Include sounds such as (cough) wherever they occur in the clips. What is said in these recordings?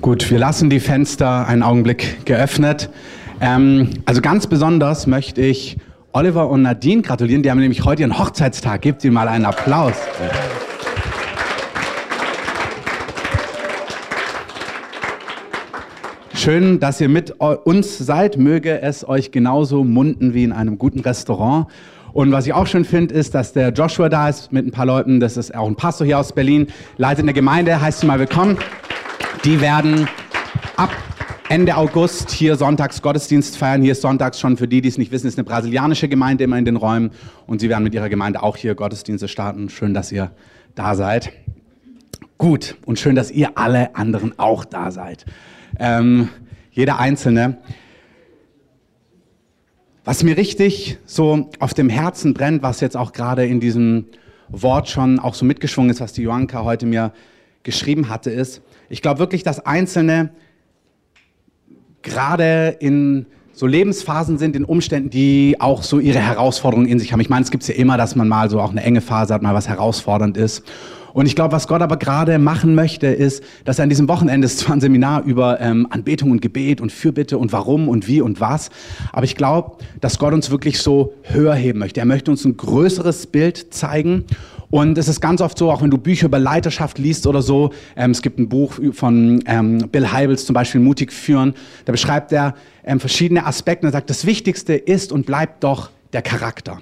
Gut, wir lassen die Fenster einen Augenblick geöffnet. Ähm, also ganz besonders möchte ich Oliver und Nadine gratulieren. Die haben nämlich heute ihren Hochzeitstag. Gebt ihnen mal einen Applaus. Schön, dass ihr mit uns seid. Möge es euch genauso munden wie in einem guten Restaurant. Und was ich auch schön finde, ist, dass der Joshua da ist mit ein paar Leuten. Das ist auch ein Pastor hier aus Berlin, leitet eine Gemeinde, heißt sie mal willkommen. Die werden ab Ende August hier sonntags Gottesdienst feiern. Hier ist sonntags schon, für die, die es nicht wissen, ist eine brasilianische Gemeinde immer in den Räumen. Und sie werden mit ihrer Gemeinde auch hier Gottesdienste starten. Schön, dass ihr da seid. Gut. Und schön, dass ihr alle anderen auch da seid. Ähm, jeder Einzelne. Was mir richtig so auf dem Herzen brennt, was jetzt auch gerade in diesem Wort schon auch so mitgeschwungen ist, was die Joanka heute mir geschrieben hatte, ist, ich glaube wirklich, dass Einzelne gerade in so Lebensphasen sind, in Umständen, die auch so ihre Herausforderungen in sich haben. Ich meine, es gibt ja immer, dass man mal so auch eine enge Phase hat, mal was herausfordernd ist. Und ich glaube, was Gott aber gerade machen möchte, ist, dass er an diesem Wochenende ist zwar ein Seminar über ähm, Anbetung und Gebet und Fürbitte und warum und wie und was, aber ich glaube, dass Gott uns wirklich so höher heben möchte. Er möchte uns ein größeres Bild zeigen und es ist ganz oft so, auch wenn du Bücher über Leiterschaft liest oder so, ähm, es gibt ein Buch von ähm, Bill Heibels zum Beispiel, Mutig führen, da beschreibt er ähm, verschiedene Aspekte und sagt, das Wichtigste ist und bleibt doch der Charakter.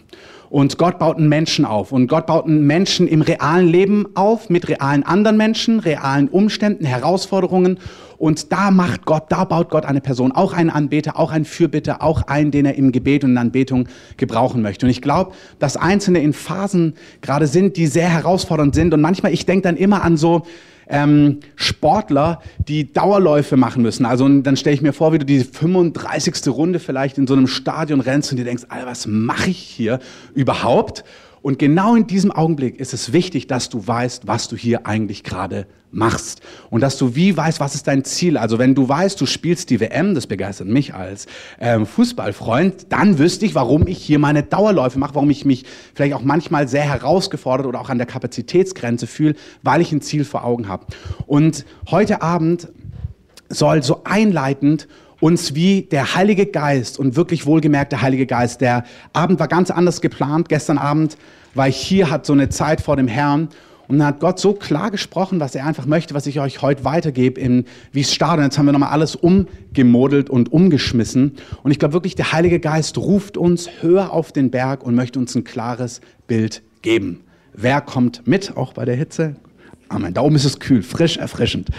Und Gott baut einen Menschen auf. Und Gott baut einen Menschen im realen Leben auf, mit realen anderen Menschen, realen Umständen, Herausforderungen. Und da macht Gott, da baut Gott eine Person, auch einen Anbeter, auch einen Fürbitter, auch einen, den er im Gebet und in Anbetung gebrauchen möchte. Und ich glaube, dass Einzelne in Phasen gerade sind, die sehr herausfordernd sind. Und manchmal, ich denke dann immer an so, ähm, Sportler, die Dauerläufe machen müssen. Also dann stelle ich mir vor, wie du die 35. Runde vielleicht in so einem Stadion rennst und dir denkst, Alter, was mache ich hier überhaupt? Und genau in diesem Augenblick ist es wichtig, dass du weißt, was du hier eigentlich gerade machst. Und dass du wie weißt, was ist dein Ziel. Also wenn du weißt, du spielst die WM, das begeistert mich als ähm, Fußballfreund, dann wüsste ich, warum ich hier meine Dauerläufe mache, warum ich mich vielleicht auch manchmal sehr herausgefordert oder auch an der Kapazitätsgrenze fühle, weil ich ein Ziel vor Augen habe. Und heute Abend soll so einleitend uns wie der Heilige Geist und wirklich wohlgemerkt der Heilige Geist. Der Abend war ganz anders geplant. Gestern Abend war ich hier, hat so eine Zeit vor dem Herrn und dann hat Gott so klar gesprochen, was er einfach möchte, was ich euch heute weitergebe, in, wie es startet. Jetzt haben wir nochmal alles umgemodelt und umgeschmissen. Und ich glaube wirklich, der Heilige Geist ruft uns höher auf den Berg und möchte uns ein klares Bild geben. Wer kommt mit, auch bei der Hitze? Amen. Da oben ist es kühl, frisch, erfrischend.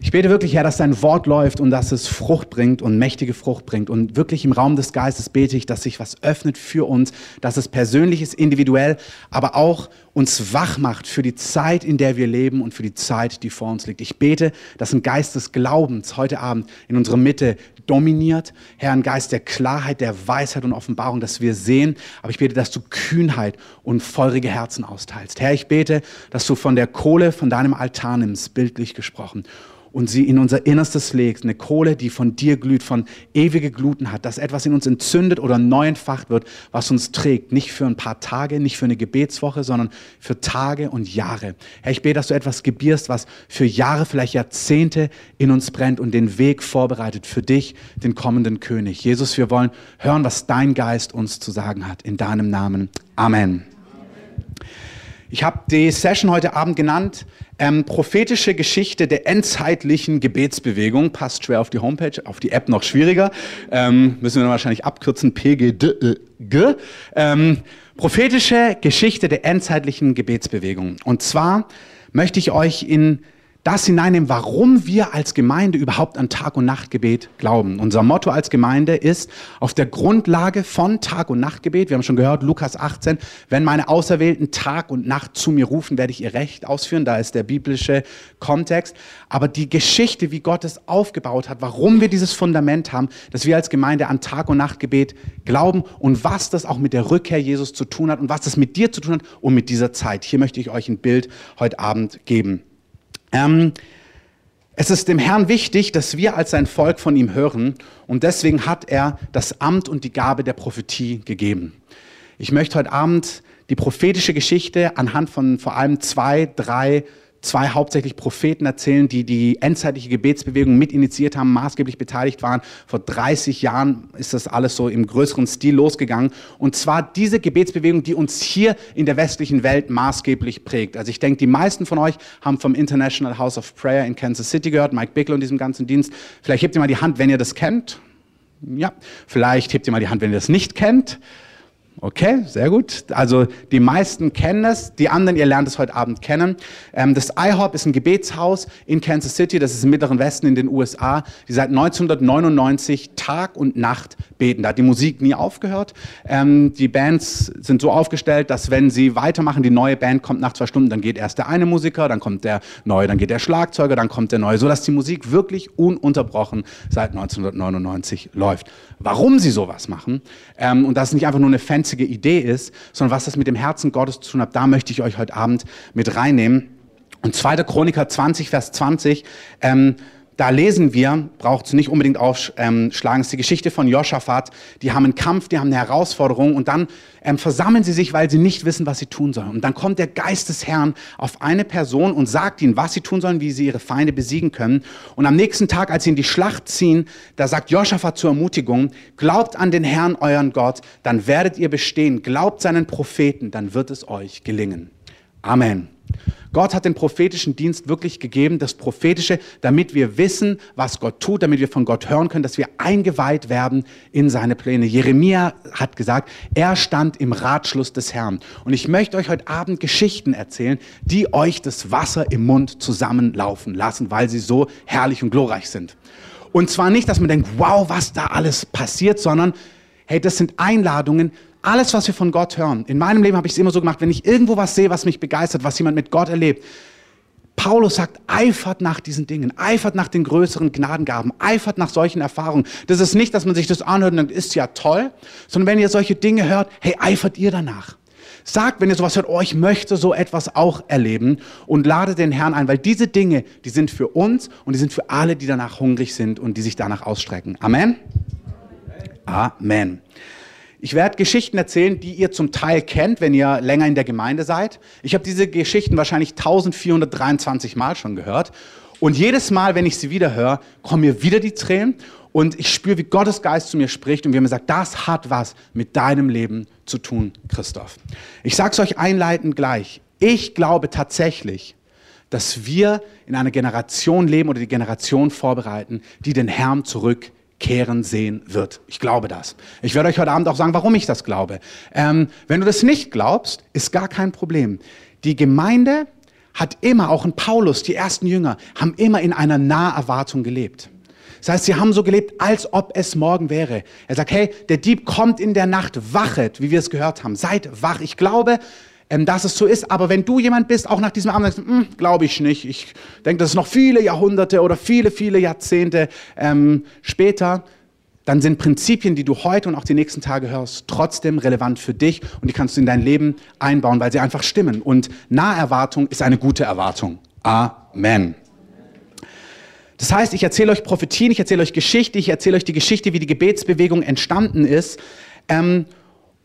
Ich bete wirklich, Herr, dass dein Wort läuft und dass es Frucht bringt und mächtige Frucht bringt. Und wirklich im Raum des Geistes bete ich, dass sich was öffnet für uns, dass es persönlich ist, individuell, aber auch uns wach macht für die Zeit, in der wir leben und für die Zeit, die vor uns liegt. Ich bete, dass ein Geist des Glaubens heute Abend in unserer Mitte dominiert. Herr, ein Geist der Klarheit, der Weisheit und Offenbarung, dass wir sehen. Aber ich bete, dass du Kühnheit und feurige Herzen austeilst. Herr, ich bete, dass du von der Kohle von deinem Altar nimmst, bildlich gesprochen und sie in unser Innerstes legst, eine Kohle, die von dir glüht, von ewige Gluten hat, dass etwas in uns entzündet oder neu entfacht wird, was uns trägt, nicht für ein paar Tage, nicht für eine Gebetswoche, sondern für Tage und Jahre. Herr, ich bete, dass du etwas gebierst, was für Jahre, vielleicht Jahrzehnte in uns brennt und den Weg vorbereitet für dich, den kommenden König. Jesus, wir wollen hören, was dein Geist uns zu sagen hat. In deinem Namen. Amen. Ich habe die Session heute Abend genannt, ähm, prophetische Geschichte der endzeitlichen Gebetsbewegung. Passt schwer auf die Homepage, auf die App noch schwieriger. Ähm, müssen wir dann wahrscheinlich abkürzen, PGDG. Ähm, prophetische Geschichte der endzeitlichen Gebetsbewegung. Und zwar möchte ich euch in das hineinnehmen, warum wir als Gemeinde überhaupt an Tag- und Nachtgebet glauben. Unser Motto als Gemeinde ist auf der Grundlage von Tag- und Nachtgebet, wir haben schon gehört, Lukas 18, wenn meine Auserwählten Tag und Nacht zu mir rufen, werde ich ihr Recht ausführen, da ist der biblische Kontext. Aber die Geschichte, wie Gott es aufgebaut hat, warum wir dieses Fundament haben, dass wir als Gemeinde an Tag- und Nachtgebet glauben und was das auch mit der Rückkehr Jesus zu tun hat und was das mit dir zu tun hat und mit dieser Zeit. Hier möchte ich euch ein Bild heute Abend geben. Ähm, es ist dem Herrn wichtig, dass wir als sein Volk von ihm hören und deswegen hat er das Amt und die Gabe der Prophetie gegeben. Ich möchte heute Abend die prophetische Geschichte anhand von vor allem zwei, drei zwei hauptsächlich Propheten erzählen, die die endzeitliche Gebetsbewegung mit initiiert haben, maßgeblich beteiligt waren. Vor 30 Jahren ist das alles so im größeren Stil losgegangen. Und zwar diese Gebetsbewegung, die uns hier in der westlichen Welt maßgeblich prägt. Also ich denke, die meisten von euch haben vom International House of Prayer in Kansas City gehört, Mike Bickle und diesem ganzen Dienst. Vielleicht hebt ihr mal die Hand, wenn ihr das kennt. Ja, vielleicht hebt ihr mal die Hand, wenn ihr das nicht kennt. Okay, sehr gut. Also die meisten kennen es, die anderen, ihr lernt es heute Abend kennen. Ähm, das IHOP ist ein Gebetshaus in Kansas City, das ist im Mittleren Westen in den USA, die seit 1999 Tag und Nacht beten. Da hat die Musik nie aufgehört. Ähm, die Bands sind so aufgestellt, dass wenn sie weitermachen, die neue Band kommt nach zwei Stunden, dann geht erst der eine Musiker, dann kommt der neue, dann geht der Schlagzeuger, dann kommt der neue, sodass die Musik wirklich ununterbrochen seit 1999 läuft. Warum sie sowas machen ähm, und das nicht einfach nur eine Fans einzige Idee ist, sondern was das mit dem Herzen Gottes zu tun hat, da möchte ich euch heute Abend mit reinnehmen. Und 2. Chroniker 20, Vers 20, ähm, da lesen wir, braucht es nicht unbedingt aufschlagen, ähm, ist die Geschichte von Josaphat. Die haben einen Kampf, die haben eine Herausforderung und dann ähm, versammeln sie sich, weil sie nicht wissen, was sie tun sollen. Und dann kommt der Geist des Herrn auf eine Person und sagt ihnen, was sie tun sollen, wie sie ihre Feinde besiegen können. Und am nächsten Tag, als sie in die Schlacht ziehen, da sagt Josaphat zur Ermutigung, glaubt an den Herrn, euren Gott, dann werdet ihr bestehen. Glaubt seinen Propheten, dann wird es euch gelingen. Amen. Gott hat den prophetischen Dienst wirklich gegeben, das Prophetische, damit wir wissen, was Gott tut, damit wir von Gott hören können, dass wir eingeweiht werden in seine Pläne. Jeremia hat gesagt, er stand im Ratschluss des Herrn. Und ich möchte euch heute Abend Geschichten erzählen, die euch das Wasser im Mund zusammenlaufen lassen, weil sie so herrlich und glorreich sind. Und zwar nicht, dass man denkt, wow, was da alles passiert, sondern hey, das sind Einladungen, alles, was wir von Gott hören. In meinem Leben habe ich es immer so gemacht, wenn ich irgendwo was sehe, was mich begeistert, was jemand mit Gott erlebt. Paulus sagt, eifert nach diesen Dingen, eifert nach den größeren Gnadengaben, eifert nach solchen Erfahrungen. Das ist nicht, dass man sich das anhört und denkt, ist ja toll, sondern wenn ihr solche Dinge hört, hey, eifert ihr danach. Sagt, wenn ihr sowas hört, oh, ich möchte so etwas auch erleben und lade den Herrn ein, weil diese Dinge, die sind für uns und die sind für alle, die danach hungrig sind und die sich danach ausstrecken. Amen. Amen. Ich werde Geschichten erzählen, die ihr zum Teil kennt, wenn ihr länger in der Gemeinde seid. Ich habe diese Geschichten wahrscheinlich 1423 Mal schon gehört. Und jedes Mal, wenn ich sie wieder höre, kommen mir wieder die Tränen und ich spüre, wie Gottes Geist zu mir spricht und wie er mir sagt, das hat was mit deinem Leben zu tun, Christoph. Ich sage es euch einleitend gleich. Ich glaube tatsächlich, dass wir in einer Generation leben oder die Generation vorbereiten, die den Herrn zurück kehren sehen wird. Ich glaube das. Ich werde euch heute Abend auch sagen, warum ich das glaube. Ähm, wenn du das nicht glaubst, ist gar kein Problem. Die Gemeinde hat immer, auch in Paulus, die ersten Jünger, haben immer in einer Naherwartung gelebt. Das heißt, sie haben so gelebt, als ob es morgen wäre. Er sagt, hey, der Dieb kommt in der Nacht, wachet, wie wir es gehört haben. Seid wach. Ich glaube, ähm, dass es so ist. Aber wenn du jemand bist, auch nach diesem Abend, sagst, hm, glaube ich nicht. Ich denke, das ist noch viele Jahrhunderte oder viele, viele Jahrzehnte ähm, später. Dann sind Prinzipien, die du heute und auch die nächsten Tage hörst, trotzdem relevant für dich und die kannst du in dein Leben einbauen, weil sie einfach stimmen. Und Naherwartung ist eine gute Erwartung. Amen. Das heißt, ich erzähle euch Prophetien, ich erzähle euch Geschichte, ich erzähle euch die Geschichte, wie die Gebetsbewegung entstanden ist. Ähm,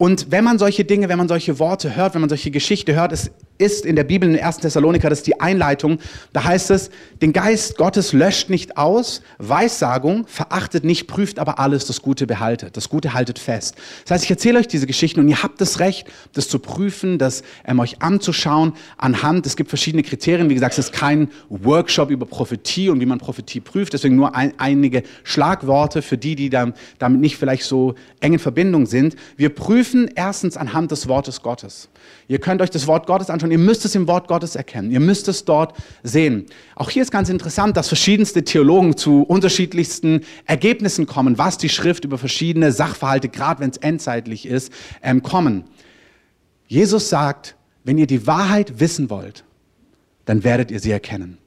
und wenn man solche Dinge, wenn man solche Worte hört, wenn man solche Geschichte hört, es ist in der Bibel in 1. Thessaloniker, das ist die Einleitung, da heißt es, den Geist Gottes löscht nicht aus, Weissagung verachtet nicht, prüft aber alles, das Gute behaltet, das Gute haltet fest. Das heißt, ich erzähle euch diese Geschichten und ihr habt das Recht, das zu prüfen, das ähm, euch anzuschauen anhand, es gibt verschiedene Kriterien, wie gesagt, es ist kein Workshop über Prophetie und wie man Prophetie prüft, deswegen nur ein, einige Schlagworte für die, die da, damit nicht vielleicht so eng in Verbindung sind. Wir prüfen erstens anhand des Wortes Gottes. Ihr könnt euch das Wort Gottes anschauen, ihr müsst es im Wort Gottes erkennen, ihr müsst es dort sehen. Auch hier ist ganz interessant, dass verschiedenste Theologen zu unterschiedlichsten Ergebnissen kommen, was die Schrift über verschiedene Sachverhalte, gerade wenn es endzeitlich ist, ähm, kommen. Jesus sagt, wenn ihr die Wahrheit wissen wollt, dann werdet ihr sie erkennen.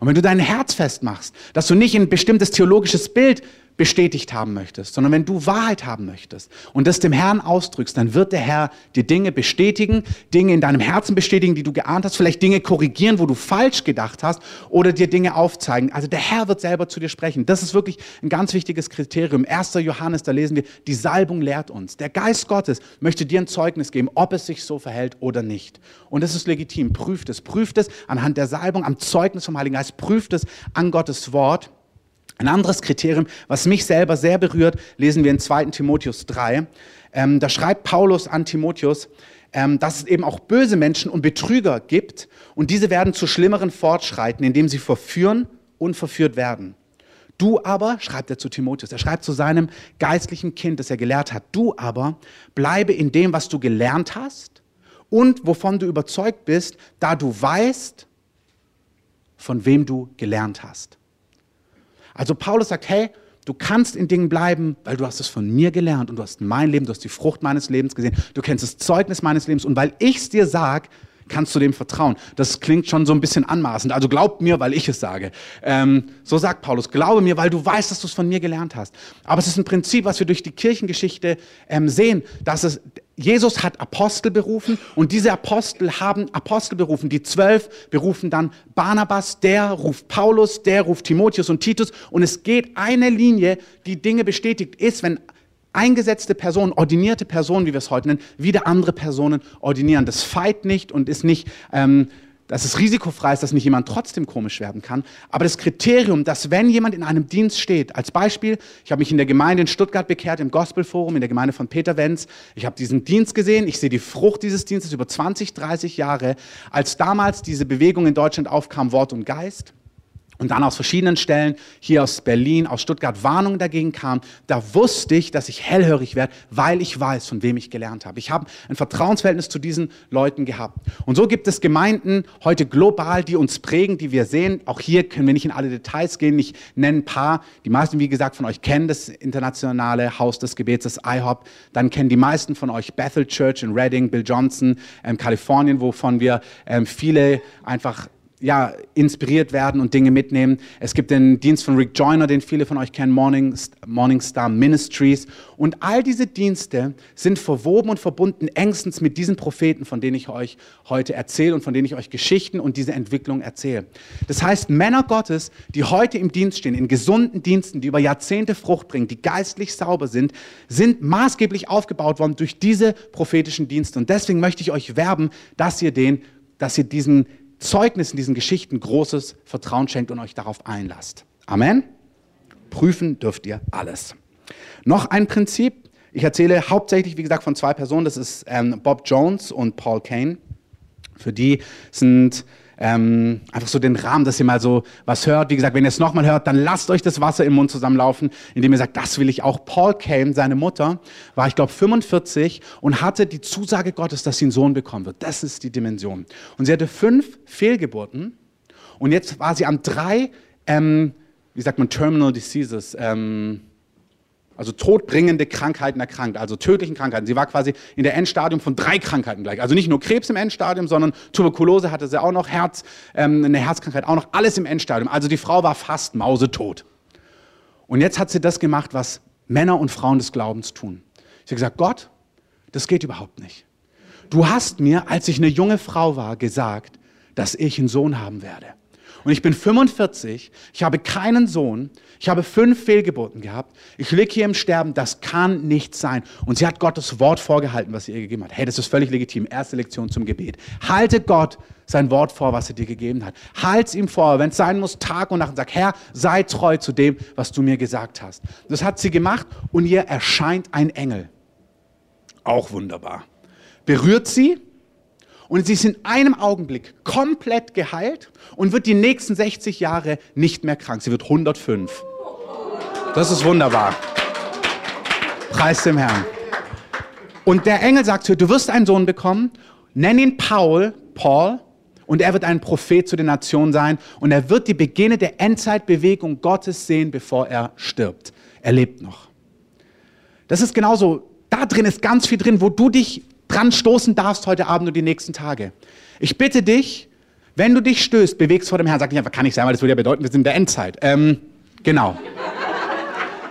Und wenn du dein Herz festmachst, dass du nicht ein bestimmtes theologisches Bild bestätigt haben möchtest, sondern wenn du Wahrheit haben möchtest und das dem Herrn ausdrückst, dann wird der Herr dir Dinge bestätigen, Dinge in deinem Herzen bestätigen, die du geahnt hast, vielleicht Dinge korrigieren, wo du falsch gedacht hast oder dir Dinge aufzeigen. Also der Herr wird selber zu dir sprechen. Das ist wirklich ein ganz wichtiges Kriterium. 1. Johannes, da lesen wir, die Salbung lehrt uns. Der Geist Gottes möchte dir ein Zeugnis geben, ob es sich so verhält oder nicht. Und das ist legitim. Prüft es. Prüft es anhand der Salbung, am Zeugnis vom Heiligen Geist. Prüft es an Gottes Wort. Ein anderes Kriterium, was mich selber sehr berührt, lesen wir in 2 Timotheus 3. Ähm, da schreibt Paulus an Timotheus, ähm, dass es eben auch böse Menschen und Betrüger gibt und diese werden zu schlimmeren fortschreiten, indem sie verführen und verführt werden. Du aber, schreibt er zu Timotheus, er schreibt zu seinem geistlichen Kind, das er gelehrt hat, du aber bleibe in dem, was du gelernt hast und wovon du überzeugt bist, da du weißt, von wem du gelernt hast. Also Paulus sagt, hey, du kannst in Dingen bleiben, weil du hast es von mir gelernt und du hast mein Leben, du hast die Frucht meines Lebens gesehen, du kennst das Zeugnis meines Lebens und weil ich es dir sage, kannst du dem vertrauen. Das klingt schon so ein bisschen anmaßend. Also glaub mir, weil ich es sage. Ähm, so sagt Paulus, glaube mir, weil du weißt, dass du es von mir gelernt hast. Aber es ist ein Prinzip, was wir durch die Kirchengeschichte ähm, sehen, dass es Jesus hat Apostel berufen und diese Apostel haben Apostel berufen. Die zwölf berufen dann Barnabas, der ruft Paulus, der ruft Timotheus und Titus. Und es geht eine Linie, die Dinge bestätigt ist, wenn eingesetzte Personen, ordinierte Personen, wie wir es heute nennen, wieder andere Personen ordinieren. Das feit nicht und ist nicht, ähm, dass es risikofrei ist, dass nicht jemand trotzdem komisch werden kann. Aber das Kriterium, dass wenn jemand in einem Dienst steht, als Beispiel, ich habe mich in der Gemeinde in Stuttgart bekehrt, im Gospelforum, in der Gemeinde von Peter Wenz. Ich habe diesen Dienst gesehen, ich sehe die Frucht dieses Dienstes über 20, 30 Jahre, als damals diese Bewegung in Deutschland aufkam, Wort und Geist und dann aus verschiedenen Stellen, hier aus Berlin, aus Stuttgart, Warnungen dagegen kamen, da wusste ich, dass ich hellhörig werde, weil ich weiß, von wem ich gelernt habe. Ich habe ein Vertrauensverhältnis zu diesen Leuten gehabt. Und so gibt es Gemeinden heute global, die uns prägen, die wir sehen. Auch hier können wir nicht in alle Details gehen. Ich nenne ein paar. Die meisten, wie gesagt, von euch kennen das internationale Haus des Gebets, das IHOP. Dann kennen die meisten von euch Bethel Church in Redding, Bill Johnson, ähm, Kalifornien, wovon wir ähm, viele einfach ja, inspiriert werden und Dinge mitnehmen. Es gibt den Dienst von Rick Joyner, den viele von euch kennen, Morning, Morningstar Ministries. Und all diese Dienste sind verwoben und verbunden engstens mit diesen Propheten, von denen ich euch heute erzähle und von denen ich euch Geschichten und diese Entwicklung erzähle. Das heißt, Männer Gottes, die heute im Dienst stehen, in gesunden Diensten, die über Jahrzehnte Frucht bringen, die geistlich sauber sind, sind maßgeblich aufgebaut worden durch diese prophetischen Dienste. Und deswegen möchte ich euch werben, dass ihr den, dass ihr diesen Zeugnissen, diesen Geschichten großes Vertrauen schenkt und euch darauf einlasst. Amen. Prüfen dürft ihr alles. Noch ein Prinzip. Ich erzähle hauptsächlich, wie gesagt, von zwei Personen. Das ist ähm, Bob Jones und Paul Kane. Für die sind ähm, einfach so den Rahmen, dass ihr mal so was hört. Wie gesagt, wenn ihr es nochmal hört, dann lasst euch das Wasser im Mund zusammenlaufen, indem ihr sagt, das will ich auch. Paul Kane, seine Mutter, war, ich glaube, 45 und hatte die Zusage Gottes, dass sie einen Sohn bekommen wird. Das ist die Dimension. Und sie hatte fünf Fehlgeburten und jetzt war sie an drei, ähm, wie sagt man, Terminal Diseases, ähm, also todbringende Krankheiten erkrankt, also tödlichen Krankheiten. Sie war quasi in der Endstadium von drei Krankheiten gleich. Also nicht nur Krebs im Endstadium, sondern Tuberkulose hatte sie auch noch, Herz, ähm, eine Herzkrankheit auch noch, alles im Endstadium. Also die Frau war fast mausetot. Und jetzt hat sie das gemacht, was Männer und Frauen des Glaubens tun. Sie hat gesagt, Gott, das geht überhaupt nicht. Du hast mir, als ich eine junge Frau war, gesagt, dass ich einen Sohn haben werde. Und ich bin 45, ich habe keinen Sohn, ich habe fünf Fehlgeburten gehabt, ich liege hier im Sterben, das kann nicht sein. Und sie hat Gottes Wort vorgehalten, was sie ihr gegeben hat. Hey, das ist völlig legitim. Erste Lektion zum Gebet. Halte Gott sein Wort vor, was er dir gegeben hat. Halt ihm vor, wenn es sein muss, Tag und Nacht und sag, Herr, sei treu zu dem, was du mir gesagt hast. Das hat sie gemacht und ihr erscheint ein Engel. Auch wunderbar. Berührt sie und sie ist in einem Augenblick komplett geheilt und wird die nächsten 60 Jahre nicht mehr krank. Sie wird 105. Das ist wunderbar. Preis dem Herrn. Und der Engel sagt zu ihr, du wirst einen Sohn bekommen, nenn ihn Paul, Paul, und er wird ein Prophet zu den Nationen sein und er wird die Beginne der Endzeitbewegung Gottes sehen, bevor er stirbt. Er lebt noch. Das ist genauso, da drin ist ganz viel drin, wo du dich dran stoßen darfst heute Abend und die nächsten Tage. Ich bitte dich, wenn du dich stößt, bewegst vor dem Herrn. Sag nicht einfach, kann ich sein, weil das würde ja bedeuten, wir sind in der Endzeit. Ähm, genau.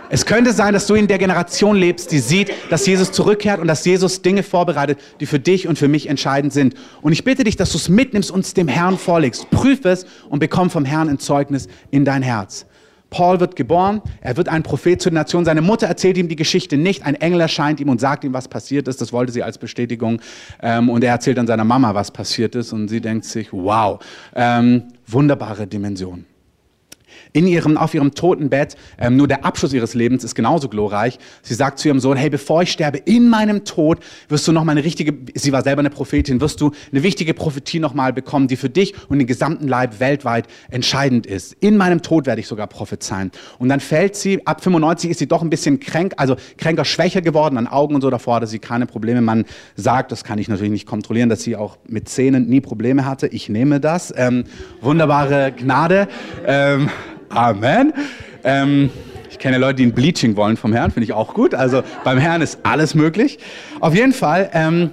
Es könnte sein, dass du in der Generation lebst, die sieht, dass Jesus zurückkehrt und dass Jesus Dinge vorbereitet, die für dich und für mich entscheidend sind. Und ich bitte dich, dass du es mitnimmst und es dem Herrn vorlegst. Prüf es und bekomm vom Herrn ein Zeugnis in dein Herz. Paul wird geboren, er wird ein Prophet zur Nation. Seine Mutter erzählt ihm die Geschichte nicht. Ein Engel erscheint ihm und sagt ihm, was passiert ist. Das wollte sie als Bestätigung. Ähm, und er erzählt dann seiner Mama, was passiert ist. Und sie denkt sich, wow, ähm, wunderbare Dimension in ihrem, auf ihrem Totenbett, ähm, nur der Abschluss ihres Lebens ist genauso glorreich. Sie sagt zu ihrem Sohn, hey, bevor ich sterbe, in meinem Tod wirst du noch mal eine richtige, sie war selber eine Prophetin, wirst du eine wichtige Prophetie noch mal bekommen, die für dich und den gesamten Leib weltweit entscheidend ist. In meinem Tod werde ich sogar prophezeien. Und dann fällt sie, ab 95 ist sie doch ein bisschen kränk, also kränker, schwächer geworden an Augen und so, davor hatte sie keine Probleme. Man sagt, das kann ich natürlich nicht kontrollieren, dass sie auch mit Zähnen nie Probleme hatte. Ich nehme das. Ähm, wunderbare Gnade. Ähm, Amen. Ähm, ich kenne Leute, die ein Bleaching wollen vom Herrn, finde ich auch gut. Also beim Herrn ist alles möglich. Auf jeden Fall ähm,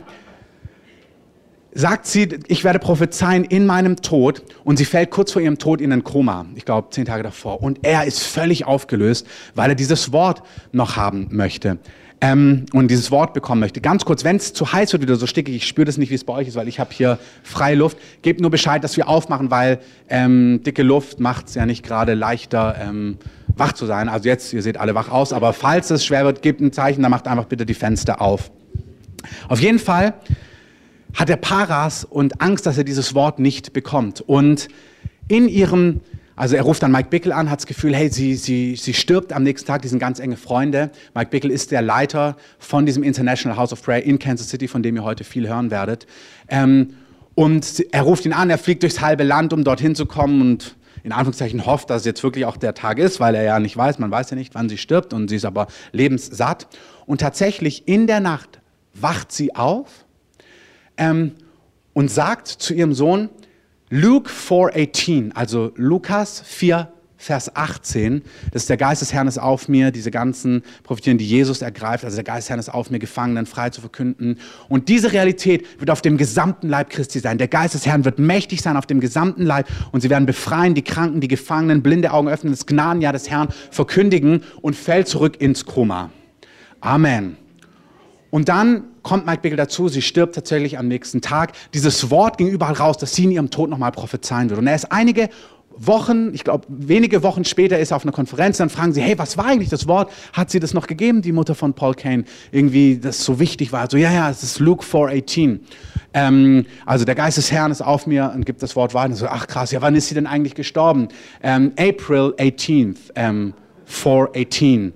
sagt sie, ich werde prophezeien in meinem Tod und sie fällt kurz vor ihrem Tod in ein Koma, ich glaube zehn Tage davor. Und er ist völlig aufgelöst, weil er dieses Wort noch haben möchte ähm, und dieses Wort bekommen möchte. Ganz kurz, wenn es zu heiß wird wieder so stickig, ich spüre das nicht, wie es bei euch ist, weil ich habe hier freie Luft, gebt nur Bescheid, dass wir aufmachen, weil ähm, dicke Luft macht es ja nicht gerade leichter, ähm, wach zu sein. Also jetzt, ihr seht alle wach aus, aber falls es schwer wird, gebt ein Zeichen, dann macht einfach bitte die Fenster auf. Auf jeden Fall hat er Paras und Angst, dass er dieses Wort nicht bekommt. Und in ihrem also er ruft dann Mike Bickel an, hat das Gefühl, hey, sie, sie, sie stirbt am nächsten Tag, die sind ganz enge Freunde. Mike Bickel ist der Leiter von diesem International House of Prayer in Kansas City, von dem ihr heute viel hören werdet. Ähm, und er ruft ihn an, er fliegt durchs halbe Land, um dorthin zu kommen und in Anführungszeichen hofft, dass es jetzt wirklich auch der Tag ist, weil er ja nicht weiß, man weiß ja nicht, wann sie stirbt und sie ist aber lebenssatt. Und tatsächlich in der Nacht wacht sie auf ähm, und sagt zu ihrem Sohn, Luke 4,18, also Lukas 4, Vers 18, das ist der Geist des Herrn ist auf mir, diese ganzen Prophetien, die Jesus ergreift, also der Geist des Herrn ist auf mir, Gefangenen frei zu verkünden. Und diese Realität wird auf dem gesamten Leib Christi sein. Der Geist des Herrn wird mächtig sein auf dem gesamten Leib und sie werden befreien, die Kranken, die Gefangenen, blinde Augen öffnen, das Gnadenjahr des Herrn verkündigen und fällt zurück ins Koma. Amen. Und dann kommt Mike Bickel dazu, sie stirbt tatsächlich am nächsten Tag. Dieses Wort ging überall raus, dass sie in ihrem Tod nochmal prophezeien wird. Und er ist einige Wochen, ich glaube wenige Wochen später ist er auf einer Konferenz, dann fragen sie, hey, was war eigentlich das Wort? Hat sie das noch gegeben, die Mutter von Paul Kane? Irgendwie, das so wichtig war. So, ja, ja, es ist Luke 4,18. Ähm, also der Geist des Herrn ist auf mir und gibt das Wort weiter. So, ach krass, ja, wann ist sie denn eigentlich gestorben? Ähm, April 18th, ähm, 418.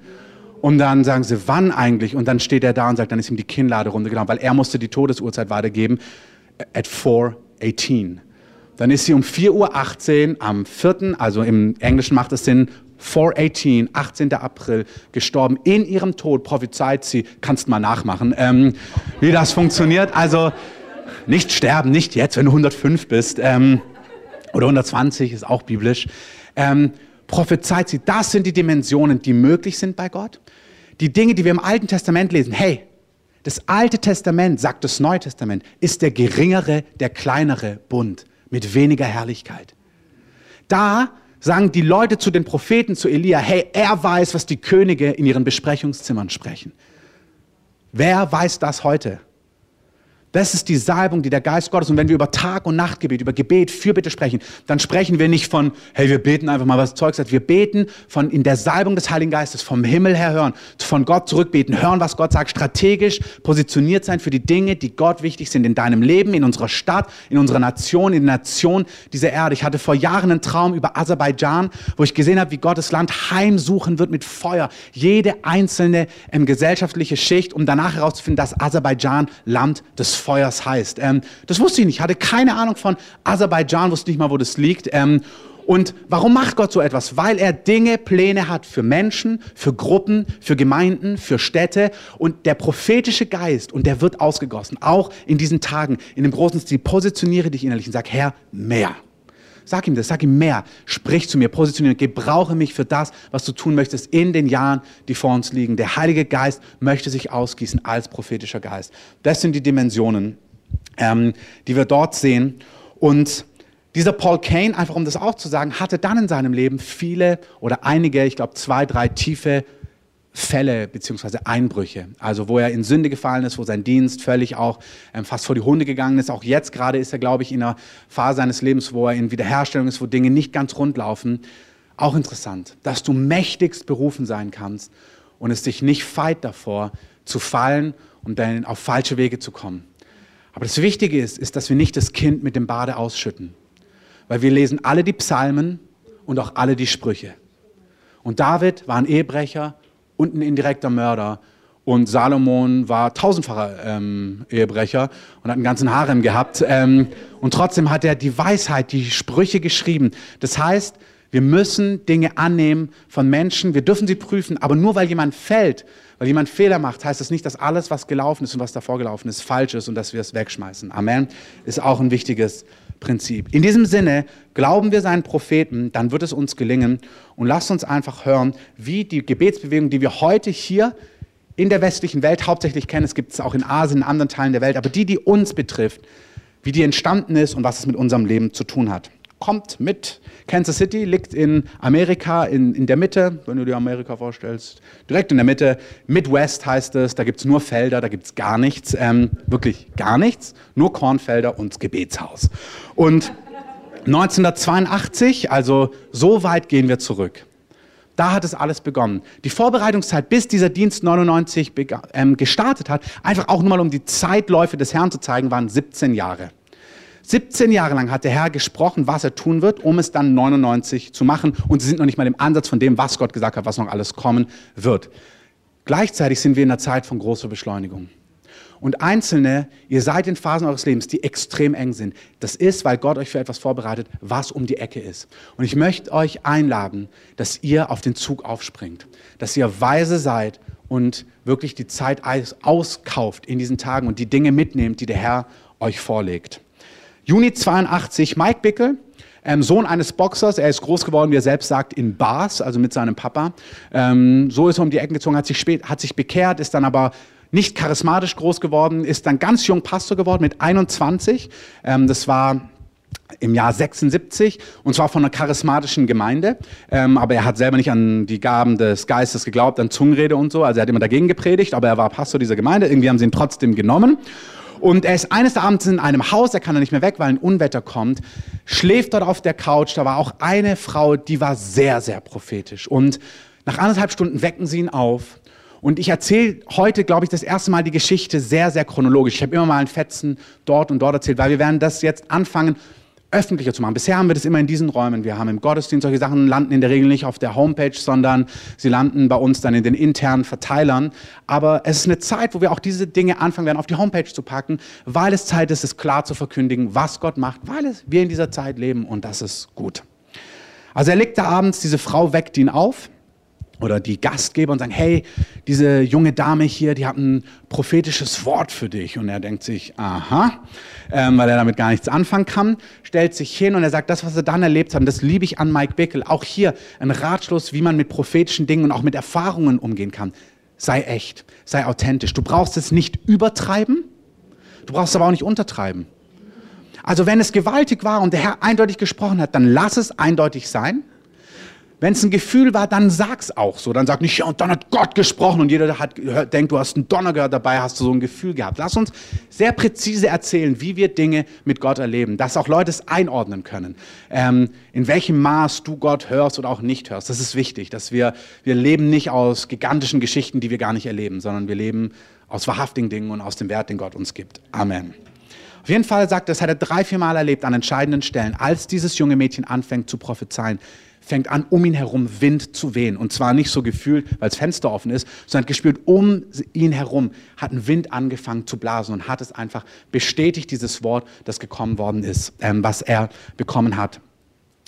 Und dann sagen sie, wann eigentlich? Und dann steht er da und sagt, dann ist ihm die Kinnlade runtergenommen, weil er musste die Todesurzeit weitergeben at 4.18. Dann ist sie um 4.18 Uhr am 4., also im Englischen macht es Sinn, 4.18, 18. April, gestorben. In ihrem Tod prophezeit sie, kannst mal nachmachen, ähm, wie das funktioniert. Also nicht sterben, nicht jetzt, wenn du 105 bist ähm, oder 120, ist auch biblisch. Ähm, prophezeit sie, das sind die Dimensionen, die möglich sind bei Gott die Dinge, die wir im Alten Testament lesen, hey, das Alte Testament, sagt das Neue Testament, ist der geringere, der kleinere Bund mit weniger Herrlichkeit. Da sagen die Leute zu den Propheten, zu Elia, hey, er weiß, was die Könige in ihren Besprechungszimmern sprechen. Wer weiß das heute? Das ist die Salbung, die der Geist Gottes. Und wenn wir über Tag- und Nachtgebet, über Gebet, Fürbitte sprechen, dann sprechen wir nicht von, hey, wir beten einfach mal, was Zeug sagt. Wir beten von in der Salbung des Heiligen Geistes vom Himmel her hören, von Gott zurückbeten, hören, was Gott sagt, strategisch positioniert sein für die Dinge, die Gott wichtig sind in deinem Leben, in unserer Stadt, in unserer Nation, in der Nation dieser Erde. Ich hatte vor Jahren einen Traum über Aserbaidschan, wo ich gesehen habe, wie Gottes Land heimsuchen wird mit Feuer. Jede einzelne ähm, gesellschaftliche Schicht, um danach herauszufinden, dass Aserbaidschan Land des Feuers heißt. Ähm, das wusste ich nicht, hatte keine Ahnung von Aserbaidschan, wusste nicht mal, wo das liegt. Ähm, und warum macht Gott so etwas? Weil er Dinge, Pläne hat für Menschen, für Gruppen, für Gemeinden, für Städte. Und der prophetische Geist, und der wird ausgegossen, auch in diesen Tagen, in dem großen Stil, positioniere dich innerlich und sag, Herr, mehr. Sag ihm das, sag ihm mehr. Sprich zu mir, positioniere, gebrauche mich für das, was du tun möchtest in den Jahren, die vor uns liegen. Der Heilige Geist möchte sich ausgießen als prophetischer Geist. Das sind die Dimensionen, ähm, die wir dort sehen. Und dieser Paul Kane, einfach um das auch zu sagen, hatte dann in seinem Leben viele oder einige, ich glaube zwei, drei tiefe Fälle beziehungsweise Einbrüche. Also wo er in Sünde gefallen ist, wo sein Dienst völlig auch ähm, fast vor die Hunde gegangen ist. Auch jetzt gerade ist er, glaube ich, in einer Phase seines Lebens, wo er in Wiederherstellung ist, wo Dinge nicht ganz rund laufen. Auch interessant, dass du mächtigst berufen sein kannst und es dich nicht feit davor, zu fallen und dann auf falsche Wege zu kommen. Aber das Wichtige ist, ist, dass wir nicht das Kind mit dem Bade ausschütten. Weil wir lesen alle die Psalmen und auch alle die Sprüche. Und David war ein Ehebrecher und ein indirekter Mörder. Und Salomon war tausendfacher ähm, Ehebrecher und hat einen ganzen Harem gehabt. Ähm, und trotzdem hat er die Weisheit, die Sprüche geschrieben. Das heißt, wir müssen Dinge annehmen von Menschen, wir dürfen sie prüfen, aber nur weil jemand fällt, weil jemand Fehler macht, heißt das nicht, dass alles, was gelaufen ist und was davor gelaufen ist, falsch ist und dass wir es wegschmeißen. Amen. Ist auch ein wichtiges Prinzip. In diesem Sinne, glauben wir seinen Propheten, dann wird es uns gelingen. Und lasst uns einfach hören, wie die Gebetsbewegung, die wir heute hier in der westlichen Welt hauptsächlich kennen, es gibt es auch in Asien, in anderen Teilen der Welt, aber die, die uns betrifft, wie die entstanden ist und was es mit unserem Leben zu tun hat. Kommt mit. Kansas City liegt in Amerika, in, in der Mitte, wenn du dir Amerika vorstellst, direkt in der Mitte. Midwest heißt es, da gibt es nur Felder, da gibt es gar nichts, ähm, wirklich gar nichts, nur Kornfelder und das Gebetshaus. Und 1982, also so weit gehen wir zurück. Da hat es alles begonnen. Die Vorbereitungszeit, bis dieser Dienst 99 ähm, gestartet hat, einfach auch nur mal um die Zeitläufe des Herrn zu zeigen, waren 17 Jahre. 17 Jahre lang hat der Herr gesprochen, was er tun wird, um es dann 99 zu machen. Und sie sind noch nicht mal im Ansatz von dem, was Gott gesagt hat, was noch alles kommen wird. Gleichzeitig sind wir in einer Zeit von großer Beschleunigung. Und Einzelne, ihr seid in Phasen eures Lebens, die extrem eng sind. Das ist, weil Gott euch für etwas vorbereitet, was um die Ecke ist. Und ich möchte euch einladen, dass ihr auf den Zug aufspringt, dass ihr weise seid und wirklich die Zeit auskauft in diesen Tagen und die Dinge mitnehmt, die der Herr euch vorlegt. Juni 82, Mike Bickel, ähm, Sohn eines Boxers, er ist groß geworden, wie er selbst sagt, in Bars, also mit seinem Papa. Ähm, so ist er um die Ecken gezogen, hat sich, spät, hat sich bekehrt, ist dann aber nicht charismatisch groß geworden, ist dann ganz jung Pastor geworden mit 21. Ähm, das war im Jahr 76 und zwar von einer charismatischen Gemeinde. Ähm, aber er hat selber nicht an die Gaben des Geistes geglaubt, an Zungenrede und so. Also er hat immer dagegen gepredigt, aber er war Pastor dieser Gemeinde. Irgendwie haben sie ihn trotzdem genommen. Und er ist eines Abends in einem Haus, er kann da nicht mehr weg, weil ein Unwetter kommt, schläft dort auf der Couch. Da war auch eine Frau, die war sehr, sehr prophetisch. Und nach anderthalb Stunden wecken sie ihn auf. Und ich erzähle heute, glaube ich, das erste Mal die Geschichte sehr, sehr chronologisch. Ich habe immer mal einen Fetzen dort und dort erzählt, weil wir werden das jetzt anfangen, öffentlicher zu machen. Bisher haben wir das immer in diesen Räumen. Wir haben im Gottesdienst solche Sachen landen in der Regel nicht auf der Homepage, sondern sie landen bei uns dann in den internen Verteilern. Aber es ist eine Zeit, wo wir auch diese Dinge anfangen werden, auf die Homepage zu packen, weil es Zeit ist, es klar zu verkündigen, was Gott macht, weil wir in dieser Zeit leben und das ist gut. Also er legt da abends, diese Frau weckt ihn auf oder die Gastgeber und sagen, hey, diese junge Dame hier, die hat ein prophetisches Wort für dich. Und er denkt sich, aha, ähm, weil er damit gar nichts anfangen kann, stellt sich hin und er sagt, das, was er dann erlebt hat, das liebe ich an Mike Bickel. Auch hier ein Ratschluss, wie man mit prophetischen Dingen und auch mit Erfahrungen umgehen kann. Sei echt, sei authentisch. Du brauchst es nicht übertreiben, du brauchst es aber auch nicht untertreiben. Also wenn es gewaltig war und der Herr eindeutig gesprochen hat, dann lass es eindeutig sein. Wenn es ein Gefühl war, dann sag's auch so. Dann sag nicht, ja, und dann hat Gott gesprochen und jeder hat, hört, denkt, du hast einen Donner gehört, dabei hast du so ein Gefühl gehabt. Lass uns sehr präzise erzählen, wie wir Dinge mit Gott erleben, dass auch Leute es einordnen können, ähm, in welchem Maß du Gott hörst oder auch nicht hörst. Das ist wichtig, dass wir, wir leben nicht aus gigantischen Geschichten, die wir gar nicht erleben, sondern wir leben aus wahrhaftigen Dingen und aus dem Wert, den Gott uns gibt. Amen. Auf jeden Fall sagt er, das hat er drei, vier Mal erlebt an entscheidenden Stellen, als dieses junge Mädchen anfängt zu prophezeien fängt an, um ihn herum Wind zu wehen. Und zwar nicht so gefühlt, weil das Fenster offen ist, sondern gespürt, um ihn herum hat ein Wind angefangen zu blasen und hat es einfach bestätigt, dieses Wort, das gekommen worden ist, ähm, was er bekommen hat.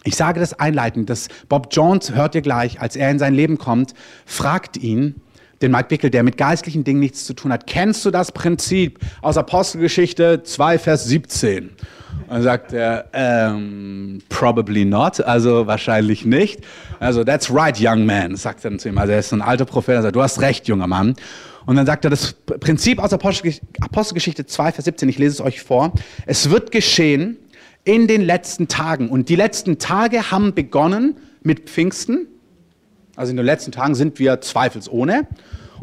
Ich sage das einleitend, dass Bob Jones, hört ihr gleich, als er in sein Leben kommt, fragt ihn, den Mike Bickel, der mit geistlichen Dingen nichts zu tun hat, kennst du das Prinzip aus Apostelgeschichte 2, Vers 17? Und sagt er, ähm, probably not, also wahrscheinlich nicht. Also, that's right, young man, sagt er dann zu ihm. Also, er ist ein alter Prophet, er sagt, du hast recht, junger Mann. Und dann sagt er, das Prinzip aus Apostelgeschichte 2, Vers 17, ich lese es euch vor. Es wird geschehen in den letzten Tagen. Und die letzten Tage haben begonnen mit Pfingsten. Also in den letzten Tagen sind wir zweifelsohne.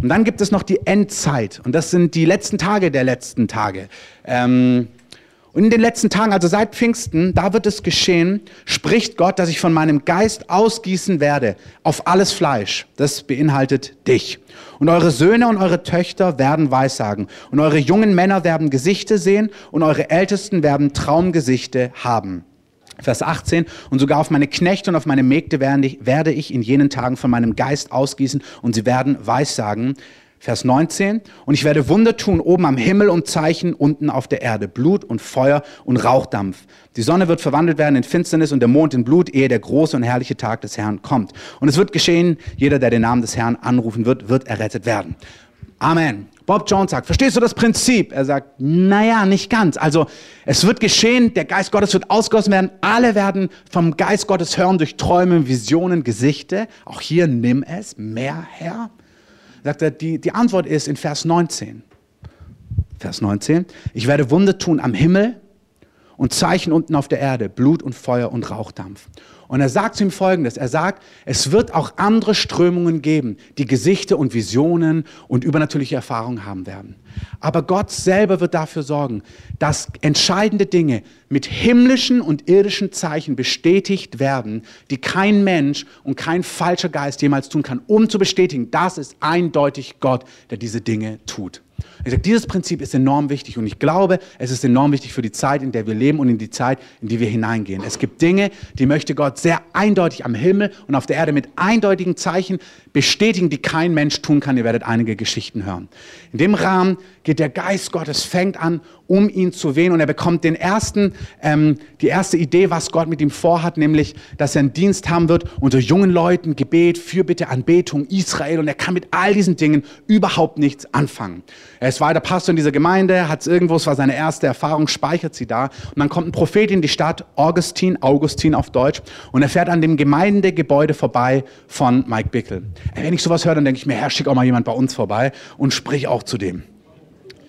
Und dann gibt es noch die Endzeit. Und das sind die letzten Tage der letzten Tage. Ähm, und in den letzten Tagen, also seit Pfingsten, da wird es geschehen, spricht Gott, dass ich von meinem Geist ausgießen werde auf alles Fleisch. Das beinhaltet dich. Und eure Söhne und eure Töchter werden Weissagen. Und eure jungen Männer werden Gesichter sehen und eure Ältesten werden Traumgesichte haben. Vers 18, und sogar auf meine Knechte und auf meine Mägde werde ich in jenen Tagen von meinem Geist ausgießen und sie werden Weissagen. Vers 19, und ich werde Wunder tun oben am Himmel und Zeichen unten auf der Erde, Blut und Feuer und Rauchdampf. Die Sonne wird verwandelt werden in Finsternis und der Mond in Blut, ehe der große und herrliche Tag des Herrn kommt. Und es wird geschehen, jeder, der den Namen des Herrn anrufen wird, wird errettet werden. Amen. Bob Jones sagt, verstehst du das Prinzip? Er sagt, naja, nicht ganz. Also es wird geschehen, der Geist Gottes wird ausgossen werden, alle werden vom Geist Gottes hören durch Träume, Visionen, Gesichte. Auch hier nimm es, mehr Herr. Sagt er, die, die Antwort ist in Vers 19. Vers 19. Ich werde Wunder tun am Himmel und Zeichen unten auf der Erde, Blut und Feuer und Rauchdampf. Und er sagt zu ihm Folgendes. Er sagt, es wird auch andere Strömungen geben, die Gesichter und Visionen und übernatürliche Erfahrungen haben werden. Aber Gott selber wird dafür sorgen, dass entscheidende Dinge mit himmlischen und irdischen Zeichen bestätigt werden, die kein Mensch und kein falscher Geist jemals tun kann, um zu bestätigen, das ist eindeutig Gott, der diese Dinge tut. Ich sage, dieses Prinzip ist enorm wichtig und ich glaube, es ist enorm wichtig für die Zeit, in der wir leben und in die Zeit, in die wir hineingehen. Es gibt Dinge, die möchte Gott sehr eindeutig am Himmel und auf der Erde mit eindeutigen Zeichen bestätigen, die kein Mensch tun kann. Ihr werdet einige Geschichten hören. In dem Rahmen geht der Geist Gottes, fängt an, um ihn zu wehen und er bekommt den ersten, ähm, die erste Idee, was Gott mit ihm vorhat, nämlich, dass er einen Dienst haben wird unter jungen Leuten, Gebet, Fürbitte, Anbetung, Israel und er kann mit all diesen Dingen überhaupt nichts anfangen. Er ist weiter Pastor in dieser Gemeinde, hat irgendwo, es war seine erste Erfahrung, speichert sie da und dann kommt ein Prophet in die Stadt, Augustin, Augustin auf Deutsch und er fährt an dem Gemeindegebäude vorbei von Mike Bickel. Wenn ich sowas höre, dann denke ich mir, Herr, schick auch mal jemand bei uns vorbei und sprich auch zu dem.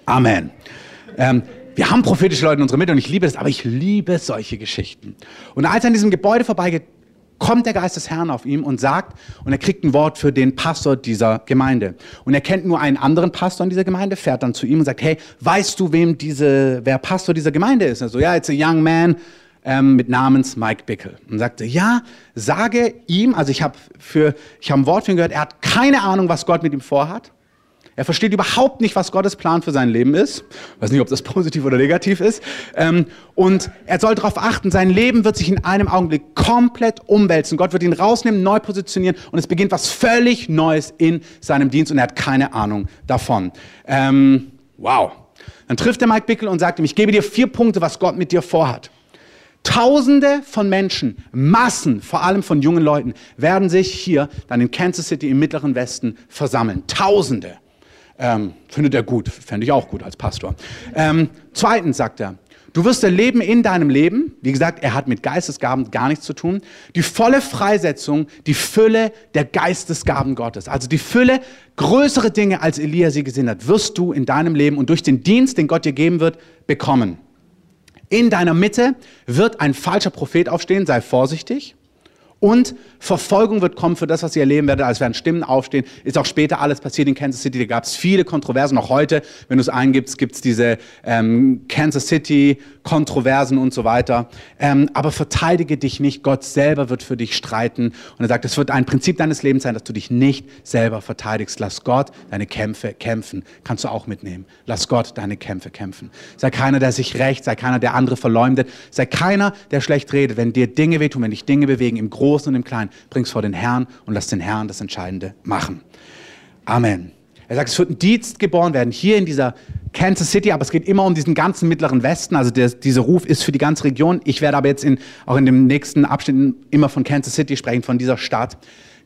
Amen. Ähm, wir haben prophetische Leute in unserer Mitte und ich liebe es, aber ich liebe solche Geschichten. Und als er an diesem Gebäude vorbeigeht, kommt der Geist des Herrn auf ihm und sagt, und er kriegt ein Wort für den Pastor dieser Gemeinde. Und er kennt nur einen anderen Pastor in dieser Gemeinde, fährt dann zu ihm und sagt, hey, weißt du, wem diese, wer Pastor dieser Gemeinde ist? Also, ja, it's a young man ähm, mit Namens Mike Bickel. Und sagte, ja, sage ihm, also ich habe für, ich habe ein Wort für ihn gehört, er hat keine Ahnung, was Gott mit ihm vorhat. Er versteht überhaupt nicht, was Gottes Plan für sein Leben ist. Ich weiß nicht, ob das (laughs) positiv oder negativ ist. Ähm, und er soll darauf achten, sein Leben wird sich in einem Augenblick komplett umwälzen. Gott wird ihn rausnehmen, neu positionieren und es beginnt was völlig Neues in seinem Dienst und er hat keine Ahnung davon. Ähm, wow. Dann trifft er Mike Bickel und sagt ihm, ich gebe dir vier Punkte, was Gott mit dir vorhat. Tausende von Menschen, Massen, vor allem von jungen Leuten, werden sich hier dann in Kansas City im Mittleren Westen versammeln. Tausende. Ähm, findet er gut, fände ich auch gut als Pastor. Ähm, zweitens sagt er, du wirst erleben in deinem Leben, wie gesagt, er hat mit Geistesgaben gar nichts zu tun, die volle Freisetzung, die Fülle der Geistesgaben Gottes. Also die Fülle, größere Dinge, als Elia sie gesehen hat, wirst du in deinem Leben und durch den Dienst, den Gott dir geben wird, bekommen. In deiner Mitte wird ein falscher Prophet aufstehen, sei vorsichtig. Und Verfolgung wird kommen für das, was ihr erleben werdet. als werden Stimmen aufstehen. Ist auch später alles passiert in Kansas City. Da gab es viele Kontroversen. Auch heute, wenn du es eingibst, gibt es diese ähm, Kansas City Kontroversen und so weiter. Ähm, aber verteidige dich nicht. Gott selber wird für dich streiten. Und er sagt, es wird ein Prinzip deines Lebens sein, dass du dich nicht selber verteidigst. Lass Gott deine Kämpfe kämpfen. Kannst du auch mitnehmen. Lass Gott deine Kämpfe kämpfen. Sei keiner, der sich rächt. Sei keiner, der andere verleumdet. Sei keiner, der schlecht redet. Wenn dir Dinge wehtun, wenn dich Dinge bewegen, im Großen Großen und im Kleinen. Bring's vor den Herrn und lass den Herrn das Entscheidende machen. Amen. Er sagt, es wird ein Dienst geboren werden, hier in dieser Kansas City, aber es geht immer um diesen ganzen mittleren Westen. Also der, dieser Ruf ist für die ganze Region. Ich werde aber jetzt in, auch in dem nächsten Abschnitt immer von Kansas City sprechen, von dieser Stadt.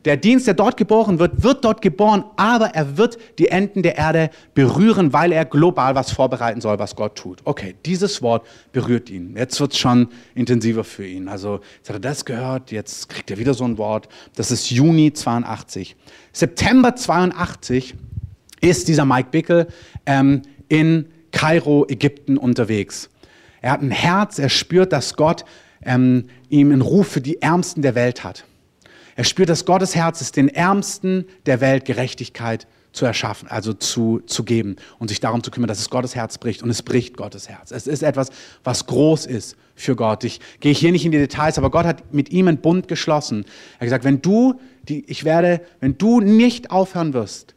Der Dienst, der dort geboren wird, wird dort geboren, aber er wird die Enden der Erde berühren, weil er global was vorbereiten soll, was Gott tut. Okay, dieses Wort berührt ihn. Jetzt wird es schon intensiver für ihn. Also jetzt hat er das gehört, jetzt kriegt er wieder so ein Wort. Das ist Juni 82. September 82 ist dieser Mike Bickel ähm, in Kairo, Ägypten unterwegs. Er hat ein Herz, er spürt, dass Gott ähm, ihm einen Ruf für die Ärmsten der Welt hat. Er spürt, dass Gottes Herz ist, den Ärmsten der Welt Gerechtigkeit zu erschaffen, also zu, zu geben und sich darum zu kümmern, dass es Gottes Herz bricht. Und es bricht Gottes Herz. Es ist etwas, was groß ist für Gott. Ich gehe hier nicht in die Details, aber Gott hat mit ihm einen Bund geschlossen. Er hat gesagt, wenn du, die, ich werde, wenn du nicht aufhören wirst,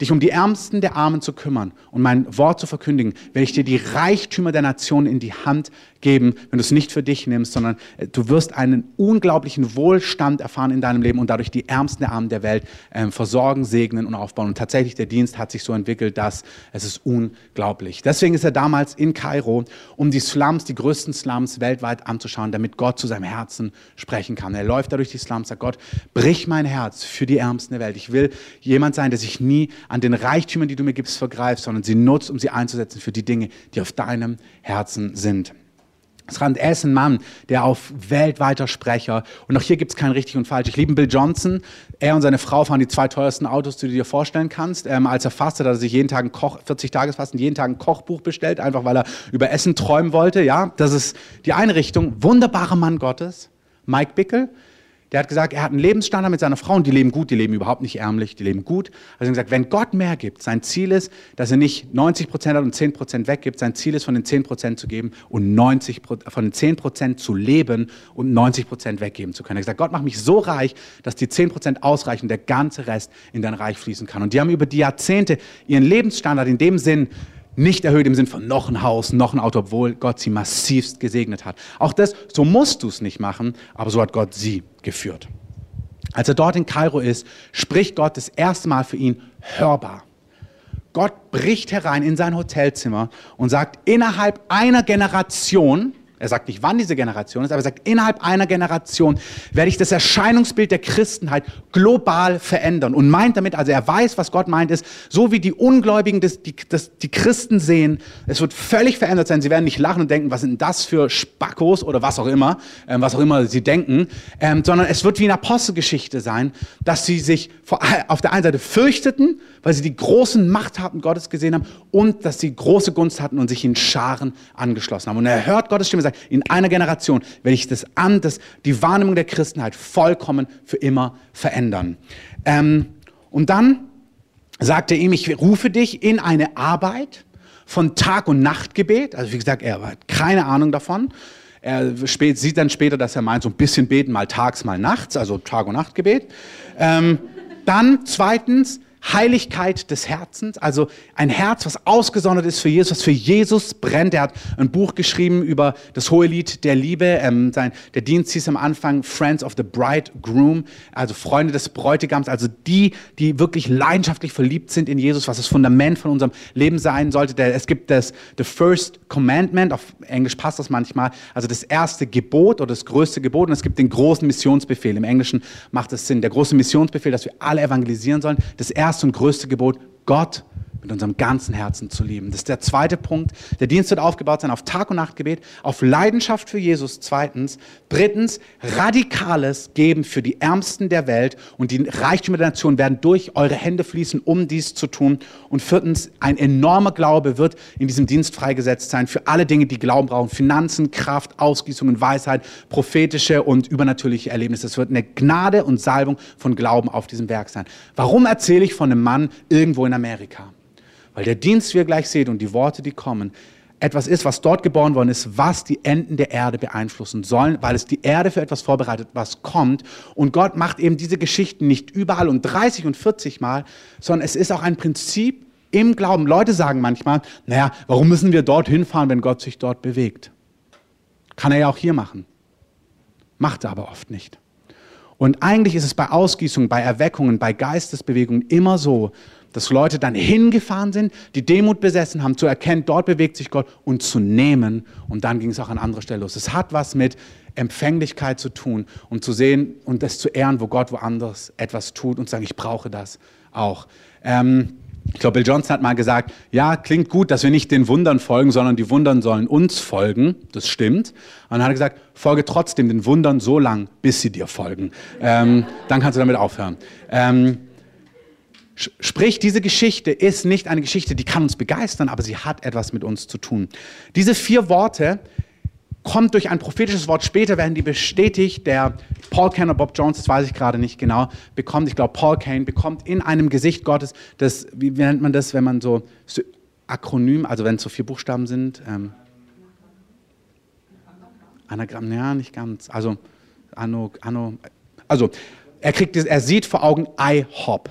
dich um die Ärmsten der Armen zu kümmern und mein Wort zu verkündigen, werde ich dir die Reichtümer der Nation in die Hand geben, wenn du es nicht für dich nimmst, sondern äh, du wirst einen unglaublichen Wohlstand erfahren in deinem Leben und dadurch die Ärmsten der Armen der Welt äh, versorgen, segnen und aufbauen. Und tatsächlich, der Dienst hat sich so entwickelt, dass es ist unglaublich. Deswegen ist er damals in Kairo, um die Slums, die größten Slums weltweit anzuschauen, damit Gott zu seinem Herzen sprechen kann. Er läuft da durch die Slums, sagt Gott, brich mein Herz für die Ärmsten der Welt. Ich will jemand sein, der sich nie an den Reichtümern, die du mir gibst, vergreift, sondern sie nutzt, um sie einzusetzen für die Dinge, die auf deinem Herzen sind. Er ist ein Mann, der auf weltweiter Sprecher, und auch hier gibt es kein richtig und falsch. Ich liebe Bill Johnson. Er und seine Frau fahren die zwei teuersten Autos, die du dir vorstellen kannst. Ähm, als er fastet, hat er sich jeden Tag ein Koch, 40 Tagesfasten, jeden Tag ein Kochbuch bestellt, einfach weil er über Essen träumen wollte. Ja, das ist die Einrichtung. Wunderbarer Mann Gottes. Mike Bickel, der hat gesagt, er hat einen Lebensstandard mit seiner Frau und die leben gut, die leben überhaupt nicht ärmlich, die leben gut. Also er gesagt, wenn Gott mehr gibt, sein Ziel ist, dass er nicht 90 Prozent hat und 10 Prozent weggibt, sein Ziel ist, von den 10 Prozent zu geben und 90 von den 10 Prozent zu leben und 90 Prozent weggeben zu können. Er hat gesagt, Gott macht mich so reich, dass die 10 Prozent ausreichen, der ganze Rest in dein Reich fließen kann. Und die haben über die Jahrzehnte ihren Lebensstandard in dem Sinn nicht erhöht im Sinn von noch ein Haus, noch ein Auto, obwohl Gott sie massivst gesegnet hat. Auch das, so musst du es nicht machen, aber so hat Gott sie geführt. Als er dort in Kairo ist, spricht Gott das erste Mal für ihn hörbar. Gott bricht herein in sein Hotelzimmer und sagt, innerhalb einer Generation er sagt nicht, wann diese Generation ist, aber er sagt, innerhalb einer Generation werde ich das Erscheinungsbild der Christenheit global verändern. Und meint damit, also er weiß, was Gott meint, ist, so wie die Ungläubigen das, die, das, die Christen sehen, es wird völlig verändert sein. Sie werden nicht lachen und denken, was sind das für Spackos oder was auch immer, ähm, was auch immer sie denken, ähm, sondern es wird wie eine Apostelgeschichte sein, dass sie sich vor, auf der einen Seite fürchteten, weil sie die großen Machttaten Gottes gesehen haben und dass sie große Gunst hatten und sich in Scharen angeschlossen haben. Und er hört Gottes Stimme sagt, in einer Generation werde ich das an, das, die Wahrnehmung der Christenheit vollkommen für immer verändern. Ähm, und dann sagt er ihm, ich rufe dich in eine Arbeit von Tag- und Nachtgebet. Also wie gesagt, er hat keine Ahnung davon. Er spät, sieht dann später, dass er meint, so ein bisschen beten, mal tags, mal nachts, also Tag- und Nachtgebet. Ähm, dann zweitens Heiligkeit des Herzens, also ein Herz, was ausgesondert ist für Jesus, was für Jesus brennt. Er hat ein Buch geschrieben über das hohe Lied der Liebe. Ähm, sein, der Dienst hieß am Anfang Friends of the Bridegroom, also Freunde des Bräutigams, also die, die wirklich leidenschaftlich verliebt sind in Jesus, was das Fundament von unserem Leben sein sollte. Der, es gibt das The First Commandment, auf Englisch passt das manchmal, also das erste Gebot oder das größte Gebot und es gibt den großen Missionsbefehl. Im Englischen macht es Sinn. Der große Missionsbefehl, dass wir alle evangelisieren sollen. Das erste erste und größte Gebot, Gott mit unserem ganzen Herzen zu lieben. Das ist der zweite Punkt. Der Dienst wird aufgebaut sein auf Tag- und Nachtgebet, auf Leidenschaft für Jesus. Zweitens. Drittens, radikales Geben für die Ärmsten der Welt und die Reichtümer der Nation werden durch eure Hände fließen, um dies zu tun. Und viertens, ein enormer Glaube wird in diesem Dienst freigesetzt sein für alle Dinge, die Glauben brauchen. Finanzen, Kraft, Ausgießungen, Weisheit, prophetische und übernatürliche Erlebnisse. Es wird eine Gnade und Salbung von Glauben auf diesem Werk sein. Warum erzähle ich von einem Mann irgendwo in Amerika? Weil der Dienst, wie ihr gleich seht, und die Worte, die kommen, etwas ist, was dort geboren worden ist, was die Enden der Erde beeinflussen sollen, weil es die Erde für etwas vorbereitet, was kommt. Und Gott macht eben diese Geschichten nicht überall und 30 und 40 Mal, sondern es ist auch ein Prinzip im Glauben. Leute sagen manchmal, naja, warum müssen wir dorthin fahren, wenn Gott sich dort bewegt? Kann er ja auch hier machen. Macht er aber oft nicht. Und eigentlich ist es bei Ausgießungen, bei Erweckungen, bei Geistesbewegungen immer so, dass Leute dann hingefahren sind, die Demut besessen haben, zu erkennen, dort bewegt sich Gott und zu nehmen. Und dann ging es auch an anderer Stelle los. Es hat was mit Empfänglichkeit zu tun, um zu sehen und das zu ehren, wo Gott woanders etwas tut und zu sagen, ich brauche das auch. Ähm, ich glaube, Bill Johnson hat mal gesagt, ja, klingt gut, dass wir nicht den Wundern folgen, sondern die Wundern sollen uns folgen. Das stimmt. Und dann hat er gesagt, folge trotzdem den Wundern so lang, bis sie dir folgen. Ähm, dann kannst du damit aufhören. Ähm, Sprich, diese Geschichte ist nicht eine Geschichte, die kann uns begeistern, aber sie hat etwas mit uns zu tun. Diese vier Worte kommt durch ein prophetisches Wort. Später werden die bestätigt. Der Paul Kane oder Bob Jones, das weiß ich gerade nicht genau, bekommt, ich glaube, Paul Kane bekommt in einem Gesicht Gottes, das, wie nennt man das, wenn man so, so Akronym, also wenn es so vier Buchstaben sind? Ähm, Anagramm, ja, nicht ganz. Also, Anno, Anno, also er, kriegt, er sieht vor Augen IHOP.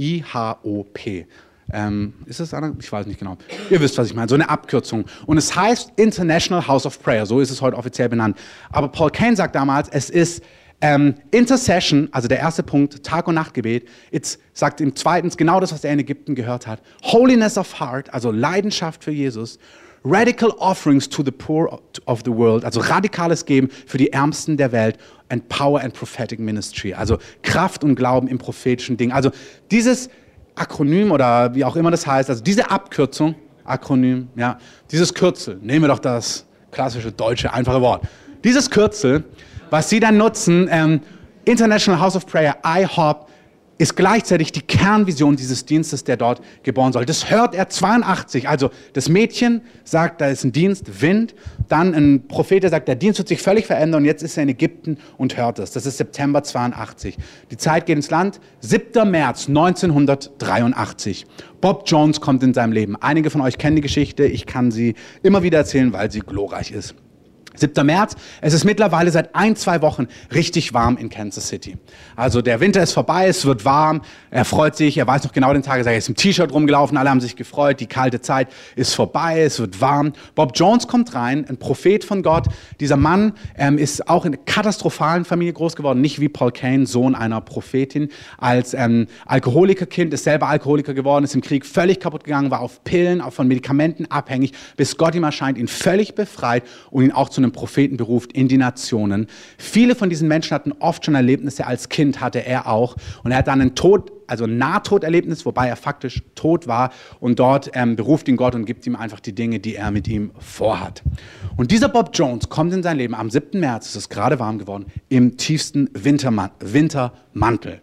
I-H-O-P. Ähm, ist das einer? Ich weiß nicht genau. Ihr wisst, was ich meine. So eine Abkürzung. Und es heißt International House of Prayer. So ist es heute offiziell benannt. Aber Paul Kane sagt damals, es ist ähm, Intercession, also der erste Punkt, Tag- und Nachtgebet. Jetzt sagt ihm zweitens genau das, was er in Ägypten gehört hat. Holiness of Heart, also Leidenschaft für Jesus. Radical Offerings to the Poor of the World, also radikales Geben für die Ärmsten der Welt. And Power and Prophetic Ministry, also Kraft und Glauben im prophetischen Ding. Also dieses Akronym oder wie auch immer das heißt, also diese Abkürzung, Akronym, ja, dieses Kürzel, nehmen wir doch das klassische deutsche einfache Wort. Dieses Kürzel, was Sie dann nutzen, ähm, International House of Prayer, IHOP, ist gleichzeitig die Kernvision dieses Dienstes, der dort geboren soll. Das hört er 82. Also das Mädchen sagt, da ist ein Dienst, Wind. Dann ein Prophet, der sagt, der Dienst wird sich völlig verändern und jetzt ist er in Ägypten und hört es. Das ist September 82. Die Zeit geht ins Land. 7. März 1983. Bob Jones kommt in seinem Leben. Einige von euch kennen die Geschichte. Ich kann sie immer wieder erzählen, weil sie glorreich ist. 7. März. Es ist mittlerweile seit ein, zwei Wochen richtig warm in Kansas City. Also der Winter ist vorbei, es wird warm, er freut sich, er weiß noch genau den Tag, er ist im T-Shirt rumgelaufen, alle haben sich gefreut, die kalte Zeit ist vorbei, es wird warm. Bob Jones kommt rein, ein Prophet von Gott. Dieser Mann ähm, ist auch in einer katastrophalen Familie groß geworden, nicht wie Paul Kane, Sohn einer Prophetin. Als ähm, Alkoholikerkind ist selber Alkoholiker geworden, ist im Krieg völlig kaputt gegangen, war auf Pillen, auch von Medikamenten abhängig, bis Gott ihm erscheint, ihn völlig befreit und ihn auch zu einem Propheten beruft in die Nationen. Viele von diesen Menschen hatten oft schon Erlebnisse als Kind, hatte er auch. Und er hat dann ein Tod, also Nahtoderlebnis, wobei er faktisch tot war. Und dort ähm, beruft ihn Gott und gibt ihm einfach die Dinge, die er mit ihm vorhat. Und dieser Bob Jones kommt in sein Leben am 7. März, es ist gerade warm geworden, im tiefsten Winterman Wintermantel.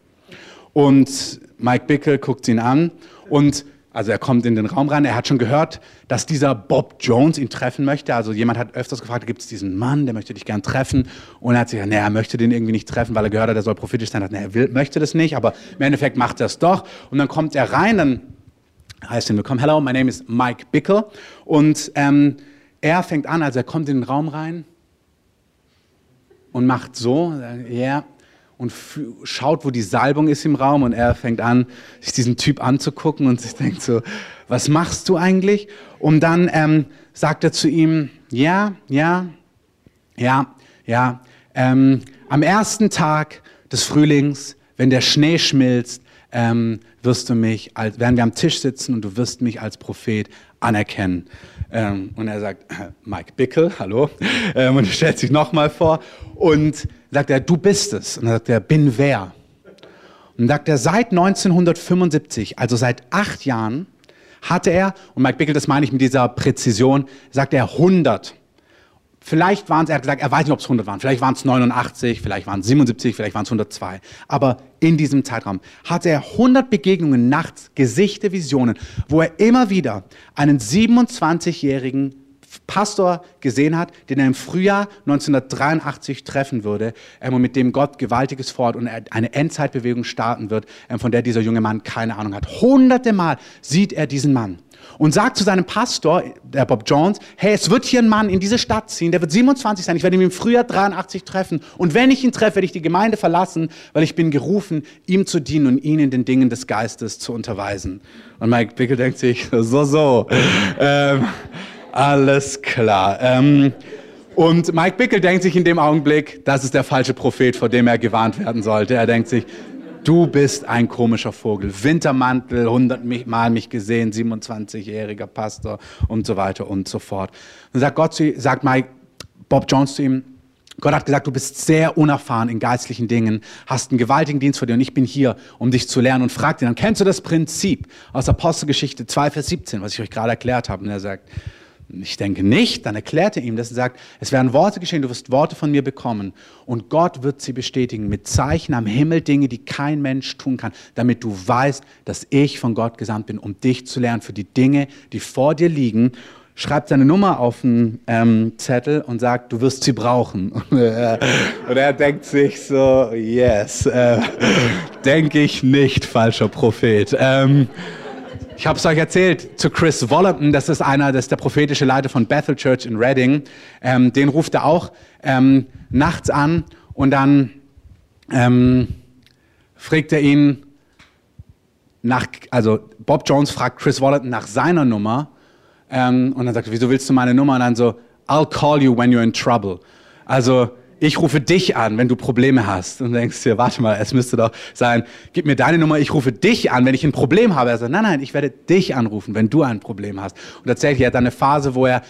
Und Mike Bickel guckt ihn an und also er kommt in den Raum rein, er hat schon gehört, dass dieser Bob Jones ihn treffen möchte. Also jemand hat öfters gefragt, gibt es diesen Mann, der möchte dich gern treffen. Und er hat sich gesagt, nee, er möchte den irgendwie nicht treffen, weil er gehört hat, er soll prophetisch sein. Er, hat, nee, er will, möchte das nicht, aber im Endeffekt macht er es doch. Und dann kommt er rein, dann heißt er willkommen, hello, my name is Mike Bickel. Und ähm, er fängt an, also er kommt in den Raum rein und macht so, ja, yeah, und schaut, wo die Salbung ist im Raum und er fängt an, sich diesen Typ anzugucken und sich denkt so, was machst du eigentlich? Und dann ähm, sagt er zu ihm, ja, ja, ja, ja, ähm, am ersten Tag des Frühlings, wenn der Schnee schmilzt, ähm, wirst du mich, als, werden wir am Tisch sitzen und du wirst mich als Prophet anerkennen. Ähm, und er sagt, Mike Bickel, hallo, ähm, und er stellt sich nochmal vor und sagt er, du bist es. Und dann sagt er, bin wer? Und sagt er, seit 1975, also seit acht Jahren, hatte er, und Mike Bickel, das meine ich mit dieser Präzision, sagt er 100 Vielleicht waren es, er hat gesagt, er weiß nicht, ob es 100 waren. Vielleicht waren es 89, vielleicht waren es 77, vielleicht waren es 102. Aber in diesem Zeitraum hatte er 100 Begegnungen nachts, Gesichte, Visionen, wo er immer wieder einen 27-jährigen Pastor gesehen hat, den er im Frühjahr 1983 treffen würde mit dem Gott Gewaltiges vorhat und eine Endzeitbewegung starten wird, ähm, von der dieser junge Mann keine Ahnung hat. Hunderte Mal sieht er diesen Mann und sagt zu seinem Pastor, der Bob Jones, hey, es wird hier ein Mann in diese Stadt ziehen, der wird 27 sein, ich werde ihn im Frühjahr 83 treffen und wenn ich ihn treffe, werde ich die Gemeinde verlassen, weil ich bin gerufen, ihm zu dienen und ihn in den Dingen des Geistes zu unterweisen. Und Mike Bickel denkt sich, (laughs) so, so, ähm, alles klar. Ähm, und Mike Bickel denkt sich in dem Augenblick, das ist der falsche Prophet, vor dem er gewarnt werden sollte. Er denkt sich, du bist ein komischer Vogel. Wintermantel, 100 Mal mich gesehen, 27-jähriger Pastor und so weiter und so fort. Und sagt Gott sagt Mike, Bob Jones zu ihm, Gott hat gesagt, du bist sehr unerfahren in geistlichen Dingen, hast einen gewaltigen Dienst vor dir und ich bin hier, um dich zu lernen und fragt ihn dann, kennst du das Prinzip aus Apostelgeschichte 2, Vers 17, was ich euch gerade erklärt habe? Und er sagt, ich denke nicht. Dann erklärt er ihm das und sagt, es werden Worte geschehen, du wirst Worte von mir bekommen und Gott wird sie bestätigen mit Zeichen am Himmel, Dinge, die kein Mensch tun kann, damit du weißt, dass ich von Gott gesandt bin, um dich zu lernen für die Dinge, die vor dir liegen. schreibt seine Nummer auf einen ähm, Zettel und sagt, du wirst sie brauchen. Und (laughs) er, und er denkt sich so, yes, äh, (laughs) denke ich nicht, falscher Prophet. Ähm, ich habe es euch erzählt zu Chris Wollopton, das ist einer, das ist der prophetische Leiter von Bethel Church in Reading. Ähm, den ruft er auch ähm, nachts an und dann ähm, fragt er ihn nach, also Bob Jones fragt Chris Wollopton nach seiner Nummer ähm, und dann sagt er, wieso willst du meine Nummer? Und dann so, I'll call you when you're in trouble. Also ich rufe dich an, wenn du Probleme hast. Und denkst dir, warte mal, es müsste doch sein, gib mir deine Nummer, ich rufe dich an, wenn ich ein Problem habe. Er sagt, nein, nein, ich werde dich anrufen, wenn du ein Problem hast. Und tatsächlich, er hat eine Phase, wo er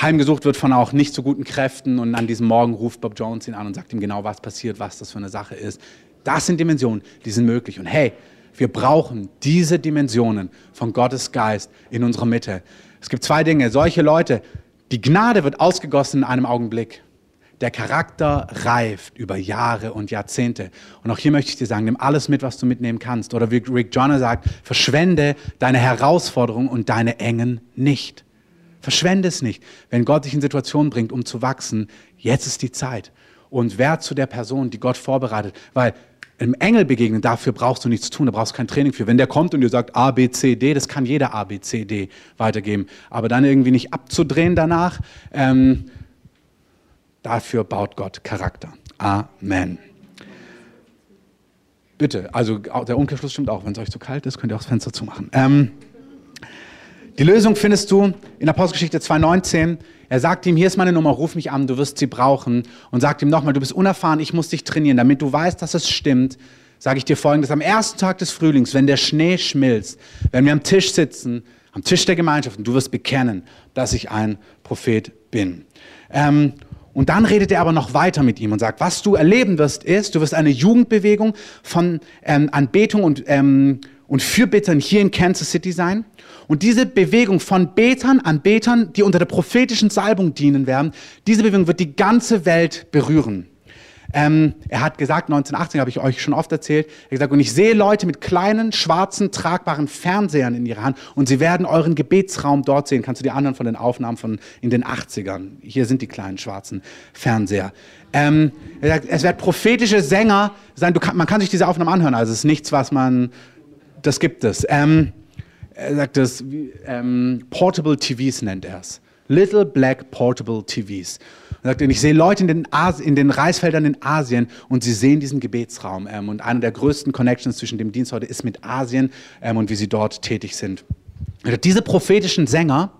heimgesucht wird von auch nicht so guten Kräften und an diesem Morgen ruft Bob Jones ihn an und sagt ihm genau, was passiert, was das für eine Sache ist. Das sind Dimensionen, die sind möglich. Und hey, wir brauchen diese Dimensionen von Gottes Geist in unserer Mitte. Es gibt zwei Dinge. Solche Leute, die Gnade wird ausgegossen in einem Augenblick. Der Charakter reift über Jahre und Jahrzehnte. Und auch hier möchte ich dir sagen, nimm alles mit, was du mitnehmen kannst. Oder wie Rick Joyner sagt, verschwende deine Herausforderungen und deine Engen nicht. Verschwende es nicht. Wenn Gott dich in Situationen bringt, um zu wachsen, jetzt ist die Zeit. Und werd zu der Person, die Gott vorbereitet. Weil einem Engel begegnen, dafür brauchst du nichts tun, da brauchst du kein Training für. Wenn der kommt und dir sagt A, B, C, D, das kann jeder A, B, C, D weitergeben. Aber dann irgendwie nicht abzudrehen danach, ähm, dafür baut Gott Charakter. Amen. Bitte, also der Umkehrschluss stimmt auch. Wenn es euch zu kalt ist, könnt ihr auch das Fenster zumachen. Ähm, die Lösung findest du in Apostelgeschichte 2,19. Er sagt ihm, hier ist meine Nummer, ruf mich an, du wirst sie brauchen. Und sagt ihm nochmal, du bist unerfahren, ich muss dich trainieren. Damit du weißt, dass es stimmt, sage ich dir folgendes. Am ersten Tag des Frühlings, wenn der Schnee schmilzt, wenn wir am Tisch sitzen, am Tisch der Gemeinschaft, und du wirst bekennen, dass ich ein Prophet bin. Ähm, und dann redet er aber noch weiter mit ihm und sagt, was du erleben wirst, ist, du wirst eine Jugendbewegung von ähm, Anbetung und, ähm, und Fürbittern hier in Kansas City sein. Und diese Bewegung von Betern an Betern, die unter der prophetischen Salbung dienen werden, diese Bewegung wird die ganze Welt berühren. Ähm, er hat gesagt, 1918 habe ich euch schon oft erzählt, er hat gesagt, und ich sehe Leute mit kleinen, schwarzen, tragbaren Fernsehern in ihrer Hand und sie werden euren Gebetsraum dort sehen. Kannst du die anderen von den Aufnahmen von in den 80ern? Hier sind die kleinen schwarzen Fernseher. Ähm, er sagt, es wird prophetische Sänger sein. Kann, man kann sich diese Aufnahmen anhören, also es ist nichts, was man, das gibt es. Ähm, er sagt das, ähm, Portable TVs nennt er es. Little Black Portable TVs. Er sagt, ich sehe Leute in den, in den Reisfeldern in Asien und sie sehen diesen Gebetsraum. Ähm, und einer der größten Connections zwischen dem Dienst heute ist mit Asien ähm, und wie sie dort tätig sind. Diese prophetischen Sänger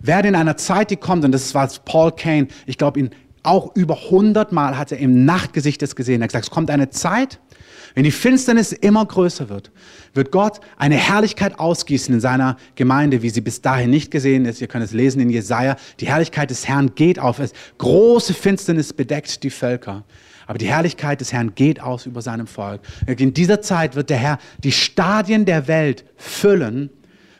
werden in einer Zeit, die kommt, und das war Paul Kane, ich glaube, ihn auch über 100 Mal hat er im Nachtgesicht das gesehen. Er hat gesagt, es kommt eine Zeit, wenn die Finsternis immer größer wird, wird Gott eine Herrlichkeit ausgießen in seiner Gemeinde, wie sie bis dahin nicht gesehen ist. Ihr könnt es lesen in Jesaja. Die Herrlichkeit des Herrn geht auf. Es große Finsternis bedeckt die Völker. Aber die Herrlichkeit des Herrn geht aus über seinem Volk. In dieser Zeit wird der Herr die Stadien der Welt füllen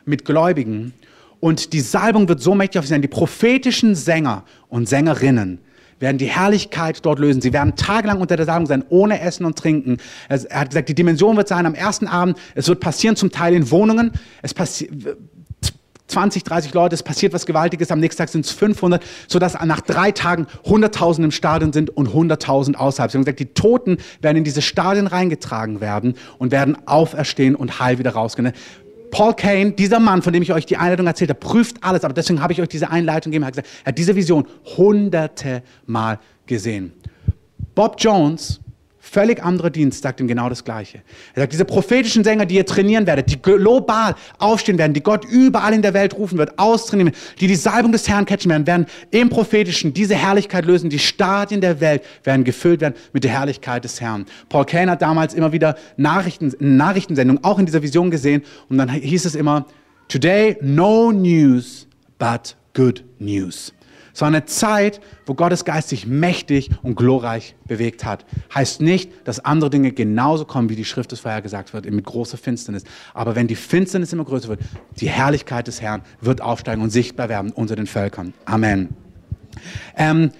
mit Gläubigen. Und die Salbung wird so mächtig auf sie sein. Die prophetischen Sänger und Sängerinnen werden die Herrlichkeit dort lösen. Sie werden tagelang unter der Salbung sein, ohne Essen und Trinken. Er hat gesagt, die Dimension wird sein am ersten Abend. Es wird passieren zum Teil in Wohnungen. Es passiert 20, 30 Leute, es passiert was Gewaltiges, am nächsten Tag sind es 500, sodass nach drei Tagen 100.000 im Stadion sind und 100.000 außerhalb. Sie haben gesagt, die Toten werden in diese Stadien reingetragen werden und werden auferstehen und heil wieder rausgehen. Paul Kane, dieser Mann, von dem ich euch die Einleitung erzählt habe, prüft alles, aber deswegen habe ich euch diese Einleitung gegeben, er hat gesagt, er hat diese Vision hunderte Mal gesehen. Bob Jones Völlig anderer Dienst sagt ihm genau das Gleiche. Er sagt, diese prophetischen Sänger, die ihr trainieren werdet, die global aufstehen werden, die Gott überall in der Welt rufen wird, austrainieren, die die Salbung des Herrn catchen werden, werden im prophetischen diese Herrlichkeit lösen. Die Stadien der Welt werden gefüllt werden mit der Herrlichkeit des Herrn. Paul Kane hat damals immer wieder Nachrichten, Nachrichtensendungen auch in dieser Vision gesehen und dann hieß es immer, Today no news but good news. Es war eine Zeit, wo Gottes Geist sich mächtig und glorreich bewegt hat. Heißt nicht, dass andere Dinge genauso kommen, wie die Schrift es vorher gesagt wird, mit großer Finsternis. Aber wenn die Finsternis immer größer wird, die Herrlichkeit des Herrn wird aufsteigen und sichtbar werden unter den Völkern. Amen. Ähm,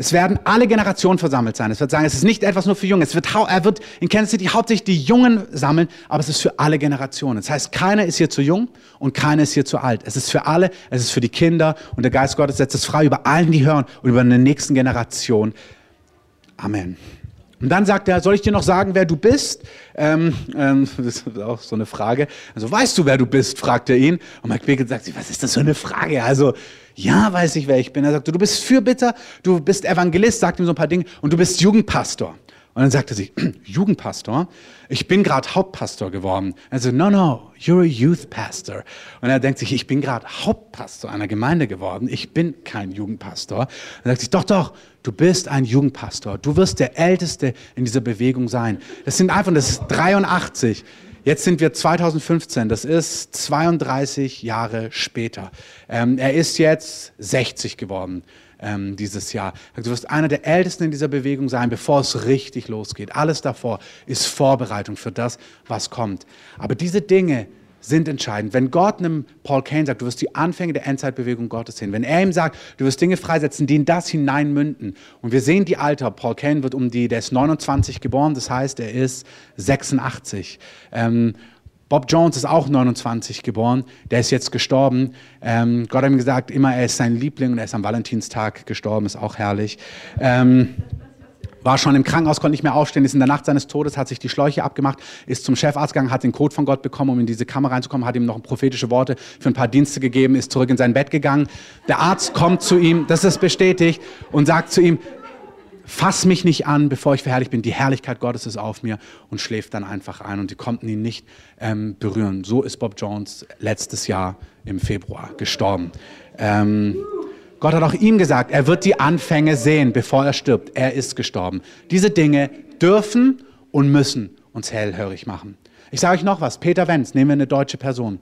Es werden alle Generationen versammelt sein. Es wird sagen, es ist nicht etwas nur für Junge. Es wird, er wird in Kansas City hauptsächlich die Jungen sammeln, aber es ist für alle Generationen. Das heißt, keiner ist hier zu jung und keiner ist hier zu alt. Es ist für alle, es ist für die Kinder und der Geist Gottes setzt es frei über allen, die hören und über eine nächsten Generation. Amen. Und dann sagt er, soll ich dir noch sagen, wer du bist? Ähm, ähm, (laughs) das ist auch so eine Frage. Also, weißt du, wer du bist? fragt er ihn. Und Mike Bickett sagt, was ist das für eine Frage? Also, ja, weiß ich, wer ich bin. Er sagt, du bist Fürbitter, du bist Evangelist, sagt ihm so ein paar Dinge, und du bist Jugendpastor. Und dann sagt er sich, (clears throat) Jugendpastor? Ich bin gerade Hauptpastor geworden. Er sagt, no, no, you're a youth pastor. Und er denkt sich, ich bin gerade Hauptpastor einer Gemeinde geworden. Ich bin kein Jugendpastor. Er sagt sich, doch, doch, du bist ein Jugendpastor. Du wirst der Älteste in dieser Bewegung sein. Das sind einfach, das ist 83. Jetzt sind wir 2015, das ist 32 Jahre später. Ähm, er ist jetzt 60 geworden ähm, dieses Jahr. Du wirst einer der Ältesten in dieser Bewegung sein, bevor es richtig losgeht. Alles davor ist Vorbereitung für das, was kommt. Aber diese Dinge sind entscheidend. Wenn Gott einem Paul Kane sagt, du wirst die Anfänge der Endzeitbewegung Gottes sehen, wenn er ihm sagt, du wirst Dinge freisetzen, die in das hineinmünden. Und wir sehen die Alter. Paul Kane wird um die, der ist 29 geboren, das heißt, er ist 86. Ähm, Bob Jones ist auch 29 geboren, der ist jetzt gestorben. Ähm, Gott hat ihm gesagt, immer er ist sein Liebling und er ist am Valentinstag gestorben, ist auch herrlich. Ähm, war schon im Krankenhaus, konnte nicht mehr aufstehen, ist in der Nacht seines Todes, hat sich die Schläuche abgemacht, ist zum Chefarzt gegangen, hat den Code von Gott bekommen, um in diese Kammer reinzukommen, hat ihm noch prophetische Worte für ein paar Dienste gegeben, ist zurück in sein Bett gegangen. Der Arzt kommt zu ihm, das ist bestätigt, und sagt zu ihm, fass mich nicht an, bevor ich verherrlicht bin. Die Herrlichkeit Gottes ist auf mir und schläft dann einfach ein und die konnten ihn nicht ähm, berühren. So ist Bob Jones letztes Jahr im Februar gestorben. Ähm, Gott hat auch ihm gesagt, er wird die Anfänge sehen, bevor er stirbt. Er ist gestorben. Diese Dinge dürfen und müssen uns hellhörig machen. Ich sage euch noch was. Peter Wenz, nehmen wir eine deutsche Person.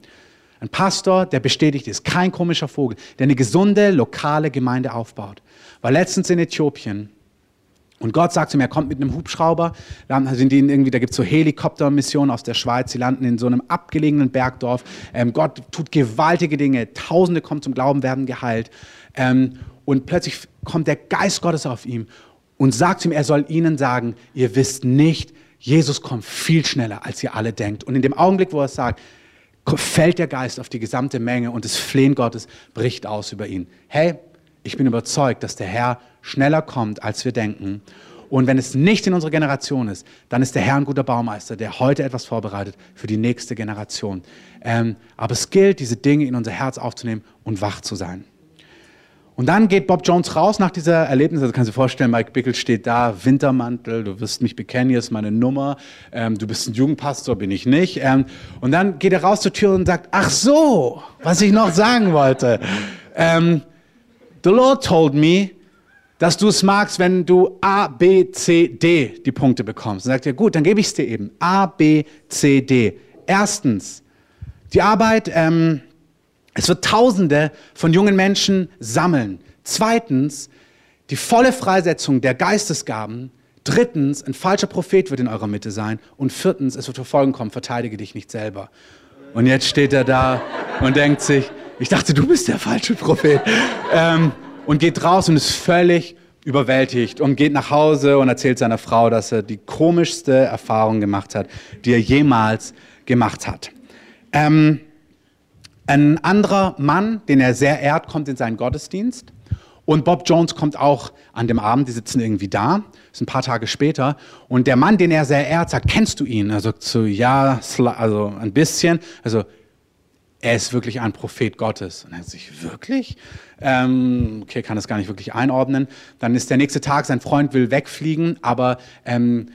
Ein Pastor, der bestätigt ist, kein komischer Vogel, der eine gesunde lokale Gemeinde aufbaut. War letztens in Äthiopien und Gott sagt zu mir, er kommt mit einem Hubschrauber. Sind die irgendwie, da gibt es so Helikoptermissionen aus der Schweiz. Sie landen in so einem abgelegenen Bergdorf. Ähm, Gott tut gewaltige Dinge. Tausende kommen zum Glauben, werden geheilt. Ähm, und plötzlich kommt der Geist Gottes auf ihm und sagt ihm, er soll ihnen sagen, ihr wisst nicht, Jesus kommt viel schneller, als ihr alle denkt. Und in dem Augenblick, wo er es sagt, fällt der Geist auf die gesamte Menge und das Flehen Gottes bricht aus über ihn. Hey, ich bin überzeugt, dass der Herr schneller kommt, als wir denken. Und wenn es nicht in unserer Generation ist, dann ist der Herr ein guter Baumeister, der heute etwas vorbereitet für die nächste Generation. Ähm, aber es gilt, diese Dinge in unser Herz aufzunehmen und wach zu sein. Und dann geht Bob Jones raus nach dieser Erlebnis. Also kannst du dir vorstellen, Mike Bickel steht da, Wintermantel, du wirst mich bekennen, hier ist meine Nummer. Ähm, du bist ein Jugendpastor, bin ich nicht. Ähm, und dann geht er raus zur Tür und sagt, ach so, was ich noch sagen wollte. Ähm, The Lord told me, dass du es magst, wenn du A, B, C, D die Punkte bekommst. Dann sagt er, gut, dann gebe ich es dir eben. A, B, C, D. Erstens, die Arbeit, ähm, es wird Tausende von jungen Menschen sammeln. Zweitens, die volle Freisetzung der Geistesgaben. Drittens, ein falscher Prophet wird in eurer Mitte sein. Und viertens, es wird Verfolgung kommen, verteidige dich nicht selber. Und jetzt steht er da und denkt sich, ich dachte, du bist der falsche Prophet. Ähm, und geht raus und ist völlig überwältigt und geht nach Hause und erzählt seiner Frau, dass er die komischste Erfahrung gemacht hat, die er jemals gemacht hat. Ähm, ein anderer Mann, den er sehr ehrt, kommt in seinen Gottesdienst. Und Bob Jones kommt auch an dem Abend, die sitzen irgendwie da, ist ein paar Tage später. Und der Mann, den er sehr ehrt, sagt, kennst du ihn? Er sagt so, ja, also ein bisschen. Also er ist wirklich ein Prophet Gottes. Und er sagt sich, wirklich? Ähm, okay, kann das gar nicht wirklich einordnen. Dann ist der nächste Tag, sein Freund will wegfliegen, aber ähm,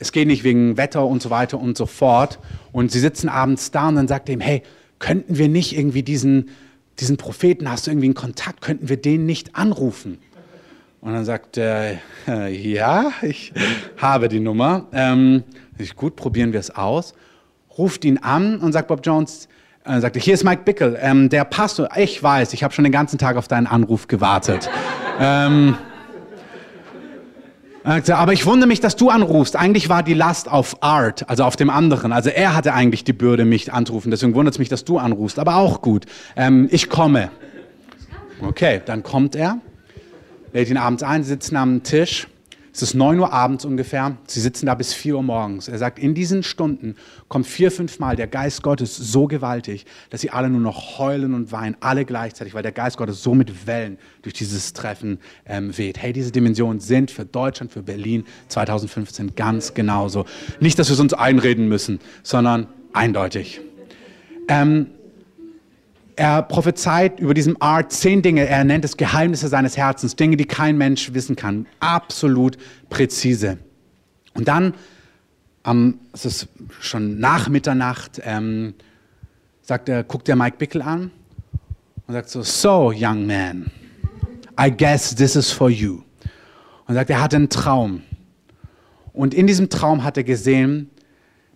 es geht nicht wegen Wetter und so weiter und so fort. Und sie sitzen abends da und dann sagt er ihm, hey, könnten wir nicht irgendwie diesen, diesen Propheten, hast du irgendwie einen Kontakt, könnten wir den nicht anrufen? Und dann sagt er, äh, ja, ich habe die Nummer. Ähm, gut, probieren wir es aus. Ruft ihn an und sagt Bob Jones, er sagte, hier ist Mike Bickel, ähm, der Pastor. Ich weiß, ich habe schon den ganzen Tag auf deinen Anruf gewartet. ähm, aber ich wundere mich, dass du anrufst. Eigentlich war die Last auf Art, also auf dem anderen. Also er hatte eigentlich die Bürde, mich anzurufen. Deswegen wundert es mich, dass du anrufst. Aber auch gut. Ähm, ich komme. Okay, dann kommt er. lädt ihn abends ein, sitzen am Tisch. Es ist 9 Uhr abends ungefähr. Sie sitzen da bis 4 Uhr morgens. Er sagt, in diesen Stunden kommt vier, fünf Mal der Geist Gottes so gewaltig, dass sie alle nur noch heulen und weinen, alle gleichzeitig, weil der Geist Gottes so mit Wellen durch dieses Treffen ähm, weht. Hey, diese Dimensionen sind für Deutschland, für Berlin 2015 ganz genauso. Nicht, dass wir es uns einreden müssen, sondern eindeutig. Ähm, er prophezeit über diesem Art zehn Dinge. Er nennt es Geheimnisse seines Herzens, Dinge, die kein Mensch wissen kann. Absolut präzise. Und dann, ähm, es ist schon nach Mitternacht, ähm, sagt er, guckt er Mike Bickel an und sagt so, so young man, I guess this is for you. Und sagt, er hatte einen Traum. Und in diesem Traum hat er gesehen,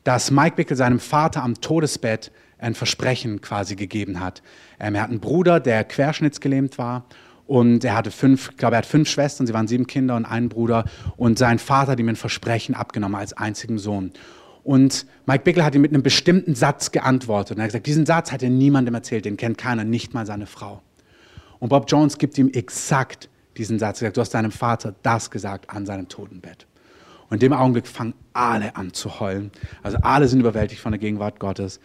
dass Mike Bickel seinem Vater am Todesbett ein Versprechen quasi gegeben hat. Ähm, er hat einen Bruder, der querschnittsgelähmt war und er hatte fünf, ich glaube, er hat fünf Schwestern, sie waren sieben Kinder und einen Bruder und sein Vater hat ihm ein Versprechen abgenommen als einzigen Sohn. Und Mike Bickle hat ihm mit einem bestimmten Satz geantwortet. Und er hat gesagt, diesen Satz hat er niemandem erzählt, den kennt keiner, nicht mal seine Frau. Und Bob Jones gibt ihm exakt diesen Satz. Er sagt, du hast deinem Vater das gesagt an seinem Totenbett. Und in dem Augenblick fangen alle an zu heulen. Also alle sind überwältigt von der Gegenwart Gottes.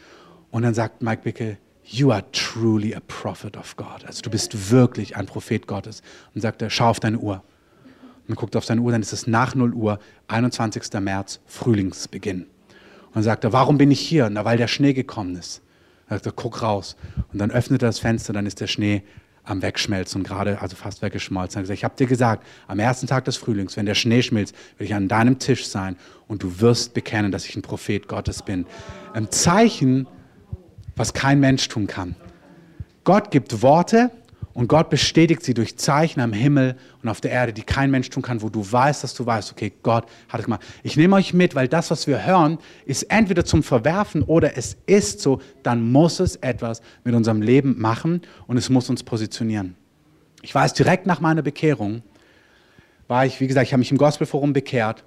Und dann sagt Mike Bickel, You are truly a prophet of God. Also du bist wirklich ein Prophet Gottes. Und sagt er, schau auf deine Uhr. Und man guckt auf seine Uhr, dann ist es nach 0 Uhr, 21. März, Frühlingsbeginn. Und dann sagt er, warum bin ich hier? Na, weil der Schnee gekommen ist. Dann sagt er, guck raus. Und dann öffnet er das Fenster, dann ist der Schnee am Wegschmelzen gerade, also fast weggeschmolzen. Er gesagt, ich habe dir gesagt, am ersten Tag des Frühlings, wenn der Schnee schmilzt, will ich an deinem Tisch sein und du wirst bekennen, dass ich ein Prophet Gottes bin. Ein Zeichen, was kein Mensch tun kann. Gott gibt Worte und Gott bestätigt sie durch Zeichen am Himmel und auf der Erde, die kein Mensch tun kann, wo du weißt, dass du weißt, okay, Gott hat es gemacht. Ich nehme euch mit, weil das, was wir hören, ist entweder zum Verwerfen oder es ist so, dann muss es etwas mit unserem Leben machen und es muss uns positionieren. Ich weiß, direkt nach meiner Bekehrung war ich, wie gesagt, ich habe mich im Gospelforum bekehrt,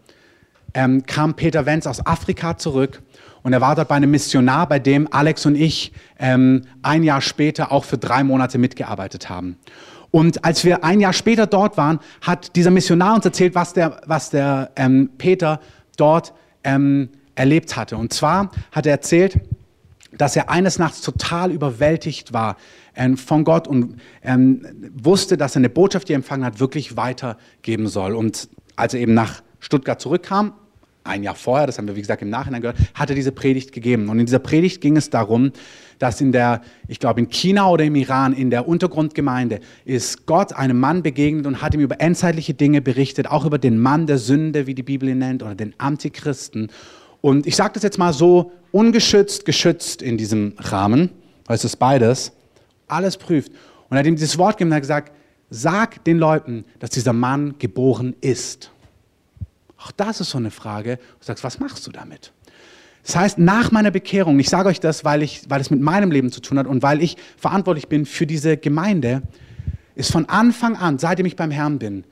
ähm, kam Peter Wenz aus Afrika zurück und er war dort bei einem Missionar, bei dem Alex und ich ähm, ein Jahr später auch für drei Monate mitgearbeitet haben. Und als wir ein Jahr später dort waren, hat dieser Missionar uns erzählt, was der, was der ähm, Peter dort ähm, erlebt hatte. Und zwar hat er erzählt, dass er eines Nachts total überwältigt war ähm, von Gott und ähm, wusste, dass er eine Botschaft, die er empfangen hat, wirklich weitergeben soll. Und als er eben nach Stuttgart zurückkam, ein Jahr vorher, das haben wir wie gesagt im Nachhinein gehört, hat er diese Predigt gegeben. Und in dieser Predigt ging es darum, dass in der, ich glaube in China oder im Iran, in der Untergrundgemeinde, ist Gott einem Mann begegnet und hat ihm über endzeitliche Dinge berichtet, auch über den Mann der Sünde, wie die Bibel ihn nennt, oder den Antichristen. Und ich sage das jetzt mal so ungeschützt, geschützt in diesem Rahmen, weil es ist beides, alles prüft. Und er hat ihm dieses Wort gegeben und hat gesagt, sag den Leuten, dass dieser Mann geboren ist. Auch das ist so eine Frage. Du sagst, was machst du damit? Das heißt, nach meiner Bekehrung, ich sage euch das, weil, ich, weil es mit meinem Leben zu tun hat und weil ich verantwortlich bin für diese Gemeinde, ist von Anfang an, seitdem ich beim Herrn bin,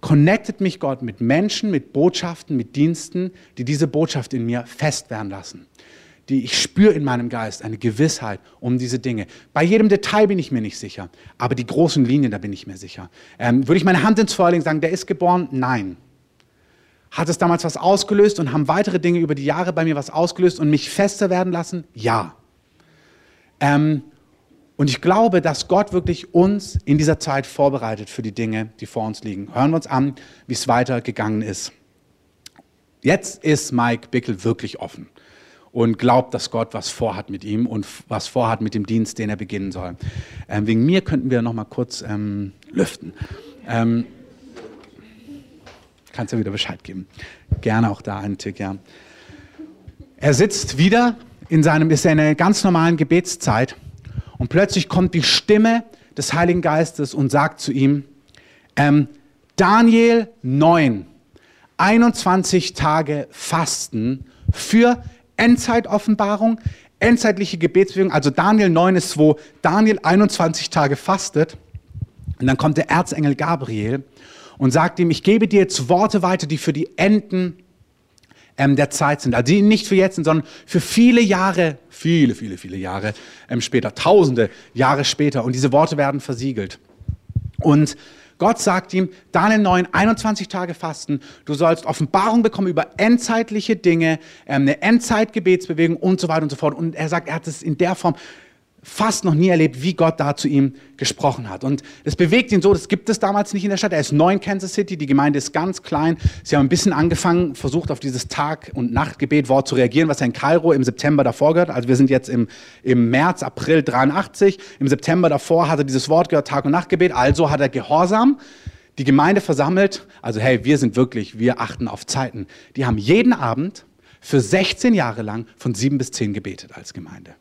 connectet mich Gott mit Menschen, mit Botschaften, mit Diensten, die diese Botschaft in mir fest werden lassen. Die ich spüre in meinem Geist eine Gewissheit um diese Dinge. Bei jedem Detail bin ich mir nicht sicher, aber die großen Linien, da bin ich mir sicher. Ähm, würde ich meine Hand ins Feuer legen und sagen, der ist geboren? Nein. Hat es damals was ausgelöst und haben weitere Dinge über die Jahre bei mir was ausgelöst und mich fester werden lassen? Ja. Ähm, und ich glaube, dass Gott wirklich uns in dieser Zeit vorbereitet für die Dinge, die vor uns liegen. Hören wir uns an, wie es weitergegangen ist. Jetzt ist Mike Bickel wirklich offen und glaubt, dass Gott was vorhat mit ihm und was vorhat mit dem Dienst, den er beginnen soll. Ähm, wegen mir könnten wir noch mal kurz ähm, lüften. Kannst du wieder Bescheid geben. Gerne auch da einen Tick, ja. Er sitzt wieder in seinem, ist in einer ganz normalen Gebetszeit und plötzlich kommt die Stimme des Heiligen Geistes und sagt zu ihm, ähm, Daniel 9, 21 Tage Fasten für Endzeitoffenbarung, endzeitliche Gebetsbewegung. Also Daniel 9 ist, wo Daniel 21 Tage fastet. Und dann kommt der Erzengel Gabriel und sagt ihm, ich gebe dir jetzt Worte weiter, die für die Enden ähm, der Zeit sind. Also die nicht für jetzt sind, sondern für viele Jahre, viele, viele, viele Jahre ähm, später, tausende Jahre später. Und diese Worte werden versiegelt. Und Gott sagt ihm, Daniel 9, 21 Tage fasten, du sollst Offenbarung bekommen über endzeitliche Dinge, ähm, eine Endzeitgebetsbewegung und so weiter und so fort. Und er sagt, er hat es in der Form fast noch nie erlebt, wie Gott da zu ihm gesprochen hat. Und es bewegt ihn so, das gibt es damals nicht in der Stadt. Er ist neu in Kansas City, die Gemeinde ist ganz klein. Sie haben ein bisschen angefangen, versucht auf dieses Tag- und Nachtgebetwort zu reagieren, was er in Kairo im September davor gehört. Also wir sind jetzt im, im März, April 83. Im September davor hat er dieses Wort gehört, Tag- und Nachtgebet. Also hat er Gehorsam die Gemeinde versammelt. Also hey, wir sind wirklich, wir achten auf Zeiten. Die haben jeden Abend für 16 Jahre lang von sieben bis zehn gebetet als Gemeinde.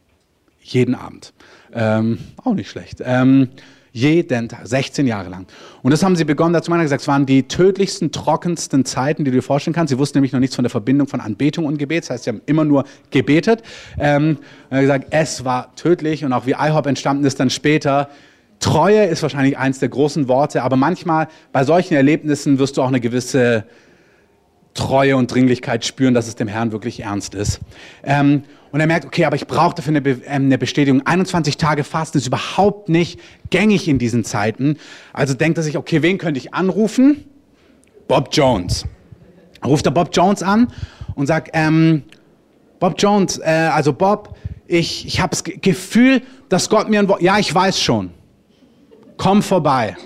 Jeden Abend. Ähm, auch nicht schlecht. Ähm, jeden Tag, 16 Jahre lang. Und das haben sie begonnen, dazu meiner gesagt, es waren die tödlichsten, trockensten Zeiten, die du dir vorstellen kannst. Sie wussten nämlich noch nichts von der Verbindung von Anbetung und Gebet. Das heißt, sie haben immer nur gebetet. Ähm, und er gesagt, es war tödlich und auch wie IHOP entstanden ist dann später. Treue ist wahrscheinlich eins der großen Worte, aber manchmal bei solchen Erlebnissen wirst du auch eine gewisse Treue und Dringlichkeit spüren, dass es dem Herrn wirklich ernst ist. Ähm, und er merkt, okay, aber ich brauche dafür eine, Be ähm, eine, Bestätigung. 21 Tage Fasten ist überhaupt nicht gängig in diesen Zeiten. Also denkt er sich, okay, wen könnte ich anrufen? Bob Jones. Ruft er Bob Jones an und sagt, ähm, Bob Jones, äh, also Bob, ich, ich habe das Gefühl, dass Gott mir ein Wort, ja, ich weiß schon, komm vorbei.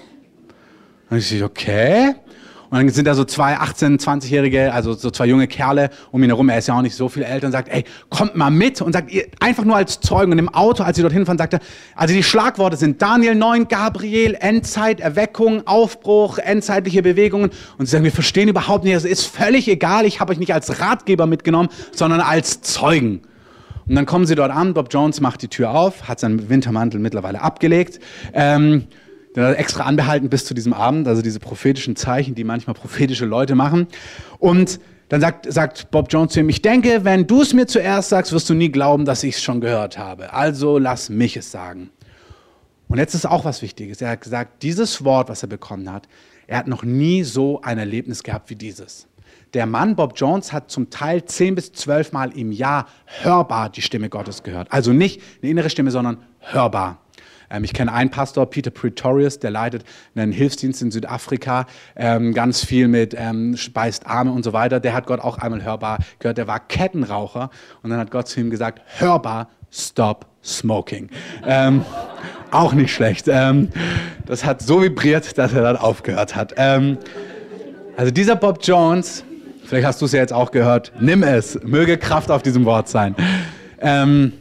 Und ich sage, okay. Und dann sind da so zwei 18-, 20-Jährige, also so zwei junge Kerle um ihn herum. Er ist ja auch nicht so viel älter und sagt, ey, kommt mal mit. Und sagt, einfach nur als Zeugen. Und im Auto, als sie dorthin fahren, sagte, also die Schlagworte sind Daniel 9, Gabriel, Endzeit, Erweckung, Aufbruch, endzeitliche Bewegungen. Und sie sagen, wir verstehen überhaupt nicht, es ist völlig egal, ich habe euch nicht als Ratgeber mitgenommen, sondern als Zeugen. Und dann kommen sie dort an, Bob Jones macht die Tür auf, hat seinen Wintermantel mittlerweile abgelegt. Ähm, er extra anbehalten bis zu diesem Abend, also diese prophetischen Zeichen, die manchmal prophetische Leute machen. Und dann sagt, sagt Bob Jones zu ihm, ich denke, wenn du es mir zuerst sagst, wirst du nie glauben, dass ich es schon gehört habe. Also lass mich es sagen. Und jetzt ist auch was Wichtiges. Er hat gesagt, dieses Wort, was er bekommen hat, er hat noch nie so ein Erlebnis gehabt wie dieses. Der Mann Bob Jones hat zum Teil zehn bis zwölf Mal im Jahr hörbar die Stimme Gottes gehört. Also nicht eine innere Stimme, sondern hörbar. Ähm, ich kenne einen Pastor, Peter Pretorius, der leitet einen Hilfsdienst in Südafrika, ähm, ganz viel mit ähm, speist Arme und so weiter. Der hat Gott auch einmal hörbar gehört. Der war Kettenraucher und dann hat Gott zu ihm gesagt, hörbar, stop smoking. Ähm, auch nicht schlecht. Ähm, das hat so vibriert, dass er dann aufgehört hat. Ähm, also dieser Bob Jones, vielleicht hast du es ja jetzt auch gehört, nimm es, möge Kraft auf diesem Wort sein. Ähm,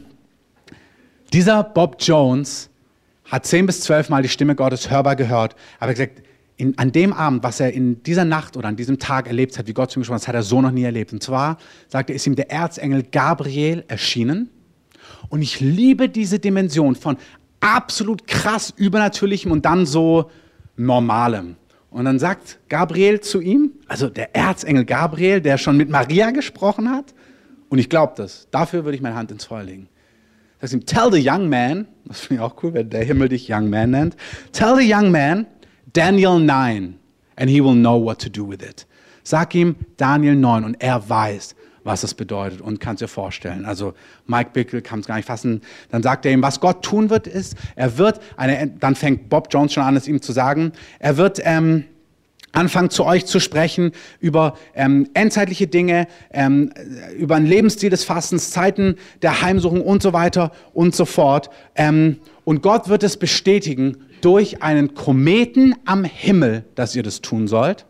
dieser Bob Jones hat zehn bis zwölf Mal die Stimme Gottes hörbar gehört, aber gesagt, in, an dem Abend, was er in dieser Nacht oder an diesem Tag erlebt hat, wie Gott zu ihm gesprochen hat, das hat er so noch nie erlebt. Und zwar, sagt ist ihm der Erzengel Gabriel erschienen. Und ich liebe diese Dimension von absolut krass Übernatürlichem und dann so Normalem. Und dann sagt Gabriel zu ihm, also der Erzengel Gabriel, der schon mit Maria gesprochen hat, und ich glaube das, dafür würde ich meine Hand ins Feuer legen sagst ihm, tell the young man, das finde ich auch cool, wenn der Himmel dich young man nennt, tell the young man Daniel 9 and he will know what to do with it. Sag ihm Daniel 9 und er weiß, was das bedeutet und kann es dir vorstellen. Also Mike Bickle kann es gar nicht fassen. Dann sagt er ihm, was Gott tun wird, ist, er wird, eine, dann fängt Bob Jones schon an, es ihm zu sagen, er wird ähm, anfangen zu euch zu sprechen über ähm, endzeitliche Dinge, ähm, über einen Lebensstil des Fastens, Zeiten der Heimsuchung und so weiter und so fort. Ähm, und Gott wird es bestätigen durch einen Kometen am Himmel, dass ihr das tun sollt.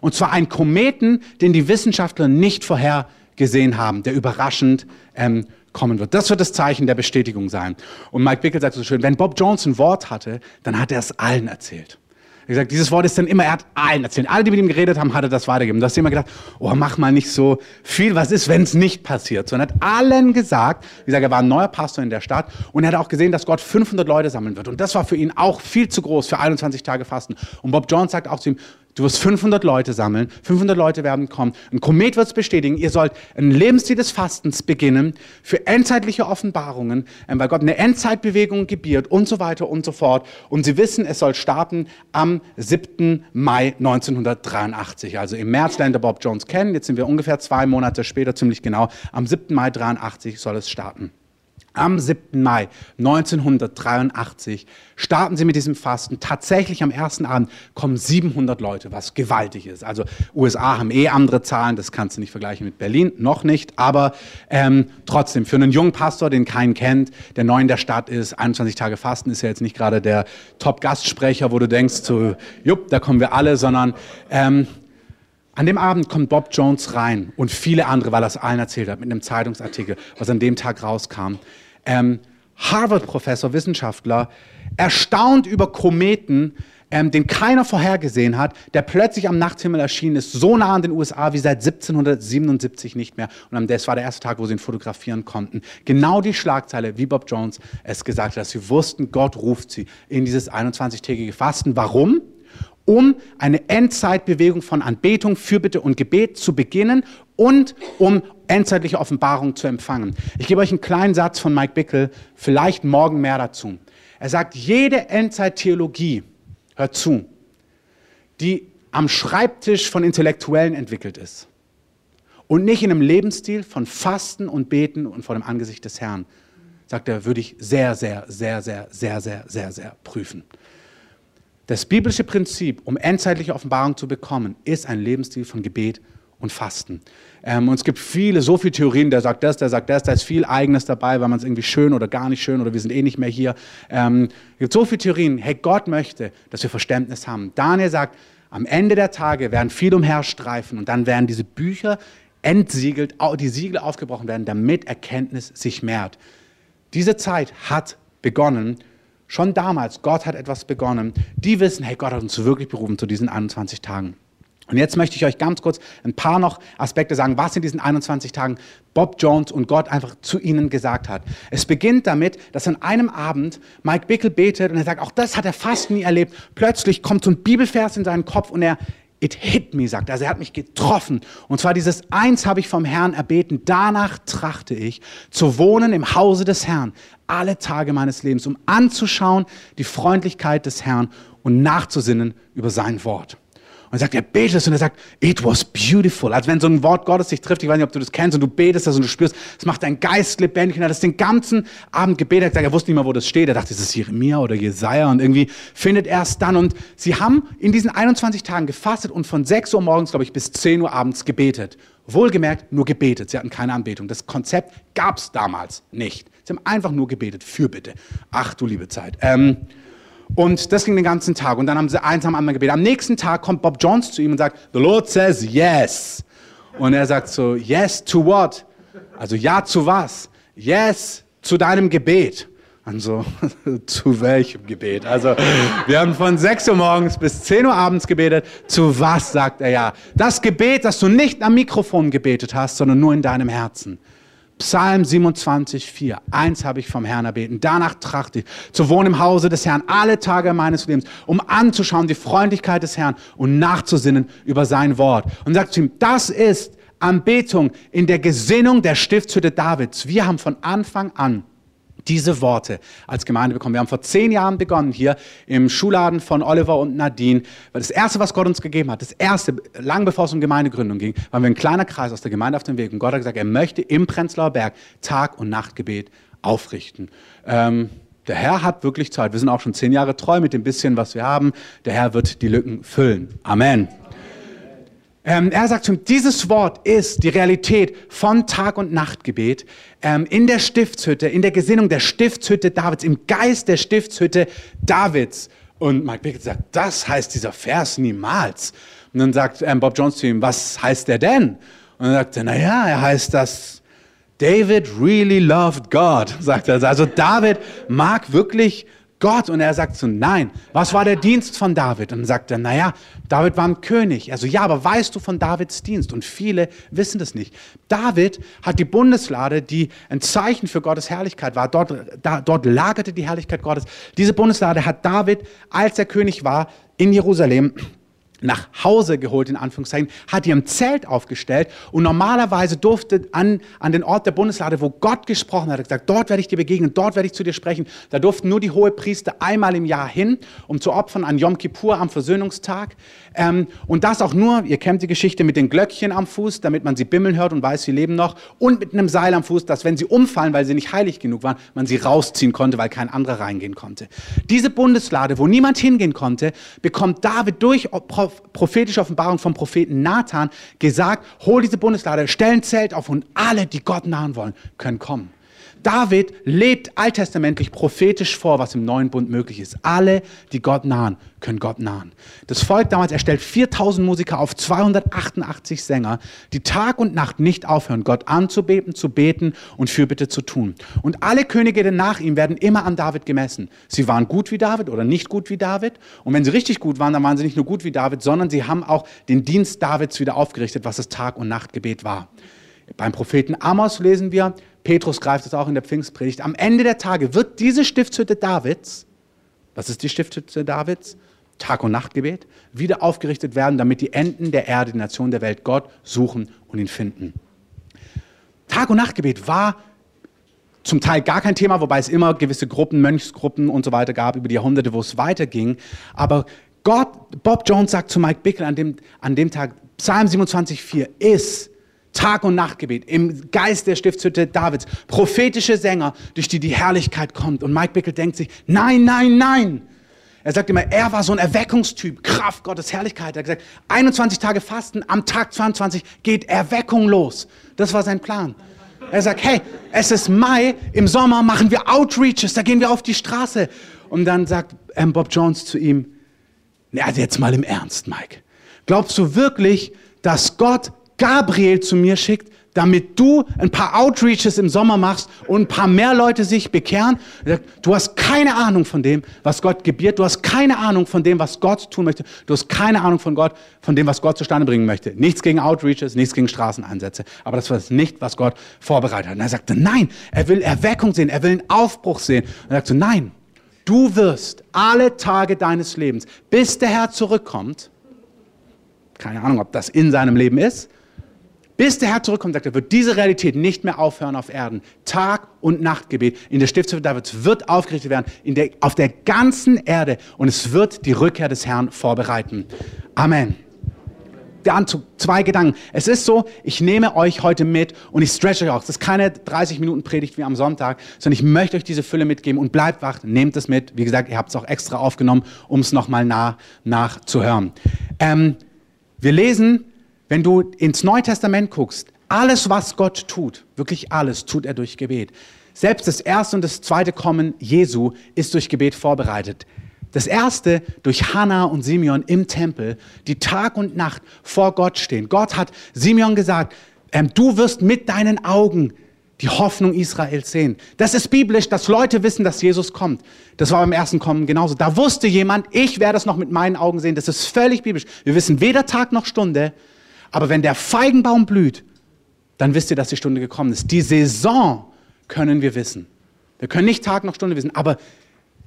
Und zwar einen Kometen, den die Wissenschaftler nicht vorhergesehen haben, der überraschend ähm, kommen wird. Das wird das Zeichen der Bestätigung sein. Und Mike Bickel sagt so schön, wenn Bob Jones ein Wort hatte, dann hat er es allen erzählt. Er gesagt, dieses Wort ist dann immer, er hat allen erzählt. Alle, die mit ihm geredet haben, hat er das weitergegeben. Da hast du immer gedacht, oh, mach mal nicht so viel. Was ist, wenn es nicht passiert? Sondern hat allen gesagt, wie gesagt, er war ein neuer Pastor in der Stadt und er hat auch gesehen, dass Gott 500 Leute sammeln wird. Und das war für ihn auch viel zu groß für 21 Tage Fasten. Und Bob Jones sagt auch zu ihm, Du wirst 500 Leute sammeln, 500 Leute werden kommen. Ein Komet wird es bestätigen. Ihr sollt ein Lebensstil des Fastens beginnen für endzeitliche Offenbarungen, ähm, weil Gott eine Endzeitbewegung gebiert und so weiter und so fort. Und sie wissen, es soll starten am 7. Mai 1983. Also im März lernt Bob Jones kennen. Jetzt sind wir ungefähr zwei Monate später, ziemlich genau. Am 7. Mai 83 soll es starten. Am 7. Mai 1983 starten sie mit diesem Fasten. Tatsächlich am ersten Abend kommen 700 Leute, was gewaltig ist. Also USA haben eh andere Zahlen, das kannst du nicht vergleichen mit Berlin, noch nicht. Aber ähm, trotzdem, für einen jungen Pastor, den keinen kennt, der neu in der Stadt ist, 21 Tage Fasten ist ja jetzt nicht gerade der Top-Gastsprecher, wo du denkst, so, jupp, da kommen wir alle, sondern... Ähm, an dem Abend kommt Bob Jones rein und viele andere, weil er es allen erzählt hat, mit einem Zeitungsartikel, was an dem Tag rauskam ähm, Harvard-Professor, Wissenschaftler, erstaunt über Kometen, ähm, den keiner vorhergesehen hat, der plötzlich am Nachthimmel erschienen ist, so nah an den USA wie seit 1777 nicht mehr. Und das war der erste Tag, wo sie ihn fotografieren konnten. Genau die Schlagzeile, wie Bob Jones es gesagt hat, dass sie wussten, Gott ruft sie in dieses 21-tägige Fasten. Warum? Um eine Endzeitbewegung von Anbetung, Fürbitte und Gebet zu beginnen und um endzeitliche Offenbarung zu empfangen. Ich gebe euch einen kleinen Satz von Mike Bickel, vielleicht morgen mehr dazu. Er sagt, jede Endzeittheologie, hört zu, die am Schreibtisch von Intellektuellen entwickelt ist und nicht in einem Lebensstil von Fasten und Beten und vor dem Angesicht des Herrn, sagt er, würde ich sehr, sehr, sehr, sehr, sehr, sehr, sehr, sehr prüfen. Das biblische Prinzip, um endzeitliche Offenbarung zu bekommen, ist ein Lebensstil von Gebet und Fasten. Ähm, und es gibt viele, so viele Theorien, der sagt das, der sagt das, da ist viel Eigenes dabei, weil man es irgendwie schön oder gar nicht schön oder wir sind eh nicht mehr hier. Ähm, es gibt so viele Theorien. Hey, Gott möchte, dass wir Verständnis haben. Daniel sagt, am Ende der Tage werden viele umherstreifen und dann werden diese Bücher entsiegelt, die Siegel aufgebrochen werden, damit Erkenntnis sich mehrt. Diese Zeit hat begonnen Schon damals, Gott hat etwas begonnen. Die wissen, hey, Gott hat uns wirklich berufen zu diesen 21 Tagen. Und jetzt möchte ich euch ganz kurz ein paar noch Aspekte sagen, was in diesen 21 Tagen Bob Jones und Gott einfach zu ihnen gesagt hat. Es beginnt damit, dass an einem Abend Mike Bickle betet und er sagt, auch das hat er fast nie erlebt. Plötzlich kommt so ein Bibelvers in seinen Kopf und er, it hit me, sagt er. Also er hat mich getroffen. Und zwar dieses Eins habe ich vom Herrn erbeten. Danach trachte ich, zu wohnen im Hause des Herrn, alle Tage meines Lebens, um anzuschauen die Freundlichkeit des Herrn und nachzusinnen über sein Wort. Und er sagt, er betet es und er sagt, it was beautiful. Als wenn so ein Wort Gottes dich trifft, ich weiß nicht, ob du das kennst, und du betest das und du spürst, es macht deinen Geist lebendig. Und er hat das den ganzen Abend gebetet. Er, gesagt, er wusste nicht mehr, wo das steht. Er dachte, ist es Jeremia oder Jesaja? Und irgendwie findet er es dann. Und sie haben in diesen 21 Tagen gefastet und von 6 Uhr morgens, glaube ich, bis 10 Uhr abends gebetet. Wohlgemerkt, nur gebetet. Sie hatten keine Anbetung. Das Konzept gab es damals nicht. Sie haben einfach nur gebetet, Fürbitte. Ach du liebe Zeit. Ähm, und das ging den ganzen Tag. Und dann haben sie eins am anderen gebetet. Am nächsten Tag kommt Bob Jones zu ihm und sagt, The Lord says yes. Und er sagt so, yes to what? Also ja zu was? Yes zu deinem Gebet. Und so, (laughs) zu welchem Gebet? Also, wir haben von 6 Uhr morgens bis 10 Uhr abends gebetet. Zu was, sagt er ja? Das Gebet, das du nicht am Mikrofon gebetet hast, sondern nur in deinem Herzen. Psalm 27, 4. Eins habe ich vom Herrn erbeten. Danach trachte ich, zu wohnen im Hause des Herrn alle Tage meines Lebens, um anzuschauen die Freundlichkeit des Herrn und nachzusinnen über sein Wort. Und sagt zu ihm, das ist Anbetung in der Gesinnung der Stiftshütte Davids. Wir haben von Anfang an diese Worte als Gemeinde bekommen. Wir haben vor zehn Jahren begonnen hier im Schulladen von Oliver und Nadine, weil das Erste, was Gott uns gegeben hat, das Erste, lang bevor es um Gemeindegründung ging, waren wir ein kleiner Kreis aus der Gemeinde auf dem Weg und Gott hat gesagt, er möchte im Prenzlauer Berg Tag- und Nachtgebet aufrichten. Ähm, der Herr hat wirklich Zeit. Wir sind auch schon zehn Jahre treu mit dem bisschen, was wir haben. Der Herr wird die Lücken füllen. Amen. Ähm, er sagt schon, dieses Wort ist die Realität von Tag- und Nachtgebet ähm, in der Stiftshütte, in der Gesinnung der Stiftshütte Davids, im Geist der Stiftshütte Davids. Und Mike Bickett sagt, das heißt dieser Vers niemals. Und dann sagt ähm, Bob Jones zu ihm, was heißt der denn? Und dann sagt er, naja, er heißt das, David really loved God, (laughs) sagt er. Also David mag wirklich Gott. Und er sagt so, nein, was war der Dienst von David? Und sagt er, naja, David war ein König. Also ja, aber weißt du von Davids Dienst? Und viele wissen das nicht. David hat die Bundeslade, die ein Zeichen für Gottes Herrlichkeit war. Dort, da, dort lagerte die Herrlichkeit Gottes. Diese Bundeslade hat David, als er König war, in Jerusalem nach Hause geholt, in Anführungszeichen, hat ihr ein Zelt aufgestellt und normalerweise durfte an, an den Ort der Bundeslade, wo Gott gesprochen hat, gesagt, dort werde ich dir begegnen, dort werde ich zu dir sprechen. Da durften nur die Hohepriester einmal im Jahr hin, um zu opfern an Yom Kippur am Versöhnungstag. Ähm, und das auch nur, ihr kennt die Geschichte mit den Glöckchen am Fuß, damit man sie bimmeln hört und weiß, sie leben noch. Und mit einem Seil am Fuß, dass wenn sie umfallen, weil sie nicht heilig genug waren, man sie rausziehen konnte, weil kein anderer reingehen konnte. Diese Bundeslade, wo niemand hingehen konnte, bekommt David durch prophetische Offenbarung vom Propheten Nathan gesagt, hol diese Bundeslade, stell ein Zelt auf und alle, die Gott nahen wollen, können kommen. David lebt alttestamentlich prophetisch vor, was im neuen Bund möglich ist. Alle, die Gott nahen, können Gott nahen. Das Volk damals erstellt 4000 Musiker auf 288 Sänger, die Tag und Nacht nicht aufhören, Gott anzubeten, zu beten und Fürbitte zu tun. Und alle Könige nach ihm werden immer an David gemessen. Sie waren gut wie David oder nicht gut wie David. Und wenn sie richtig gut waren, dann waren sie nicht nur gut wie David, sondern sie haben auch den Dienst Davids wieder aufgerichtet, was das Tag- und Nachtgebet war. Beim Propheten Amos lesen wir, Petrus greift es auch in der Pfingstpredigt, am Ende der Tage wird diese Stiftshütte Davids, was ist die Stiftshütte Davids? Tag- und Nachtgebet, wieder aufgerichtet werden, damit die Enden der Erde, die Nation der Welt Gott suchen und ihn finden. Tag- und Nachtgebet war zum Teil gar kein Thema, wobei es immer gewisse Gruppen, Mönchsgruppen und so weiter gab über die Jahrhunderte, wo es weiterging. Aber Gott, Bob Jones sagt zu Mike Bickle an dem, an dem Tag, Psalm 27,4 ist Tag- und Nachtgebet im Geist der Stiftshütte Davids. Prophetische Sänger, durch die die Herrlichkeit kommt. Und Mike Bickle denkt sich, nein, nein, nein. Er sagt immer, er war so ein Erweckungstyp, Kraft Gottes Herrlichkeit. Er hat gesagt, 21 Tage Fasten, am Tag 22 geht Erweckung los. Das war sein Plan. Er sagt, hey, es ist Mai, im Sommer machen wir Outreaches, da gehen wir auf die Straße. Und dann sagt ähm, Bob Jones zu ihm, na, jetzt mal im Ernst, Mike. Glaubst du wirklich, dass Gott Gabriel zu mir schickt, damit du ein paar Outreaches im Sommer machst und ein paar mehr Leute sich bekehren. Du hast keine Ahnung von dem, was Gott gebiert. Du hast keine Ahnung von dem, was Gott tun möchte. Du hast keine Ahnung von Gott, von dem, was Gott zustande bringen möchte. Nichts gegen Outreaches, nichts gegen Straßeneinsätze. Aber das war nicht, was Gott vorbereitet hat. Und er sagte, nein, er will Erweckung sehen, er will einen Aufbruch sehen. Und er sagte, nein, du wirst alle Tage deines Lebens, bis der Herr zurückkommt, keine Ahnung, ob das in seinem Leben ist, bis der Herr zurückkommt, sagt er, wird diese Realität nicht mehr aufhören auf Erden. Tag- und Nachtgebet in der Stiftshütte Davids wird aufgerichtet werden der, auf der ganzen Erde und es wird die Rückkehr des Herrn vorbereiten. Amen. Der Anzug, zwei Gedanken. Es ist so, ich nehme euch heute mit und ich stretch euch auch. Das ist keine 30 Minuten Predigt wie am Sonntag, sondern ich möchte euch diese Fülle mitgeben und bleibt wach, nehmt es mit. Wie gesagt, ihr habt es auch extra aufgenommen, um es nochmal nah, nachzuhören. Ähm, wir lesen wenn du ins Neue Testament guckst, alles, was Gott tut, wirklich alles, tut er durch Gebet. Selbst das erste und das zweite Kommen Jesu ist durch Gebet vorbereitet. Das erste durch Hannah und Simeon im Tempel, die Tag und Nacht vor Gott stehen. Gott hat Simeon gesagt, ähm, du wirst mit deinen Augen die Hoffnung Israels sehen. Das ist biblisch, dass Leute wissen, dass Jesus kommt. Das war beim ersten Kommen genauso. Da wusste jemand, ich werde es noch mit meinen Augen sehen. Das ist völlig biblisch. Wir wissen weder Tag noch Stunde, aber wenn der Feigenbaum blüht, dann wisst ihr, dass die Stunde gekommen ist. Die Saison können wir wissen. Wir können nicht Tag noch Stunde wissen, aber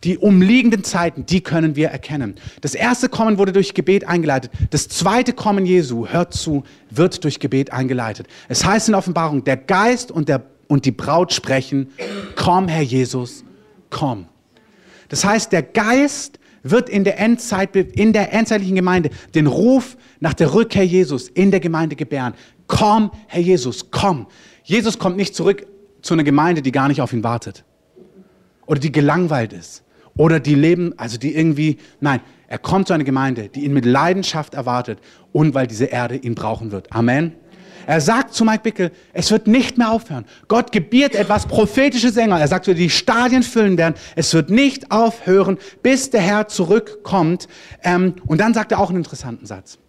die umliegenden Zeiten, die können wir erkennen. Das erste Kommen wurde durch Gebet eingeleitet. Das zweite Kommen Jesu, hört zu, wird durch Gebet eingeleitet. Es heißt in Offenbarung, der Geist und, der, und die Braut sprechen, komm, Herr Jesus, komm. Das heißt, der Geist wird in der, Endzeit, in der endzeitlichen Gemeinde den Ruf nach der Rückkehr Jesus in der Gemeinde gebären. Komm, Herr Jesus, komm. Jesus kommt nicht zurück zu einer Gemeinde, die gar nicht auf ihn wartet. Oder die gelangweilt ist. Oder die leben, also die irgendwie, nein, er kommt zu einer Gemeinde, die ihn mit Leidenschaft erwartet und weil diese Erde ihn brauchen wird. Amen. Er sagt zu Mike Bickel, es wird nicht mehr aufhören. Gott gebiert etwas, prophetische Sänger. Er sagt, wir die Stadien füllen werden. Es wird nicht aufhören, bis der Herr zurückkommt. Ähm, und dann sagt er auch einen interessanten Satz.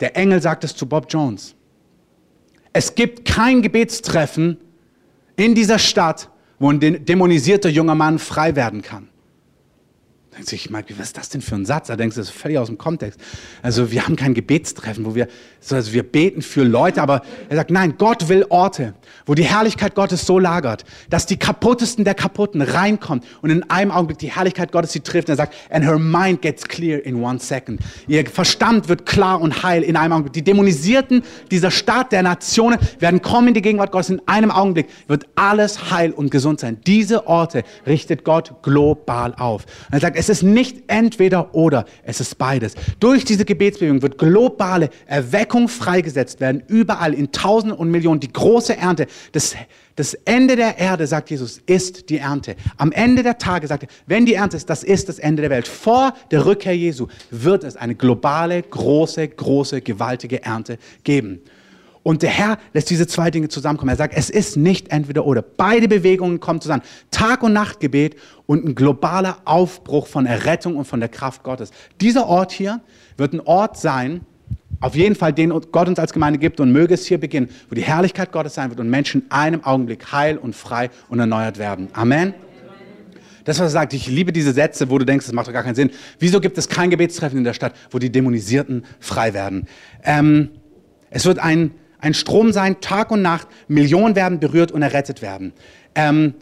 Der Engel sagt es zu Bob Jones. Es gibt kein Gebetstreffen in dieser Stadt, wo ein dämonisierter junger Mann frei werden kann. Denkst du, ich Mike, was ist das denn für ein Satz? Da denkst du, das ist völlig aus dem Kontext. Also wir haben kein Gebetstreffen, wo wir, also wir beten für Leute, aber er sagt, nein, Gott will Orte, wo die Herrlichkeit Gottes so lagert, dass die kaputtesten der Kaputten reinkommen und in einem Augenblick die Herrlichkeit Gottes sie trifft. Und er sagt, and her mind gets clear in one second. Ihr Verstand wird klar und heil in einem Augenblick. Die Dämonisierten dieser Staat der Nationen werden kommen in die Gegenwart Gottes. In einem Augenblick wird alles heil und gesund sein. Diese Orte richtet Gott global auf. Und er sagt, es ist nicht entweder oder, es ist beides. Durch diese Gebetsbewegung wird globale Erweckung freigesetzt werden, überall in Tausenden und Millionen. Die große Ernte, das, das Ende der Erde, sagt Jesus, ist die Ernte. Am Ende der Tage sagt er, wenn die Ernte ist, das ist das Ende der Welt. Vor der Rückkehr Jesu wird es eine globale, große, große, gewaltige Ernte geben. Und der Herr lässt diese zwei Dinge zusammenkommen. Er sagt, es ist nicht entweder oder. Beide Bewegungen kommen zusammen. Tag- und Nachtgebet und ein globaler Aufbruch von Errettung und von der Kraft Gottes. Dieser Ort hier wird ein Ort sein, auf jeden Fall, den Gott uns als Gemeinde gibt und möge es hier beginnen, wo die Herrlichkeit Gottes sein wird und Menschen in einem Augenblick heil und frei und erneuert werden. Amen. Das, was er sagt, ich liebe diese Sätze, wo du denkst, das macht doch gar keinen Sinn. Wieso gibt es kein Gebetstreffen in der Stadt, wo die Dämonisierten frei werden? Ähm, es wird ein ein Strom sein, Tag und Nacht. Millionen werden berührt und errettet werden. Ähm,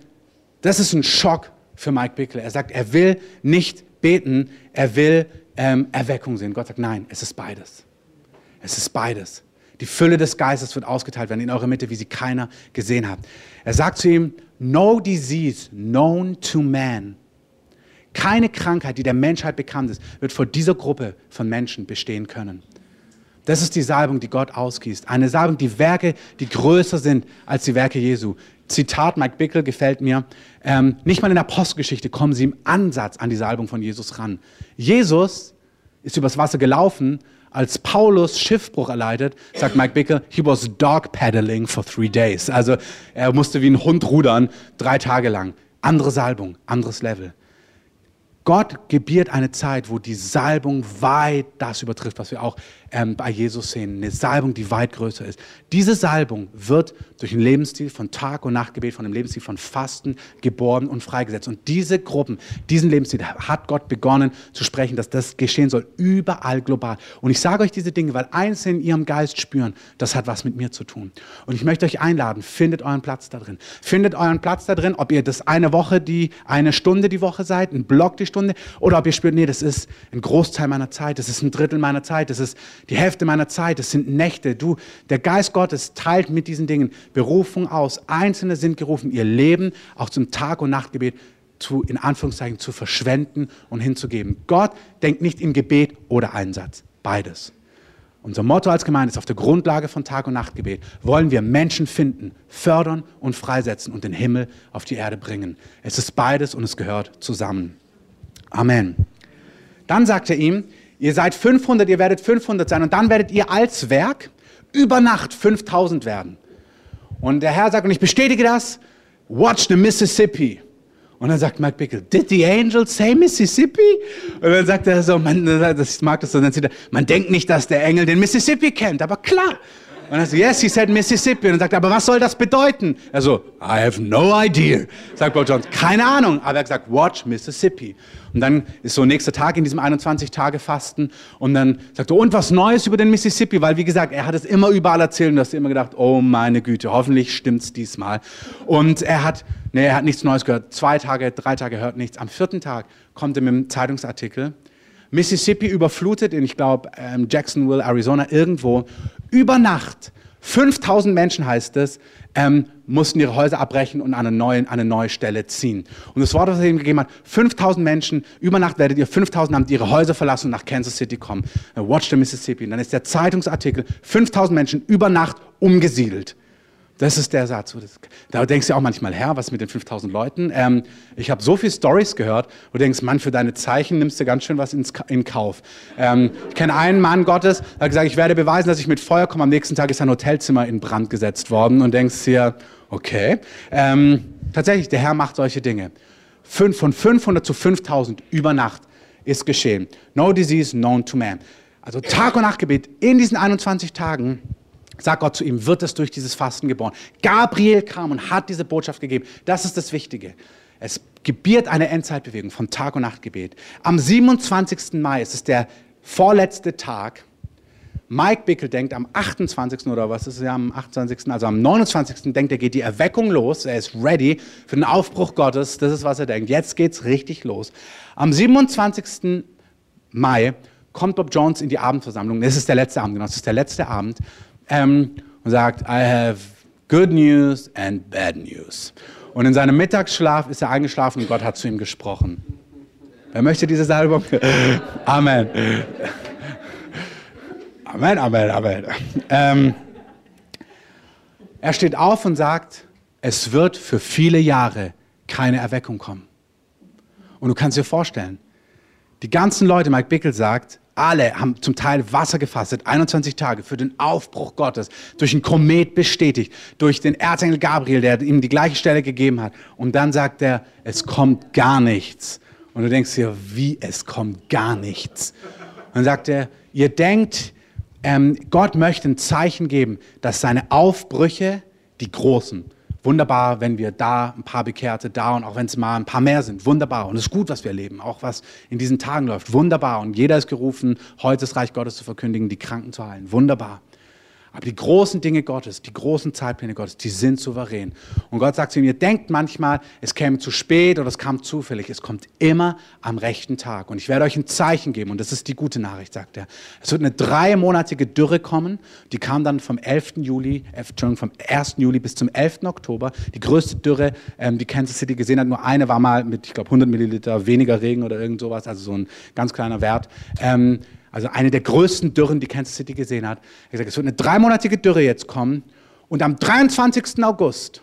das ist ein Schock für Mike Bickle. Er sagt, er will nicht beten, er will ähm, Erweckung sehen. Gott sagt, nein, es ist beides. Es ist beides. Die Fülle des Geistes wird ausgeteilt werden in eurer Mitte, wie sie keiner gesehen hat. Er sagt zu ihm, no disease known to man. Keine Krankheit, die der Menschheit bekannt ist, wird vor dieser Gruppe von Menschen bestehen können. Das ist die Salbung, die Gott ausgießt. Eine Salbung, die Werke, die größer sind als die Werke Jesu. Zitat Mike Bickle gefällt mir. Ähm, nicht mal in der Apostelgeschichte kommen sie im Ansatz an die Salbung von Jesus ran. Jesus ist übers Wasser gelaufen, als Paulus Schiffbruch erleidet, sagt Mike Bickle, he was dog paddling for three days. Also er musste wie ein Hund rudern, drei Tage lang. Andere Salbung, anderes Level. Gott gebiert eine Zeit, wo die Salbung weit das übertrifft, was wir auch ähm, bei Jesus sehen. Eine Salbung, die weit größer ist. Diese Salbung wird durch einen Lebensstil von Tag- und Nachtgebet, von einem Lebensstil von Fasten geboren und freigesetzt. Und diese Gruppen, diesen Lebensstil hat Gott begonnen zu sprechen, dass das geschehen soll, überall global. Und ich sage euch diese Dinge, weil eins in ihrem Geist spüren, das hat was mit mir zu tun. Und ich möchte euch einladen, findet euren Platz da drin. Findet euren Platz da drin, ob ihr das eine Woche, die eine Stunde die Woche seid, ein Block die Stunde, oder ob ihr spürt, nee, das ist ein Großteil meiner Zeit, das ist ein Drittel meiner Zeit, das ist die Hälfte meiner Zeit, das sind Nächte. Du, der Geist Gottes teilt mit diesen Dingen Berufung aus. Einzelne sind gerufen, ihr Leben auch zum Tag- und Nachtgebet zu, in Anführungszeichen, zu verschwenden und hinzugeben. Gott denkt nicht in Gebet oder Einsatz. Beides. Unser Motto als Gemeinde ist auf der Grundlage von Tag- und Nachtgebet wollen wir Menschen finden, fördern und freisetzen und den Himmel auf die Erde bringen. Es ist beides und es gehört zusammen. Amen. Dann sagt er ihm, ihr seid 500, ihr werdet 500 sein und dann werdet ihr als Werk über Nacht 5000 werden. Und der Herr sagt, und ich bestätige das, watch the Mississippi. Und dann sagt Mike Bickle, did the angels say Mississippi? Und dann sagt er so, man, das mag das dann sieht er, man denkt nicht, dass der Engel den Mississippi kennt, aber klar. Und er sagt, yes, he said Mississippi. Und dann sagt er, aber was soll das bedeuten? Er so, I have no idea. Sagt Paul Jones, keine Ahnung. Aber er hat gesagt, watch Mississippi. Und dann ist so nächster Tag in diesem 21-Tage-Fasten. Und dann sagt er, und was Neues über den Mississippi? Weil, wie gesagt, er hat es immer überall erzählt und du hast immer gedacht, oh meine Güte, hoffentlich stimmt's diesmal. Und er hat, nee, er hat nichts Neues gehört. Zwei Tage, drei Tage hört nichts. Am vierten Tag kommt er mit einem Zeitungsartikel. Mississippi überflutet in, ich glaube, ähm, Jacksonville, Arizona, irgendwo. Über Nacht 5000 Menschen heißt es, ähm, mussten ihre Häuser abbrechen und an eine, neue, an eine neue Stelle ziehen. Und das Wort, was er ihm gegeben hat, 5000 Menschen, über Nacht werdet ihr 5000 haben ihre Häuser verlassen und nach Kansas City kommen. Watch the Mississippi. Und dann ist der Zeitungsartikel, 5000 Menschen über Nacht umgesiedelt. Das ist der Satz. Da denkst du auch manchmal, Herr, was mit den 5000 Leuten? Ähm, ich habe so viele Stories gehört, wo du denkst, Mann, für deine Zeichen nimmst du ganz schön was ins, in Kauf. Ähm, ich kenne einen Mann Gottes, der hat gesagt, ich werde beweisen, dass ich mit Feuer komme. Am nächsten Tag ist sein Hotelzimmer in Brand gesetzt worden und denkst dir, okay. Ähm, tatsächlich, der Herr macht solche Dinge. Fünf, von 500 zu 5000 über Nacht ist geschehen. No disease known to man. Also Tag und Nachtgebet in diesen 21 Tagen sagt Gott zu ihm, wird es durch dieses Fasten geboren. Gabriel kam und hat diese Botschaft gegeben. Das ist das Wichtige. Es gebiert eine Endzeitbewegung vom Tag- und Nachtgebet. Am 27. Mai, es ist der vorletzte Tag, Mike Bickel denkt am 28. oder was ist es ja am 28. also am 29. denkt er, geht die Erweckung los. Er ist ready für den Aufbruch Gottes. Das ist, was er denkt. Jetzt geht's richtig los. Am 27. Mai kommt Bob Jones in die Abendversammlung. Das ist der letzte Abend, genau. Das ist der letzte Abend. Ähm, und sagt, I have good news and bad news. Und in seinem Mittagsschlaf ist er eingeschlafen und Gott hat zu ihm gesprochen. Wer möchte diese Salbung? (laughs) Amen. Amen, Amen, Amen. Ähm, er steht auf und sagt, es wird für viele Jahre keine Erweckung kommen. Und du kannst dir vorstellen, die ganzen Leute, Mike Bickel sagt, alle haben zum Teil Wasser gefastet, 21 Tage für den Aufbruch Gottes, durch einen Komet bestätigt, durch den Erzengel Gabriel, der ihm die gleiche Stelle gegeben hat. Und dann sagt er, es kommt gar nichts. Und du denkst dir, wie es kommt gar nichts. Und dann sagt er, ihr denkt, ähm, Gott möchte ein Zeichen geben, dass seine Aufbrüche, die großen, wunderbar, wenn wir da ein paar Bekehrte da und auch wenn es mal ein paar mehr sind, wunderbar. Und es ist gut, was wir erleben, auch was in diesen Tagen läuft, wunderbar. Und jeder ist gerufen, heute das Reich Gottes zu verkündigen, die Kranken zu heilen, wunderbar. Aber die großen Dinge Gottes, die großen Zeitpläne Gottes, die sind souverän. Und Gott sagt zu ihm, ihr denkt manchmal, es käme zu spät oder es kam zufällig. Es kommt immer am rechten Tag. Und ich werde euch ein Zeichen geben. Und das ist die gute Nachricht, sagt er. Es wird eine dreimonatige Dürre kommen. Die kam dann vom 11. Juli, äh, Entschuldigung, vom 1. Juli bis zum 11. Oktober. Die größte Dürre, ähm, die Kansas City gesehen hat. Nur eine war mal mit, ich glaube, 100 Milliliter weniger Regen oder irgend sowas. Also so ein ganz kleiner Wert. Also eine der größten Dürren, die Kansas City gesehen hat. Er hat gesagt, es wird eine dreimonatige Dürre jetzt kommen und am 23. August,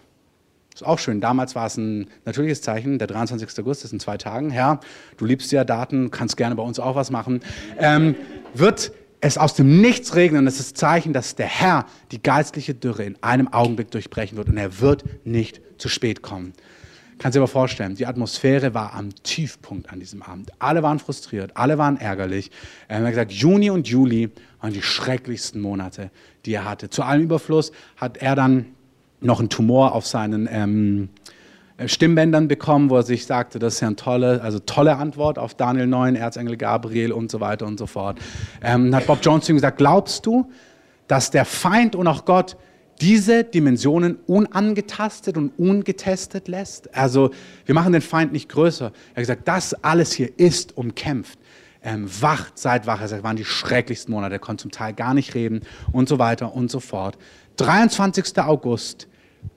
ist auch schön, damals war es ein natürliches Zeichen, der 23. August ist in zwei Tagen, Herr, du liebst ja Daten, kannst gerne bei uns auch was machen, ähm, wird es aus dem Nichts regnen und es ist Zeichen, dass der Herr die geistliche Dürre in einem Augenblick durchbrechen wird und er wird nicht zu spät kommen. Kannst dir aber vorstellen, die Atmosphäre war am Tiefpunkt an diesem Abend. Alle waren frustriert, alle waren ärgerlich. Er hat gesagt, Juni und Juli waren die schrecklichsten Monate, die er hatte. Zu allem Überfluss hat er dann noch einen Tumor auf seinen ähm, Stimmbändern bekommen, wo er sich sagte, das ist ja eine tolle, also tolle Antwort auf Daniel 9, Erzengel Gabriel und so weiter und so fort. Ähm, hat Bob Jones ihm gesagt, glaubst du, dass der Feind und auch Gott diese Dimensionen unangetastet und ungetestet lässt. Also wir machen den Feind nicht größer. Er hat gesagt, das alles hier ist umkämpft. Ähm, wacht, seid wach. Das waren die schrecklichsten Monate. Er konnte zum Teil gar nicht reden und so weiter und so fort. 23. August,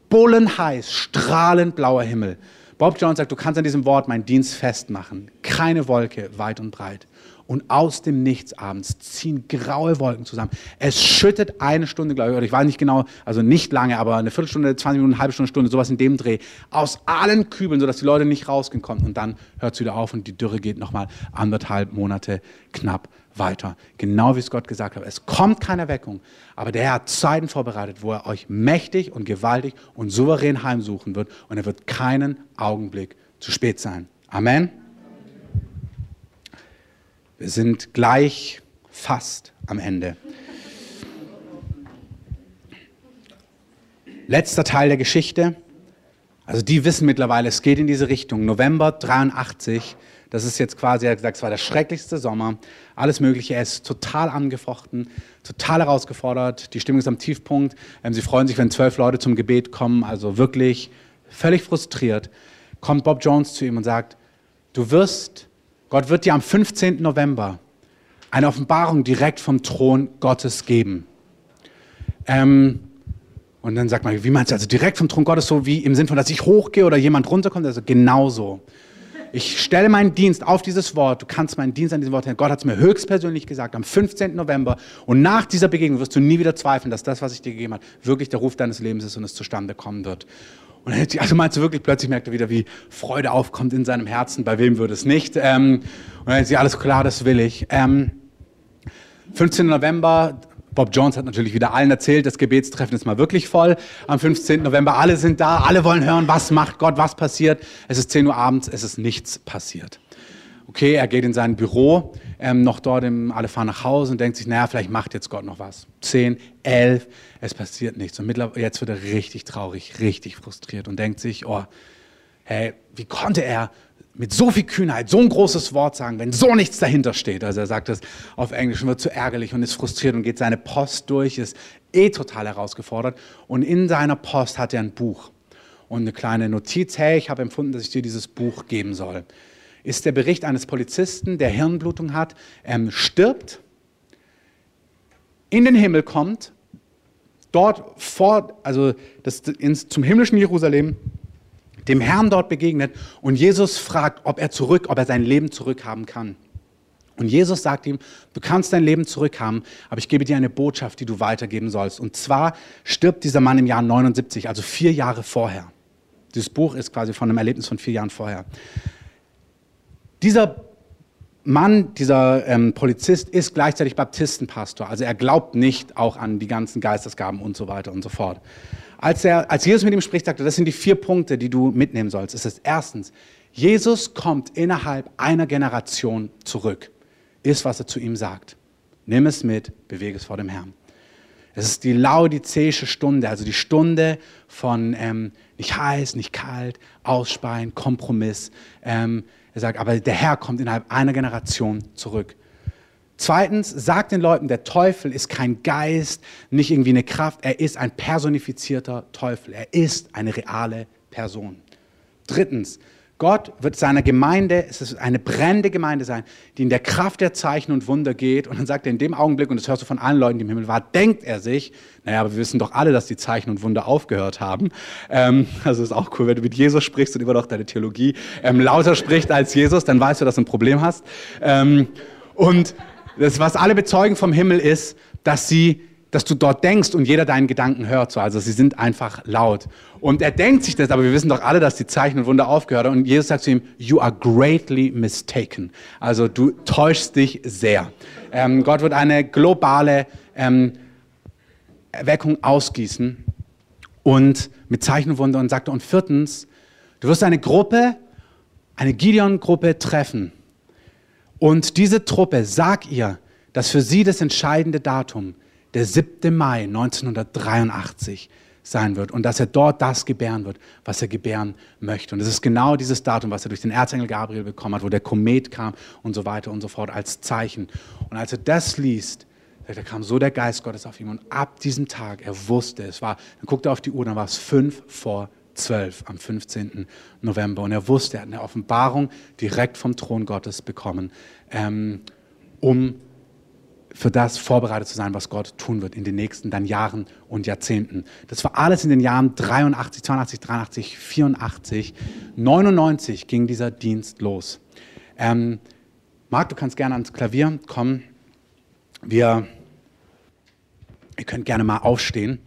bullenheiß, strahlend blauer Himmel. Bob Jones sagt, du kannst an diesem Wort meinen Dienst festmachen. Keine Wolke, weit und breit und aus dem Nichts abends ziehen graue Wolken zusammen. Es schüttet eine Stunde, glaube ich, oder ich weiß nicht genau, also nicht lange, aber eine Viertelstunde, 20 Minuten, eine halbe Stunde, Stunde, sowas in dem Dreh, aus allen Kübeln, sodass die Leute nicht rausgehen konnten. Und dann hört es wieder auf und die Dürre geht nochmal anderthalb Monate knapp weiter. Genau wie es Gott gesagt hat. Es kommt keine Erweckung, aber der Herr hat Zeiten vorbereitet, wo er euch mächtig und gewaltig und souverän heimsuchen wird und er wird keinen Augenblick zu spät sein. Amen. Wir sind gleich fast am Ende. Letzter Teil der Geschichte. Also die wissen mittlerweile, es geht in diese Richtung. November 83, das ist jetzt quasi, er hat gesagt, es war der schrecklichste Sommer. Alles Mögliche, er ist total angefochten, total herausgefordert. Die Stimmung ist am Tiefpunkt. Ähm, sie freuen sich, wenn zwölf Leute zum Gebet kommen, also wirklich völlig frustriert. Kommt Bob Jones zu ihm und sagt, du wirst Gott wird dir am 15. November eine Offenbarung direkt vom Thron Gottes geben. Ähm, und dann sagt man, wie meinst du, also direkt vom Thron Gottes, so wie im Sinn von, dass ich hochgehe oder jemand runterkommt? Also genauso. Ich stelle meinen Dienst auf dieses Wort. Du kannst meinen Dienst an diesem Wort. Gott hat es mir höchstpersönlich gesagt, am 15. November. Und nach dieser Begegnung wirst du nie wieder zweifeln, dass das, was ich dir gegeben habe, wirklich der Ruf deines Lebens ist und es zustande kommen wird. Und dann, also meinst du wirklich, plötzlich merkt er wieder, wie Freude aufkommt in seinem Herzen. Bei wem würde es nicht? Ähm, und dann ist ja alles klar, das will ich. Ähm, 15. November, Bob Jones hat natürlich wieder allen erzählt, das Gebetstreffen ist mal wirklich voll. Am 15. November, alle sind da, alle wollen hören, was macht Gott, was passiert. Es ist 10 Uhr abends, es ist nichts passiert. Okay, er geht in sein Büro, ähm, noch dort, im, alle fahren nach Hause und denkt sich, naja, vielleicht macht jetzt Gott noch was. 10, 11, es passiert nichts. Und jetzt wird er richtig traurig, richtig frustriert und denkt sich, oh, hey, wie konnte er mit so viel Kühnheit so ein großes Wort sagen, wenn so nichts dahinter steht. Also er sagt das auf Englisch und wird zu ärgerlich und ist frustriert und geht seine Post durch, ist eh total herausgefordert. Und in seiner Post hat er ein Buch und eine kleine Notiz, hey, ich habe empfunden, dass ich dir dieses Buch geben soll. Ist der Bericht eines Polizisten, der Hirnblutung hat, ähm, stirbt, in den Himmel kommt, dort vor, also das, ins, zum himmlischen Jerusalem, dem Herrn dort begegnet und Jesus fragt, ob er zurück, ob er sein Leben zurückhaben kann. Und Jesus sagt ihm, du kannst dein Leben zurückhaben, aber ich gebe dir eine Botschaft, die du weitergeben sollst. Und zwar stirbt dieser Mann im Jahr 79, also vier Jahre vorher. Dieses Buch ist quasi von einem Erlebnis von vier Jahren vorher. Dieser Mann, dieser ähm, Polizist, ist gleichzeitig Baptistenpastor. Also er glaubt nicht auch an die ganzen Geistesgaben und so weiter und so fort. Als, er, als Jesus mit ihm spricht, sagt er, das sind die vier Punkte, die du mitnehmen sollst. Es ist erstens, Jesus kommt innerhalb einer Generation zurück. Ist, was er zu ihm sagt. Nimm es mit, bewege es vor dem Herrn. Es ist die laodizäische Stunde, also die Stunde von ähm, nicht heiß, nicht kalt, Ausspeien, Kompromiss. Ähm, er sagt, aber der Herr kommt innerhalb einer Generation zurück. Zweitens, sagt den Leuten, der Teufel ist kein Geist, nicht irgendwie eine Kraft, er ist ein personifizierter Teufel, er ist eine reale Person. Drittens, Gott wird seiner Gemeinde, es ist eine brennende Gemeinde sein, die in der Kraft der Zeichen und Wunder geht. Und dann sagt er in dem Augenblick, und das hörst du von allen Leuten, die im Himmel waren, denkt er sich, naja, aber wir wissen doch alle, dass die Zeichen und Wunder aufgehört haben. Ähm, also ist auch cool, wenn du mit Jesus sprichst und immer noch deine Theologie ähm, lauter spricht als Jesus, dann weißt du, dass du ein Problem hast. Ähm, und das, was alle bezeugen vom Himmel ist, dass sie dass du dort denkst und jeder deinen Gedanken hört. So. Also sie sind einfach laut. Und er denkt sich das, aber wir wissen doch alle, dass die Zeichen und Wunder aufgehört haben. Und Jesus sagt zu ihm, you are greatly mistaken. Also du täuschst dich sehr. Ähm, Gott wird eine globale ähm, Erweckung ausgießen und mit Zeichen und Wunder und sagte, und viertens, du wirst eine Gruppe, eine Gideon-Gruppe treffen. Und diese Truppe, sag ihr, dass für sie das entscheidende Datum der 7. Mai 1983 sein wird und dass er dort das gebären wird, was er gebären möchte. Und es ist genau dieses Datum, was er durch den Erzengel Gabriel bekommen hat, wo der Komet kam und so weiter und so fort als Zeichen. Und als er das liest, da kam so der Geist Gottes auf ihn und ab diesem Tag, er wusste, es war, dann guckte er auf die Uhr, dann war es fünf vor zwölf am 15. November und er wusste, er hat eine Offenbarung direkt vom Thron Gottes bekommen, ähm, um für das vorbereitet zu sein, was Gott tun wird in den nächsten dann Jahren und Jahrzehnten. Das war alles in den Jahren 83, 82, 83, 84. 99 ging dieser Dienst los. Ähm, Marc, du kannst gerne ans Klavier kommen. Wir, ihr könnt gerne mal aufstehen.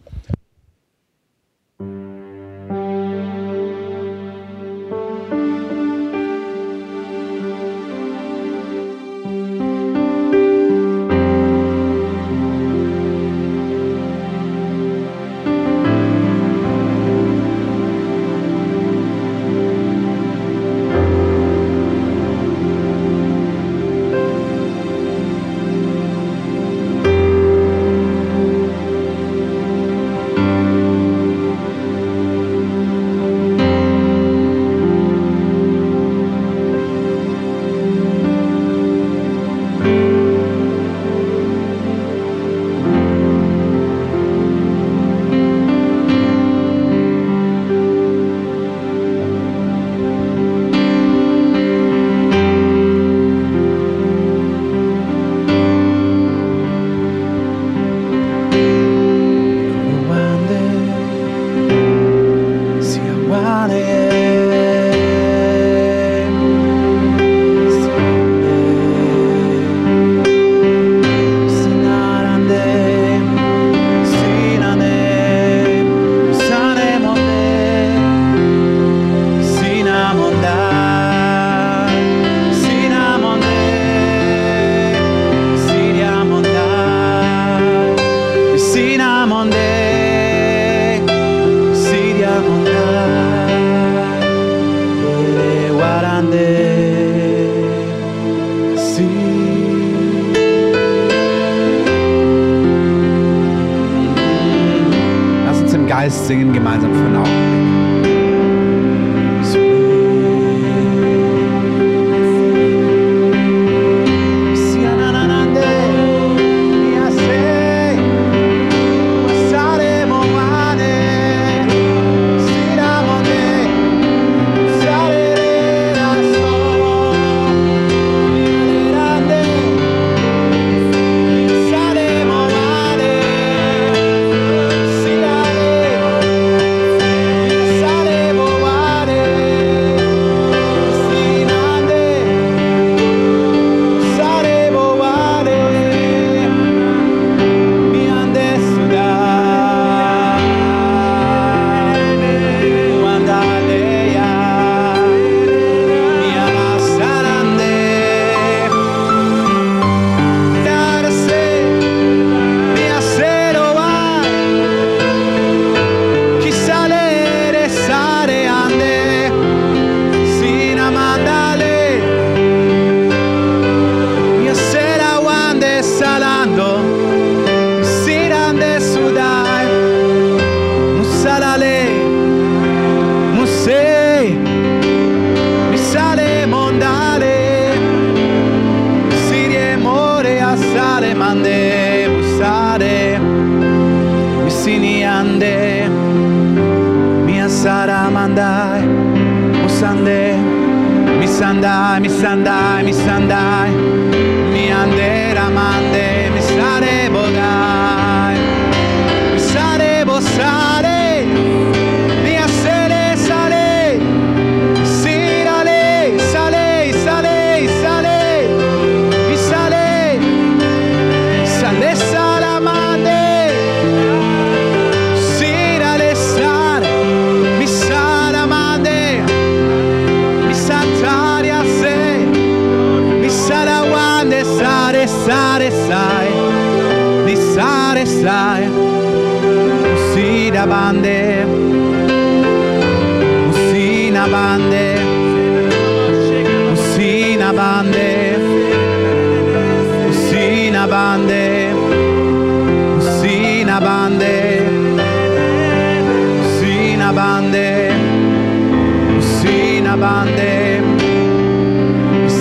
bande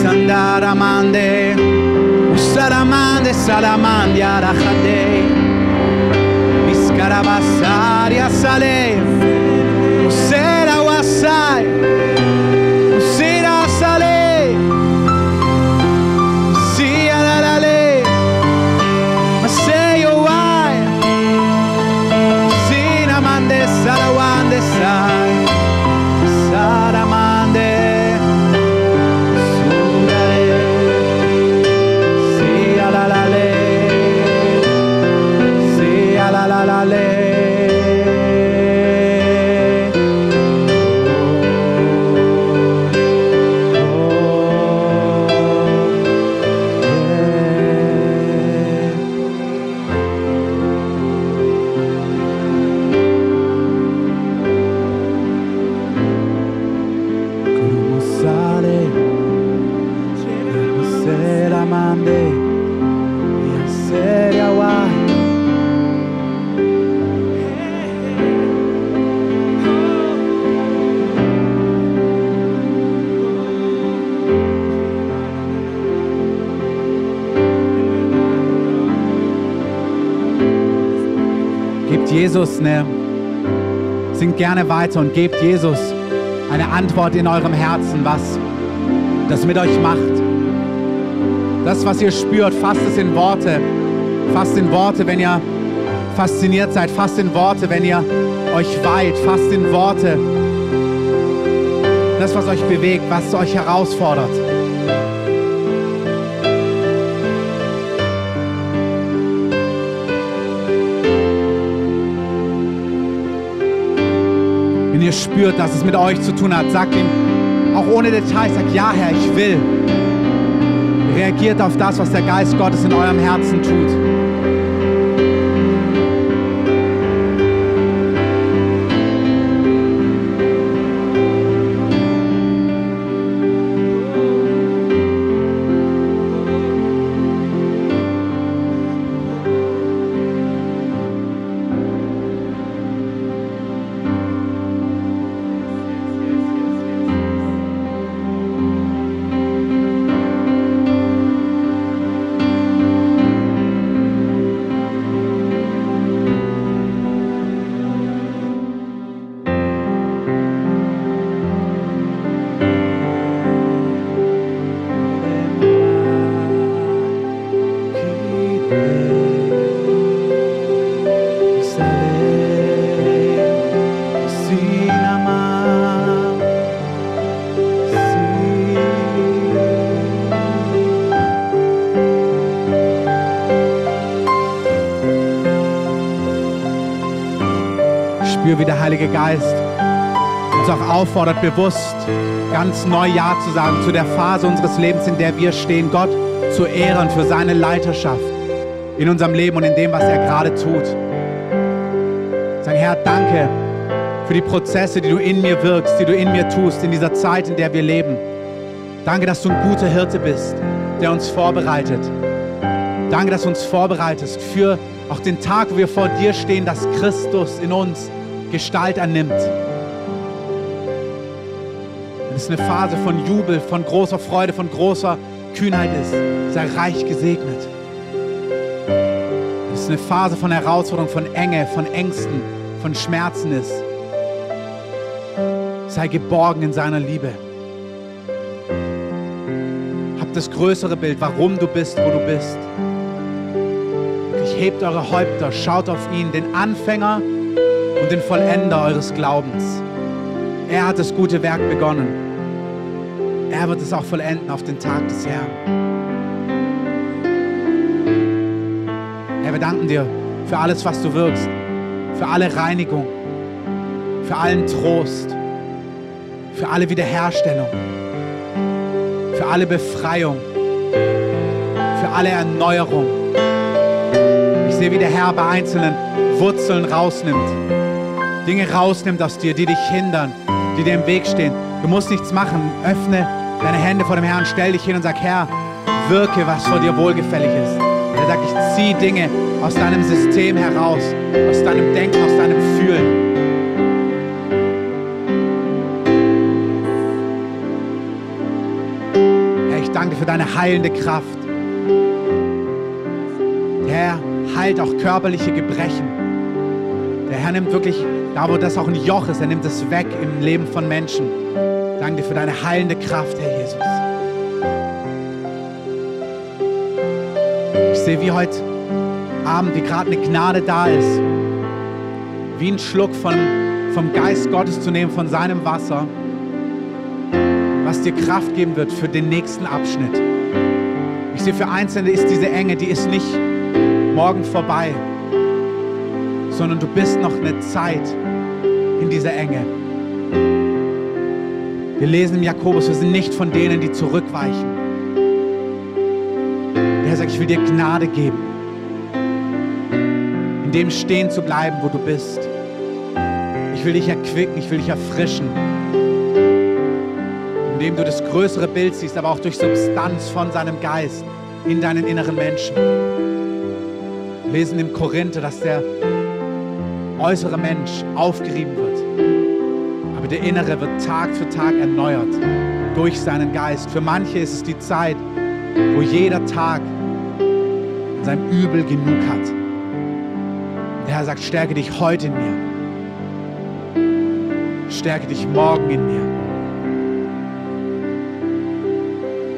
sandaramande usaramande salamande arahade miskarabasari asale usere gerne weiter und gebt Jesus eine Antwort in eurem Herzen, was das mit euch macht. Das, was ihr spürt, fasst es in Worte. Fasst in Worte, wenn ihr fasziniert seid. Fasst in Worte, wenn ihr euch weiht. Fasst in Worte. Das, was euch bewegt, was euch herausfordert. Spürt, dass es mit euch zu tun hat, sagt ihm, auch ohne Details, sagt, ja Herr, ich will. Reagiert auf das, was der Geist Gottes in eurem Herzen tut. Geist uns auch auffordert, bewusst ganz neu Ja zu sagen zu der Phase unseres Lebens, in der wir stehen, Gott zu ehren für seine Leiterschaft in unserem Leben und in dem, was er gerade tut. Sagen, Herr, danke für die Prozesse, die du in mir wirkst, die du in mir tust, in dieser Zeit, in der wir leben. Danke, dass du ein guter Hirte bist, der uns vorbereitet. Danke, dass du uns vorbereitest für auch den Tag, wo wir vor dir stehen, dass Christus in uns Gestalt annimmt. Wenn es eine Phase von Jubel, von großer Freude, von großer Kühnheit ist, sei reich gesegnet. Wenn es eine Phase von Herausforderung, von Enge, von Ängsten, von Schmerzen ist, sei geborgen in seiner Liebe. das größere Bild, warum du bist, wo du bist. Hebt eure Häupter, schaut auf ihn, den Anfänger und den Vollender eures Glaubens. Er hat das gute Werk begonnen. Er wird es auch vollenden auf den Tag des Herrn. Herr, wir danken dir für alles, was du wirkst, für alle Reinigung, für allen Trost, für alle Wiederherstellung, für alle Befreiung, für alle Erneuerung. Ich sehe, wie der Herr bei einzelnen Wurzeln rausnimmt, Dinge rausnimmt aus dir, die dich hindern, die dir im Weg stehen. Du musst nichts machen. Öffne deine Hände vor dem Herrn, stell dich hin und sag, Herr, wirke, was vor dir wohlgefällig ist. Er sagt, ich ziehe Dinge aus deinem System heraus, aus deinem Denken, aus deinem Fühlen. Herr, ich danke für deine heilende Kraft. Herr heilt auch körperliche Gebrechen. Der Herr nimmt wirklich, da wo das auch ein Joch ist, er nimmt es weg im Leben von Menschen. Danke dir für deine heilende Kraft, Herr Jesus. Ich sehe, wie heute Abend, wie gerade eine Gnade da ist, wie ein Schluck von, vom Geist Gottes zu nehmen, von seinem Wasser, was dir Kraft geben wird für den nächsten Abschnitt. Ich sehe, für Einzelne ist diese Enge, die ist nicht morgen vorbei, sondern du bist noch eine Zeit in dieser Enge. Wir lesen im Jakobus, wir sind nicht von denen, die zurückweichen. Der sagt, ich will dir Gnade geben, in dem stehen zu bleiben, wo du bist. Ich will dich erquicken, ich will dich erfrischen, indem du das größere Bild siehst, aber auch durch Substanz von seinem Geist in deinen inneren Menschen. Wir lesen im Korinther, dass der äußere Mensch aufgerieben wird. Aber der innere wird Tag für Tag erneuert durch seinen Geist. Für manche ist es die Zeit, wo jeder Tag in seinem Übel genug hat. Der Herr sagt, stärke dich heute in mir. Stärke dich morgen in mir.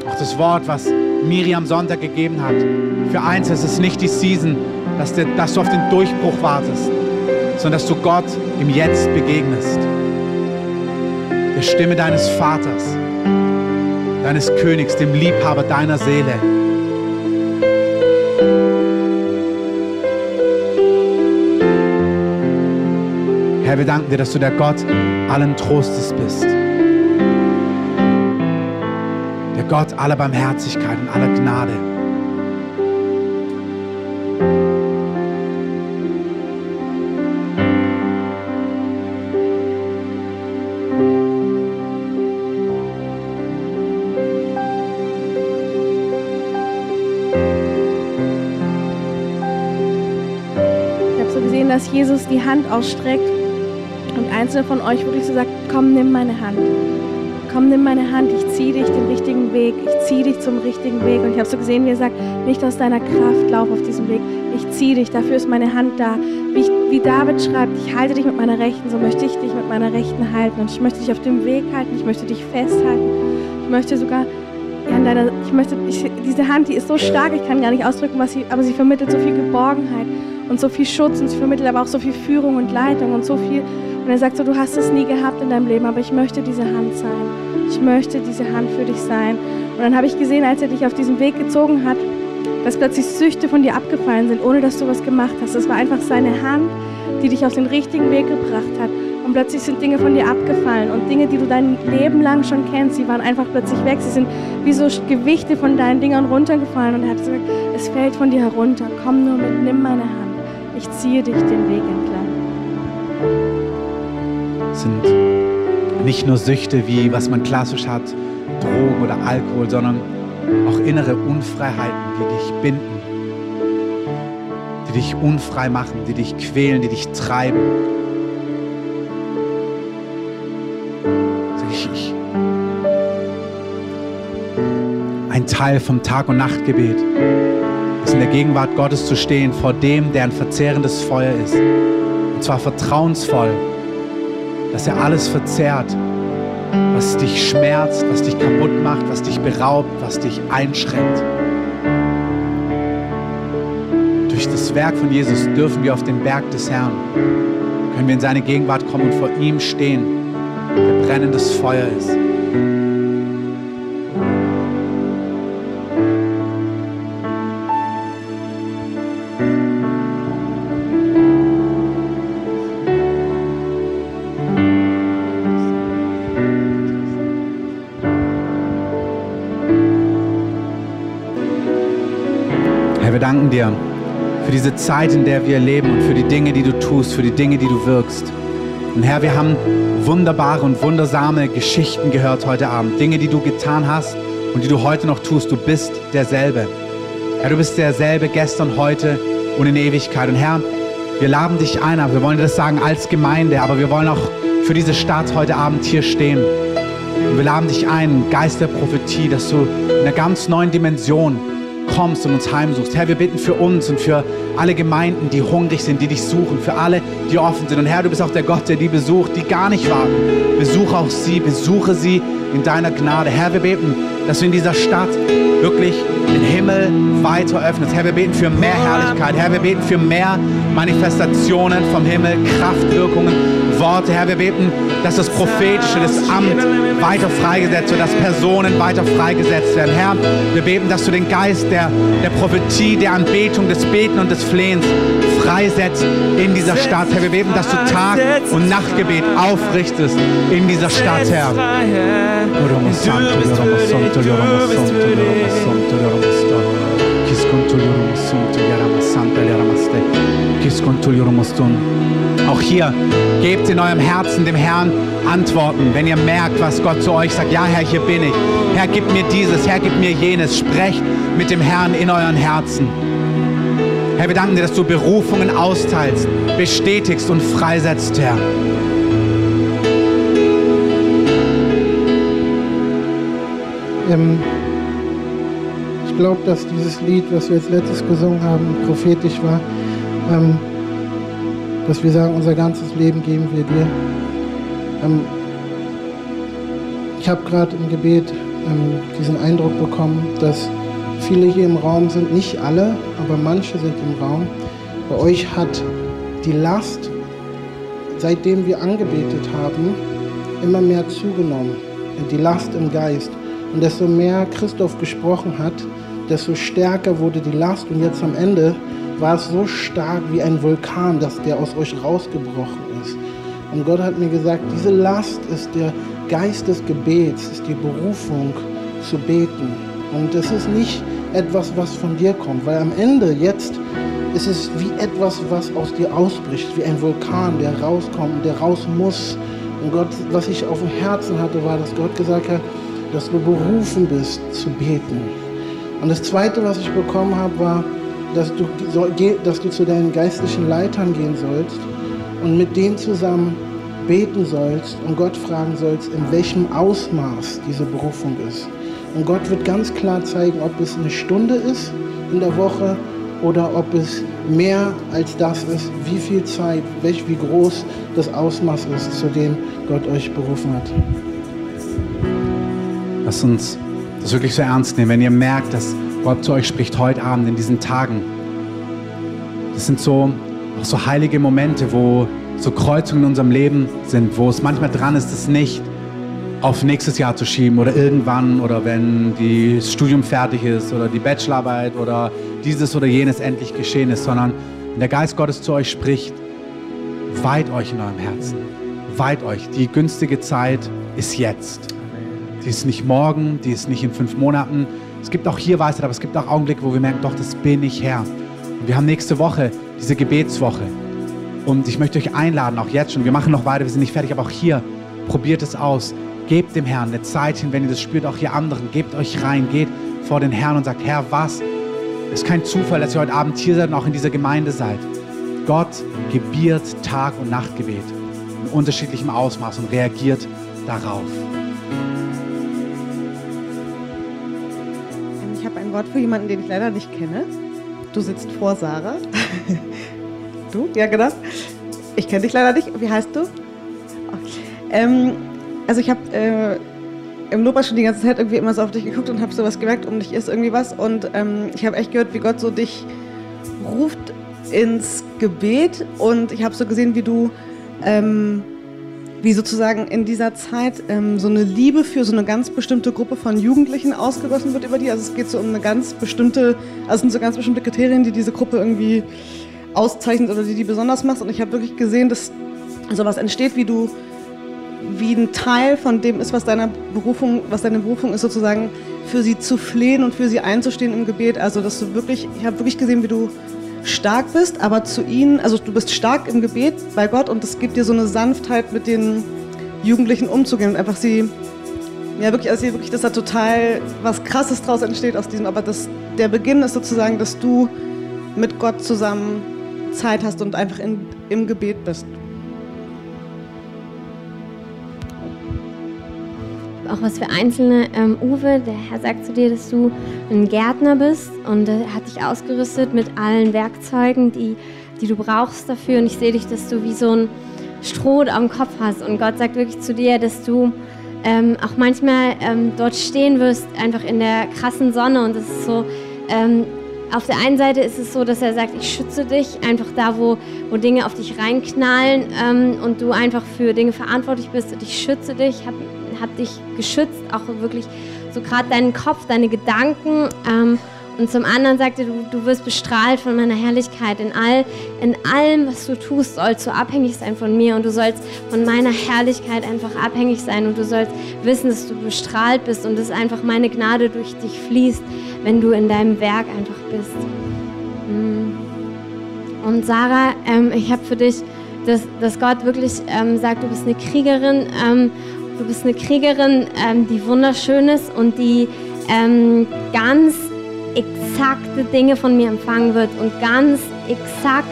Auch das Wort, was Miriam Sonntag gegeben hat. Für eins ist es nicht die Season, dass du auf den Durchbruch wartest, sondern dass du Gott im Jetzt begegnest. Der Stimme deines Vaters, deines Königs, dem Liebhaber deiner Seele. Herr, wir danken dir, dass du der Gott allen Trostes bist. Der Gott aller Barmherzigkeit und aller Gnade. Die Hand ausstreckt und einzelne von euch wirklich so sagt, komm, nimm meine Hand. Komm, nimm meine Hand, ich ziehe dich den richtigen Weg, ich ziehe dich zum richtigen Weg. Und ich habe so gesehen, wie er sagt, nicht aus deiner Kraft lauf auf diesem Weg, ich ziehe dich, dafür ist meine Hand da. Wie, ich, wie David schreibt, ich halte dich mit meiner Rechten, so möchte ich dich mit meiner Rechten halten. Und ich möchte dich auf dem Weg halten, ich möchte dich festhalten. Ich möchte sogar ja, in deiner, ich möchte, ich, diese Hand, die ist so stark, ich kann gar nicht ausdrücken, was sie, aber sie vermittelt so viel Geborgenheit und so viel Schutz und sie vermittelt aber auch so viel Führung und Leitung und so viel. Und er sagt so, du hast es nie gehabt in deinem Leben, aber ich möchte diese Hand sein. Ich möchte diese Hand für dich sein. Und dann habe ich gesehen, als er dich auf diesen Weg gezogen hat, dass plötzlich Süchte von dir abgefallen sind, ohne dass du was gemacht hast. Das war einfach seine Hand, die dich auf den richtigen Weg gebracht hat. Und plötzlich sind Dinge von dir abgefallen und Dinge, die du dein Leben lang schon kennst, die waren einfach plötzlich weg. Sie sind wie so Gewichte von deinen Dingern runtergefallen und er hat gesagt, es fällt von dir herunter. Komm nur mit, nimm meine Hand. Ich ziehe dich den Weg entlang. Sind nicht nur Süchte, wie was man klassisch hat, Drogen oder Alkohol, sondern auch innere Unfreiheiten, die dich binden, die dich unfrei machen, die dich quälen, die dich treiben. Ein Teil vom Tag- und Nachtgebet in der Gegenwart Gottes zu stehen, vor dem, der ein verzehrendes Feuer ist. Und zwar vertrauensvoll, dass er alles verzehrt, was dich schmerzt, was dich kaputt macht, was dich beraubt, was dich einschränkt. Durch das Werk von Jesus dürfen wir auf den Berg des Herrn, können wir in seine Gegenwart kommen und vor ihm stehen, der brennendes Feuer ist. Zeit, in der wir leben und für die Dinge, die du tust, für die Dinge, die du wirkst. Und Herr, wir haben wunderbare und wundersame Geschichten gehört heute Abend. Dinge, die du getan hast und die du heute noch tust. Du bist derselbe. Herr, du bist derselbe gestern, heute und in Ewigkeit. Und Herr, wir laden dich ein, aber wir wollen das sagen als Gemeinde, aber wir wollen auch für diese Stadt heute Abend hier stehen. Und wir laden dich ein, Geist der Prophetie, dass du in einer ganz neuen Dimension kommst und uns heimsuchst. Herr, wir bitten für uns und für alle Gemeinden, die hungrig sind, die dich suchen, für alle, die offen sind. Und Herr, du bist auch der Gott, der die besucht, die gar nicht warten. Besuche auch sie, besuche sie in deiner Gnade. Herr, wir beten, dass du in dieser Stadt wirklich den Himmel weiter öffnest. Herr, wir beten für mehr Herrlichkeit. Herr, wir beten für mehr Manifestationen vom Himmel, Kraftwirkungen, Worte. Herr, wir beten, dass das Prophetische, das Amt weiter freigesetzt wird, dass Personen weiter freigesetzt werden. Herr, wir beten, dass du den Geist der, der Prophetie, der Anbetung, des Beten und des Flehens freisetzt in dieser Stadt. Herr, wir beten, dass du Tag- und Nachtgebet aufrichtest in dieser Stadt, Herr. Auch hier gebt in eurem Herzen dem Herrn Antworten, wenn ihr merkt, was Gott zu euch sagt. Ja, Herr, hier bin ich. Herr, gib mir dieses, Herr, gib mir jenes. Sprecht mit dem Herrn in euren Herzen. Herr, wir danken dir, dass du Berufungen austeilst, bestätigst und freisetzt, Herr. Ähm, ich glaube, dass dieses Lied, was wir jetzt letztes gesungen haben, prophetisch war. Ähm, dass wir sagen, unser ganzes Leben geben wir dir. Ähm, ich habe gerade im Gebet ähm, diesen Eindruck bekommen, dass viele hier im Raum sind, nicht alle, aber manche sind im Raum. Bei euch hat die Last, seitdem wir angebetet haben, immer mehr zugenommen. Die Last im Geist. Und desto mehr Christoph gesprochen hat, desto stärker wurde die Last. Und jetzt am Ende war es so stark wie ein Vulkan, dass der aus euch rausgebrochen ist. Und Gott hat mir gesagt, diese Last ist der Geist des Gebets, ist die Berufung zu beten. Und es ist nicht etwas, was von dir kommt, weil am Ende jetzt ist es wie etwas, was aus dir ausbricht, wie ein Vulkan, der rauskommt, der raus muss. Und Gott, was ich auf dem Herzen hatte, war, dass Gott gesagt hat, dass du berufen bist zu beten. Und das Zweite, was ich bekommen habe, war, dass du, dass du zu deinen geistlichen Leitern gehen sollst und mit denen zusammen beten sollst und Gott fragen sollst, in welchem Ausmaß diese Berufung ist. Und Gott wird ganz klar zeigen, ob es eine Stunde ist in der Woche oder ob es mehr als das ist, wie viel Zeit, welch, wie groß das Ausmaß ist, zu dem Gott euch berufen hat. Lasst uns das wirklich so ernst nehmen, wenn ihr merkt, dass Gott zu euch spricht heute Abend in diesen Tagen. Das sind so, auch so heilige Momente, wo so Kreuzungen in unserem Leben sind, wo es manchmal dran ist, es nicht auf nächstes Jahr zu schieben oder irgendwann oder wenn das Studium fertig ist oder die Bachelorarbeit oder dieses oder jenes endlich geschehen ist, sondern wenn der Geist Gottes zu euch spricht, weiht euch in eurem Herzen, weiht euch. Die günstige Zeit ist jetzt. Die ist nicht morgen, die ist nicht in fünf Monaten. Es gibt auch hier Weisheit, aber es gibt auch Augenblicke, wo wir merken, doch, das bin ich Herr. Und wir haben nächste Woche diese Gebetswoche. Und ich möchte euch einladen, auch jetzt schon. Wir machen noch weiter, wir sind nicht fertig, aber auch hier, probiert es aus. Gebt dem Herrn eine Zeit hin, wenn ihr das spürt, auch hier anderen. Gebt euch rein, geht vor den Herrn und sagt, Herr, was? Es ist kein Zufall, dass ihr heute Abend hier seid und auch in dieser Gemeinde seid. Gott gebiert Tag- und Nachtgebet in unterschiedlichem Ausmaß und reagiert darauf. Ich habe ein Wort für jemanden, den ich leider nicht kenne. Du sitzt vor Sarah. (laughs) du? Ja, genau. Ich kenne dich leider nicht. Wie heißt du? Okay. Ähm, also ich habe äh, im Lobpreis schon die ganze Zeit irgendwie immer so auf dich geguckt und habe sowas gemerkt, um dich ist irgendwie was. Und ähm, ich habe echt gehört, wie Gott so dich ruft ins Gebet. Und ich habe so gesehen, wie du, ähm, wie sozusagen in dieser Zeit ähm, so eine Liebe für so eine ganz bestimmte Gruppe von Jugendlichen ausgegossen wird über die. Also es geht so um eine ganz bestimmte, also sind so ganz bestimmte Kriterien, die diese Gruppe irgendwie auszeichnet oder die die besonders macht. Und ich habe wirklich gesehen, dass sowas entsteht, wie du wie ein Teil von dem ist, was deine Berufung, was deine Berufung ist, sozusagen für sie zu flehen und für sie einzustehen im Gebet. Also, dass du wirklich, ich habe wirklich gesehen, wie du stark bist, aber zu ihnen, also du bist stark im Gebet bei Gott und es gibt dir so eine Sanftheit, mit den Jugendlichen umzugehen und einfach sie, ja wirklich, also wirklich, dass da total was Krasses draus entsteht aus diesem, aber das, der Beginn ist sozusagen, dass du mit Gott zusammen Zeit hast und einfach in, im Gebet bist. Auch was für Einzelne. Ähm, Uwe, der Herr sagt zu dir, dass du ein Gärtner bist und er hat dich ausgerüstet mit allen Werkzeugen, die, die du brauchst dafür. Und ich sehe dich, dass du wie so ein Stroh am Kopf hast. Und Gott sagt wirklich zu dir, dass du ähm, auch manchmal ähm, dort stehen wirst, einfach in der krassen Sonne. Und das ist so, ähm, auf der einen Seite ist es so, dass er sagt, ich schütze dich, einfach da, wo, wo Dinge auf dich reinknallen ähm, und du einfach für Dinge verantwortlich bist und ich schütze dich, habe hat dich geschützt, auch wirklich so gerade deinen Kopf, deine Gedanken. Ähm, und zum anderen sagte du, du wirst bestrahlt von meiner Herrlichkeit. In, all, in allem, was du tust, sollst du abhängig sein von mir und du sollst von meiner Herrlichkeit einfach abhängig sein und du sollst wissen, dass du bestrahlt bist und dass einfach meine Gnade durch dich fließt, wenn du in deinem Werk einfach bist. Mm. Und Sarah, ähm, ich habe für dich, dass, dass Gott wirklich ähm, sagt, du bist eine Kriegerin ähm, Du bist eine Kriegerin, ähm, die wunderschön ist und die ähm, ganz exakte Dinge von mir empfangen wird und ganz exakt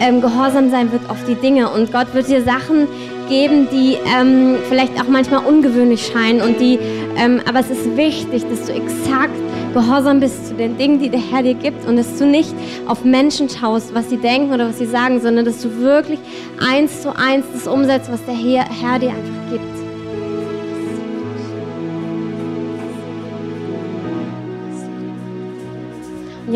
ähm, gehorsam sein wird auf die Dinge. Und Gott wird dir Sachen geben, die ähm, vielleicht auch manchmal ungewöhnlich scheinen. Und die, ähm, aber es ist wichtig, dass du exakt gehorsam bist zu den Dingen, die der Herr dir gibt und dass du nicht auf Menschen schaust, was sie denken oder was sie sagen, sondern dass du wirklich eins zu eins das umsetzt, was der Herr, Herr dir einfach gibt.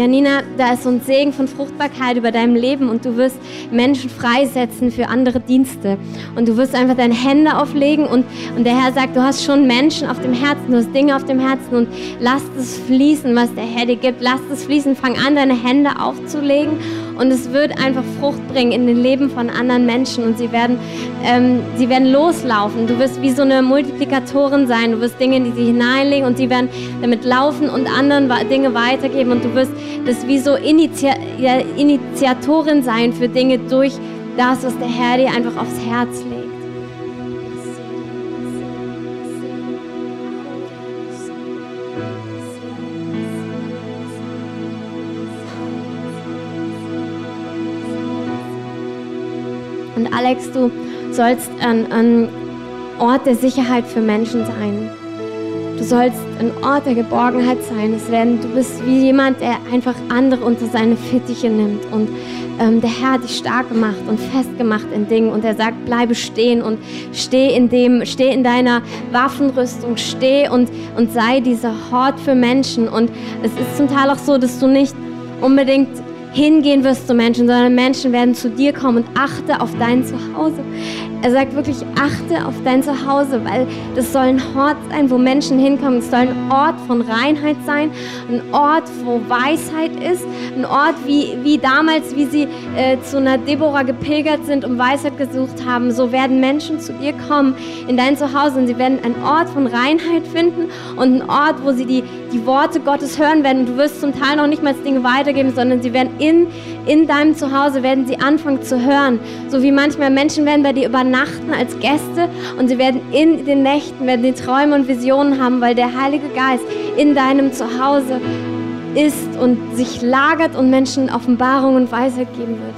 Janina, da ist so ein Segen von Fruchtbarkeit über deinem Leben und du wirst Menschen freisetzen für andere Dienste. Und du wirst einfach deine Hände auflegen und, und der Herr sagt, du hast schon Menschen auf dem Herzen, du hast Dinge auf dem Herzen und lass es fließen, was der Herr dir gibt. Lass es fließen, fang an, deine Hände aufzulegen und es wird einfach Frucht bringen in den Leben von anderen Menschen und sie werden, ähm, sie werden loslaufen. Du wirst wie so eine Multiplikatorin sein. Du wirst Dinge in die sie hineinlegen und sie werden damit laufen und anderen Dinge weitergeben und du wirst das wie so Initi Initiatorin sein für Dinge durch das, was der Herr dir einfach aufs Herz legt. Und Alex, du sollst ein, ein Ort der Sicherheit für Menschen sein. Du sollst ein Ort der Geborgenheit sein. Es werden, du bist wie jemand, der einfach andere unter seine Fittiche nimmt. Und ähm, der Herr hat dich stark gemacht und festgemacht in Dingen. Und er sagt, bleibe stehen und steh in dem, steh in deiner Waffenrüstung, steh und, und sei dieser Hort für Menschen. Und es ist zum Teil auch so, dass du nicht unbedingt hingehen wirst zu Menschen, sondern Menschen werden zu dir kommen und achte auf dein Zuhause. Er sagt wirklich, achte auf dein Zuhause, weil das soll ein Ort sein, wo Menschen hinkommen. Es soll ein Ort von Reinheit sein, ein Ort, wo Weisheit ist, ein Ort wie, wie damals, wie sie äh, zu einer Deborah gepilgert sind und Weisheit gesucht haben. So werden Menschen zu dir kommen in dein Zuhause und sie werden einen Ort von Reinheit finden und einen Ort, wo sie die, die Worte Gottes hören werden. Du wirst zum Teil noch nicht mal Dinge weitergeben, sondern sie werden in, in deinem Zuhause, werden sie anfangen zu hören. So wie manchmal Menschen werden bei dir übernachten übernachten als Gäste und sie werden in den Nächten, werden die Träume und Visionen haben, weil der Heilige Geist in deinem Zuhause ist und sich lagert und Menschen Offenbarung und Weisheit geben wird.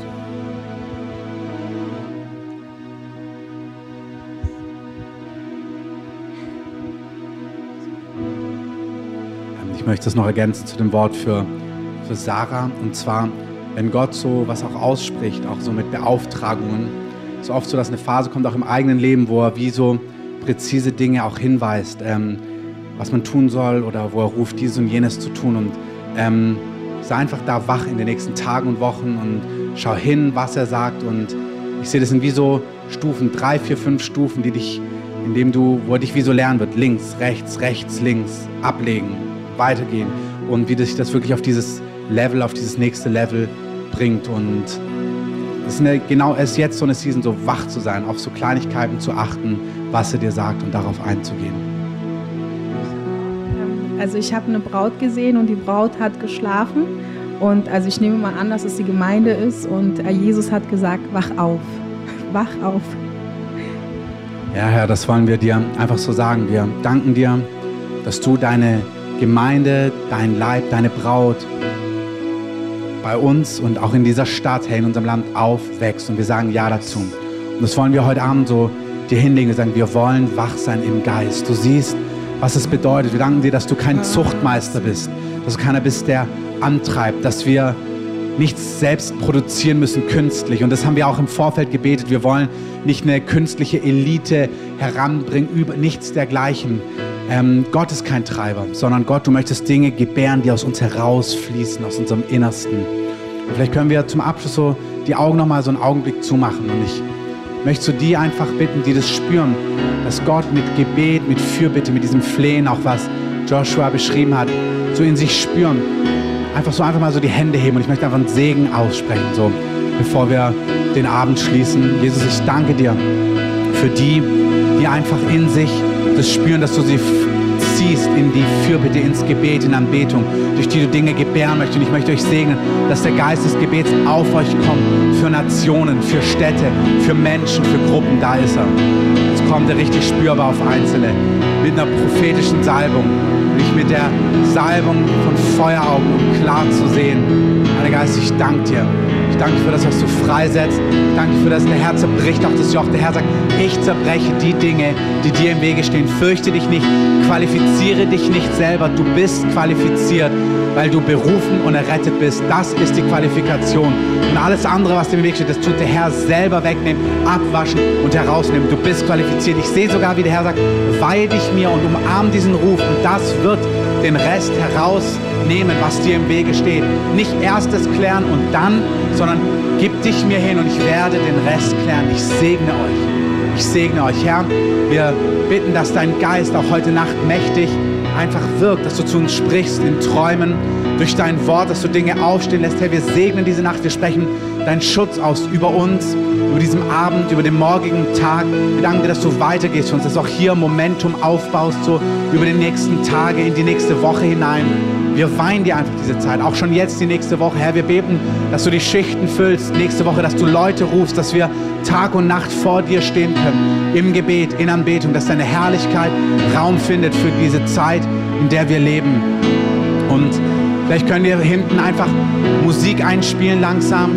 Ich möchte das noch ergänzen zu dem Wort für, für Sarah. Und zwar, wenn Gott so was auch ausspricht, auch so mit Beauftragungen, so oft so, dass eine Phase kommt auch im eigenen Leben, wo er wie so präzise Dinge auch hinweist, ähm, was man tun soll oder wo er ruft, dieses und jenes zu tun. Und ähm, sei einfach da wach in den nächsten Tagen und Wochen und schau hin, was er sagt. Und ich sehe, das sind wie so Stufen, drei, vier, fünf Stufen, die dich, indem du, wo er dich wie so lernen wird, links, rechts, rechts, links, ablegen, weitergehen und wie sich das wirklich auf dieses Level, auf dieses nächste Level bringt. Und es ist eine, genau es ist jetzt so eine Season, so wach zu sein, auf so Kleinigkeiten zu achten, was er dir sagt und darauf einzugehen. Also ich habe eine Braut gesehen und die Braut hat geschlafen. Und also ich nehme mal an, dass es die Gemeinde ist und äh, Jesus hat gesagt, wach auf, (laughs) wach auf. Ja, Herr, das wollen wir dir einfach so sagen. Wir danken dir, dass du deine Gemeinde, dein Leib, deine Braut bei uns und auch in dieser Stadt, Herr, in unserem Land aufwächst. Und wir sagen Ja dazu. Und das wollen wir heute Abend so dir hinlegen. Wir sagen, wir wollen wach sein im Geist. Du siehst, was es bedeutet. Wir danken dir, dass du kein Zuchtmeister bist, dass du keiner bist, der antreibt, dass wir nichts selbst produzieren müssen künstlich. Und das haben wir auch im Vorfeld gebetet. Wir wollen nicht eine künstliche Elite heranbringen, über nichts dergleichen. Ähm, Gott ist kein Treiber, sondern Gott, du möchtest Dinge gebären, die aus uns herausfließen, aus unserem Innersten. Und vielleicht können wir zum Abschluss so die Augen nochmal so einen Augenblick zumachen. Und ich möchte so die einfach bitten, die das spüren, dass Gott mit Gebet, mit Fürbitte, mit diesem Flehen, auch was Joshua beschrieben hat, so in sich spüren. Einfach so einfach mal so die Hände heben und ich möchte einfach einen Segen aussprechen, so bevor wir den Abend schließen. Jesus, ich danke dir für die, die einfach in sich das spüren, dass du sie ziehst in die Fürbitte, ins Gebet, in Anbetung, durch die du Dinge gebären möchtest. Und ich möchte euch segnen, dass der Geist des Gebets auf euch kommt, für Nationen, für Städte, für Menschen, für Gruppen. Da ist er. Jetzt kommt er richtig spürbar auf Einzelne, mit einer prophetischen Salbung, nicht mit der Salbung von Feueraugen, um klar zu sehen. Heiliger Geist, ich danke dir. Ich danke dir für das, was du freisetzt. Ich danke dir für das, der Herr zerbricht auch das Joch. Der Herr sagt, ich zerbreche die Dinge, die dir im Wege stehen. Fürchte dich nicht, qualifiziere dich nicht selber. Du bist qualifiziert, weil du berufen und errettet bist. Das ist die Qualifikation. Und alles andere, was dir im Weg steht, das tut der Herr selber wegnehmen, abwaschen und herausnehmen. Du bist qualifiziert. Ich sehe sogar, wie der Herr sagt, weihe dich mir und umarm diesen Ruf. Und das wird den Rest herausnehmen, was dir im Wege steht. Nicht erstes klären und dann, sondern gib dich mir hin und ich werde den Rest klären. Ich segne euch. Ich segne euch, Herr. Wir bitten, dass dein Geist auch heute Nacht mächtig einfach wirkt, dass du zu uns sprichst in Träumen, durch dein Wort, dass du Dinge aufstehen lässt. Herr, wir segnen diese Nacht. Wir sprechen deinen Schutz aus über uns, über diesen Abend, über den morgigen Tag. Wir danken dir, dass du weitergehst für uns, dass du auch hier Momentum aufbaust, so über die nächsten Tage, in die nächste Woche hinein. Wir weinen dir einfach diese Zeit, auch schon jetzt die nächste Woche. Herr, wir beten, dass du die Schichten füllst, nächste Woche, dass du Leute rufst, dass wir Tag und Nacht vor dir stehen können, im Gebet, in Anbetung, dass deine Herrlichkeit Raum findet für diese Zeit, in der wir leben. Und vielleicht können wir hinten einfach Musik einspielen langsam.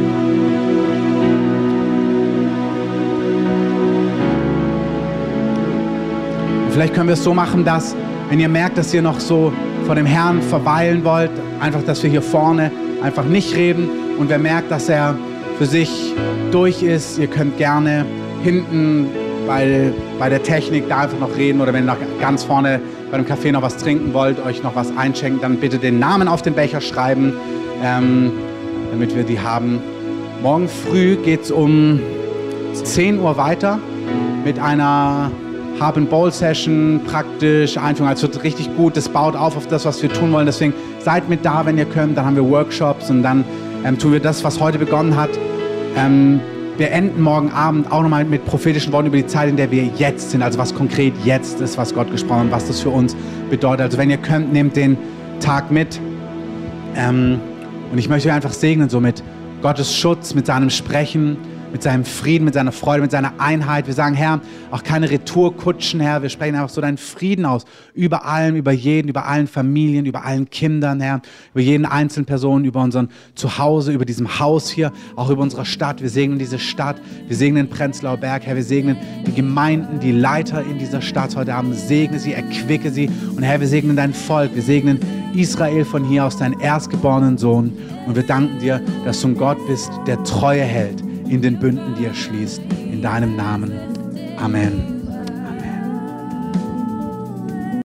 Vielleicht können wir es so machen, dass, wenn ihr merkt, dass ihr noch so vor dem Herrn verweilen wollt, einfach, dass wir hier vorne einfach nicht reden. Und wer merkt, dass er für sich durch ist, ihr könnt gerne hinten bei, bei der Technik da einfach noch reden oder wenn ihr noch ganz vorne bei dem Café noch was trinken wollt, euch noch was einschenken, dann bitte den Namen auf den Becher schreiben, ähm, damit wir die haben. Morgen früh geht es um 10 Uhr weiter mit einer Hab and Bowl Session, praktisch, Einführung. Also richtig gut, das baut auf auf das, was wir tun wollen. Deswegen seid mit da, wenn ihr könnt. Dann haben wir Workshops und dann ähm, tun wir das, was heute begonnen hat. Ähm, wir enden morgen Abend auch nochmal mit prophetischen Worten über die Zeit, in der wir jetzt sind. Also was konkret jetzt ist, was Gott gesprochen hat, was das für uns bedeutet. Also wenn ihr könnt, nehmt den Tag mit. Ähm, und ich möchte euch einfach segnen, so mit Gottes Schutz, mit seinem Sprechen, mit seinem Frieden, mit seiner Freude, mit seiner Einheit. Wir sagen, Herr, auch keine Retourkutschen, Herr. Wir sprechen einfach so deinen Frieden aus. Über allem, über jeden, über allen Familien, über allen Kindern, Herr. Über jeden einzelnen Person, über unseren Zuhause, über diesem Haus hier, auch über unsere Stadt. Wir segnen diese Stadt. Wir segnen Prenzlauer Berg, Herr. Wir segnen die Gemeinden, die Leiter in dieser Stadt heute Abend. Segne sie, erquicke sie. Und Herr, wir segnen dein Volk. Wir segnen Israel von hier aus, deinen erstgeborenen Sohn. Und wir danken dir, dass du ein Gott bist, der Treue hält in den Bünden, die er schließt. In deinem Namen. Amen.